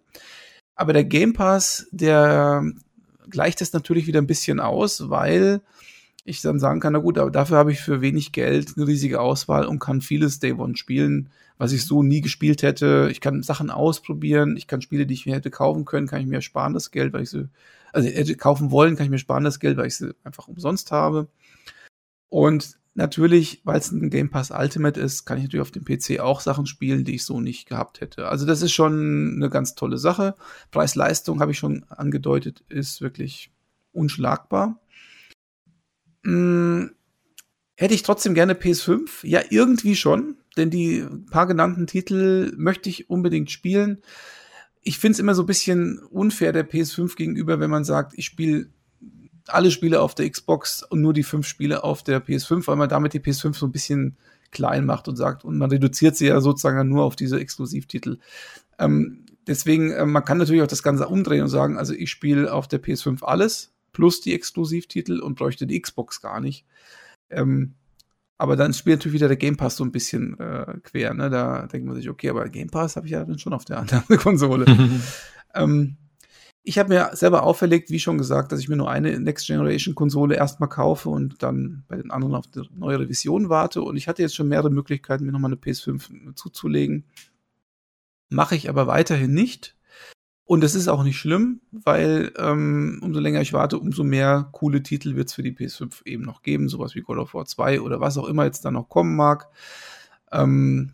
Aber der Game Pass, der gleicht es natürlich wieder ein bisschen aus, weil ich dann sagen kann, na gut, aber dafür habe ich für wenig Geld eine riesige Auswahl und kann vieles Day One spielen, was ich so nie gespielt hätte. Ich kann Sachen ausprobieren, ich kann Spiele, die ich mir hätte kaufen können, kann ich mir sparen das Geld, weil ich sie, also hätte kaufen wollen, kann ich mir sparen das Geld, weil ich sie einfach umsonst habe. Und natürlich, weil es ein Game Pass Ultimate ist, kann ich natürlich auf dem PC auch Sachen spielen, die ich so nicht gehabt hätte. Also das ist schon eine ganz tolle Sache. Preis-Leistung habe ich schon angedeutet, ist wirklich unschlagbar. Hm, hätte ich trotzdem gerne PS5? Ja, irgendwie schon, denn die paar genannten Titel möchte ich unbedingt spielen. Ich finde es immer so ein bisschen unfair der PS5 gegenüber, wenn man sagt, ich spiele alle Spiele auf der Xbox und nur die fünf Spiele auf der PS5, weil man damit die PS5 so ein bisschen klein macht und sagt, und man reduziert sie ja sozusagen nur auf diese Exklusivtitel. Ähm, deswegen, äh, man kann natürlich auch das Ganze umdrehen und sagen, also ich spiele auf der PS5 alles, plus die Exklusivtitel und bräuchte die Xbox gar nicht. Ähm, aber dann spielt natürlich wieder der Game Pass so ein bisschen äh, quer. Ne? Da denkt man sich, okay, aber Game Pass habe ich ja dann schon auf der anderen Konsole. ähm, ich habe mir selber auferlegt, wie schon gesagt, dass ich mir nur eine Next Generation Konsole erstmal kaufe und dann bei den anderen auf die neue Revision warte. Und ich hatte jetzt schon mehrere Möglichkeiten, mir nochmal eine PS5 zuzulegen. Mache ich aber weiterhin nicht. Und das ist auch nicht schlimm, weil ähm, umso länger ich warte, umso mehr coole Titel wird es für die PS5 eben noch geben, sowas wie God of War 2 oder was auch immer jetzt da noch kommen mag. Ähm,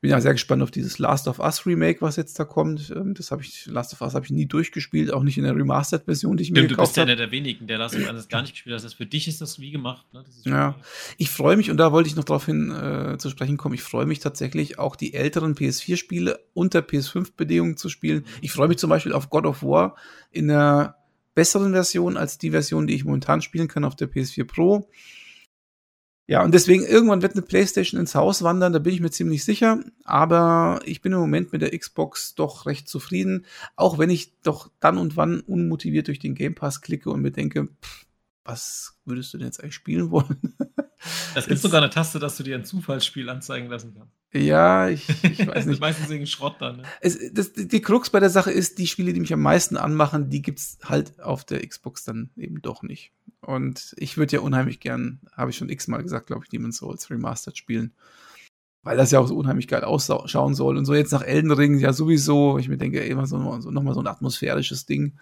bin ja sehr gespannt auf dieses Last of Us Remake, was jetzt da kommt. Ähm, das habe ich, Last of Us habe ich nie durchgespielt, auch nicht in der Remastered-Version, die ich Stimmt, mir gekauft habe. Du bist ja einer der wenigen, der Last of Us gar nicht gespielt hat. Das für dich ist das wie gemacht. Ne? ja, ich freue mich, und da wollte ich noch darauf hin äh, zu sprechen kommen, ich freue mich tatsächlich auch die älteren PS4-Spiele unter PS5-Bedingungen zu spielen. Ich freue mich zum Beispiel auf God of War in der besseren Version als die Version, die ich momentan spielen kann auf der PS4 Pro. Ja, und deswegen irgendwann wird eine PlayStation ins Haus wandern, da bin ich mir ziemlich sicher. Aber ich bin im Moment mit der Xbox doch recht zufrieden, auch wenn ich doch dann und wann unmotiviert durch den Game Pass klicke und mir denke, pff, was würdest du denn jetzt eigentlich spielen wollen? Es gibt sogar eine Taste, dass du dir ein Zufallsspiel anzeigen lassen kannst. Ja, ich, ich weiß nicht. Meistens wegen Schrott dann. Ne? Es, das, die Krux bei der Sache ist, die Spiele, die mich am meisten anmachen, die gibt's halt auf der Xbox dann eben doch nicht. Und ich würde ja unheimlich gern, habe ich schon x-mal gesagt, glaube ich, Demon's Souls Remastered spielen. Weil das ja auch so unheimlich geil ausschauen soll. Und so jetzt nach Elden Ring ja sowieso, ich mir denke, immer so, so nochmal so ein atmosphärisches Ding.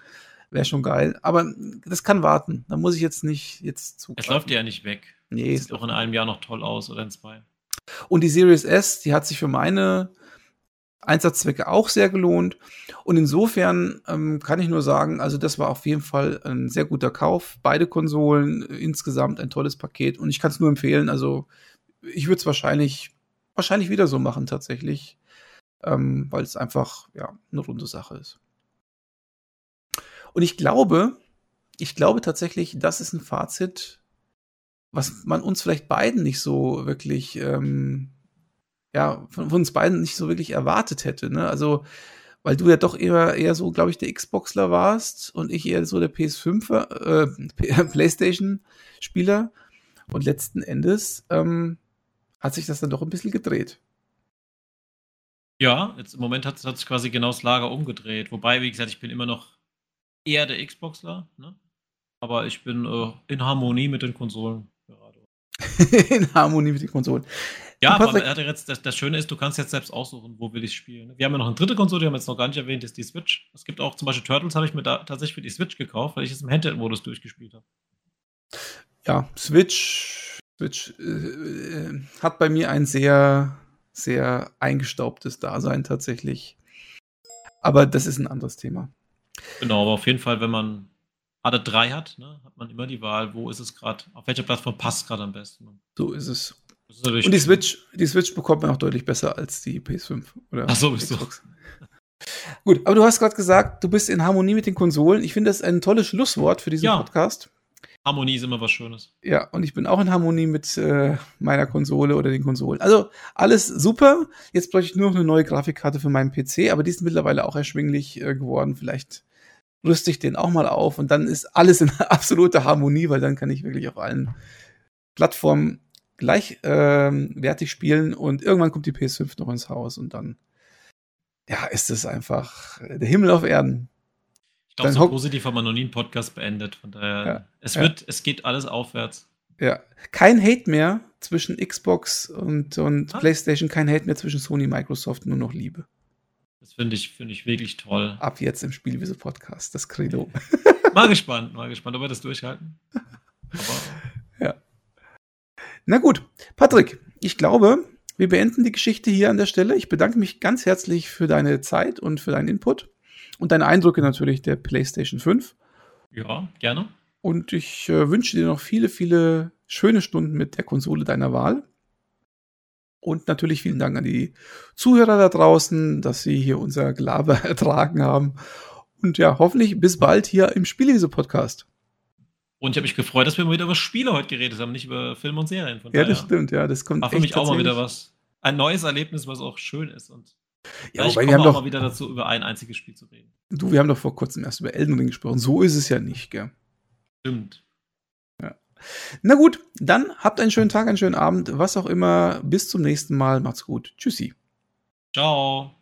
Wäre schon geil. Aber das kann warten. Da muss ich jetzt nicht jetzt zu. Es läuft ja nicht weg. Nee. Sieht auch in einem Jahr noch toll aus oder in zwei. Und die Series S, die hat sich für meine Einsatzzwecke auch sehr gelohnt. Und insofern ähm, kann ich nur sagen, also das war auf jeden Fall ein sehr guter Kauf. Beide Konsolen, äh, insgesamt ein tolles Paket. Und ich kann es nur empfehlen. Also ich würde es wahrscheinlich, wahrscheinlich wieder so machen tatsächlich. Ähm, weil es einfach ja, eine runde Sache ist. Und ich glaube, ich glaube tatsächlich, das ist ein Fazit, was man uns vielleicht beiden nicht so wirklich, ähm, ja, von, von, uns beiden nicht so wirklich erwartet hätte. Ne? Also, weil du ja doch eher, eher so, glaube ich, der Xboxler warst und ich eher so der PS5, äh, PlayStation-Spieler. Und letzten Endes ähm, hat sich das dann doch ein bisschen gedreht. Ja, jetzt im Moment hat, sich quasi genau das Lager umgedreht. Wobei, wie gesagt, ich bin immer noch eher der Xboxler, ne? Aber ich bin äh, in Harmonie mit den Konsolen. in Harmonie mit den Konsolen. Ja, aber jetzt, das, das, Schöne ist, du kannst jetzt selbst aussuchen, wo will ich spielen. Wir haben ja noch eine dritte Konsole, die haben wir jetzt noch gar nicht erwähnt, ist die Switch. Es gibt auch zum Beispiel Turtles, habe ich mir da tatsächlich für die Switch gekauft, weil ich es im Handheld-Modus durchgespielt habe. Ja, Switch, Switch äh, äh, hat bei mir ein sehr, sehr eingestaubtes Dasein tatsächlich. Aber das ist ein anderes Thema. Genau, aber auf jeden Fall, wenn man alle drei hat, ne, hat man immer die Wahl, wo ist es gerade, auf welcher Plattform passt gerade am besten. So ist es. Ist Und die Switch, die Switch bekommt man auch deutlich besser als die PS5 oder Ach so, bist Xbox. du. Gut, aber du hast gerade gesagt, du bist in Harmonie mit den Konsolen. Ich finde das ein tolles Schlusswort für diesen ja. Podcast. Harmonie ist immer was Schönes. Ja, und ich bin auch in Harmonie mit äh, meiner Konsole oder den Konsolen. Also alles super. Jetzt bräuchte ich nur noch eine neue Grafikkarte für meinen PC, aber die ist mittlerweile auch erschwinglich äh, geworden. Vielleicht rüste ich den auch mal auf und dann ist alles in absoluter Harmonie, weil dann kann ich wirklich auf allen Plattformen gleichwertig ähm, spielen und irgendwann kommt die PS5 noch ins Haus und dann ja, ist es einfach der Himmel auf Erden. Ich glaube, so positiv haben wir noch nie einen Podcast beendet. Von daher, ja, es wird, ja. es geht alles aufwärts. Ja, kein Hate mehr zwischen Xbox und, und ah. PlayStation, kein Hate mehr zwischen Sony und Microsoft, nur noch Liebe. Das finde ich, finde ich wirklich toll. Ab jetzt im Spielwiese Podcast, das Credo. mal gespannt, mal gespannt, ob wir das durchhalten. Aber ja. Na gut, Patrick, ich glaube, wir beenden die Geschichte hier an der Stelle. Ich bedanke mich ganz herzlich für deine Zeit und für deinen Input und deine Eindrücke natürlich der PlayStation 5. Ja, gerne. Und ich äh, wünsche dir noch viele, viele schöne Stunden mit der Konsole deiner Wahl. Und natürlich vielen Dank an die Zuhörer da draußen, dass sie hier unser Gelaber ertragen haben. Und ja, hoffentlich bis bald hier im Spielese-Podcast. Und ich habe mich gefreut, dass wir mal wieder über Spiele heute geredet haben, nicht über Filme und Serien. Von ja, das stimmt, ja. Das kommt War für mich auch mal wieder was. Ein neues Erlebnis, was auch schön ist. Und ja, ich komme auch mal wieder dazu, über ein einziges Spiel zu reden. Du, wir haben doch vor kurzem erst über Elden Ring gesprochen. So ist es ja nicht, gell? Stimmt. Na gut, dann habt einen schönen Tag, einen schönen Abend, was auch immer. Bis zum nächsten Mal. Macht's gut. Tschüssi. Ciao.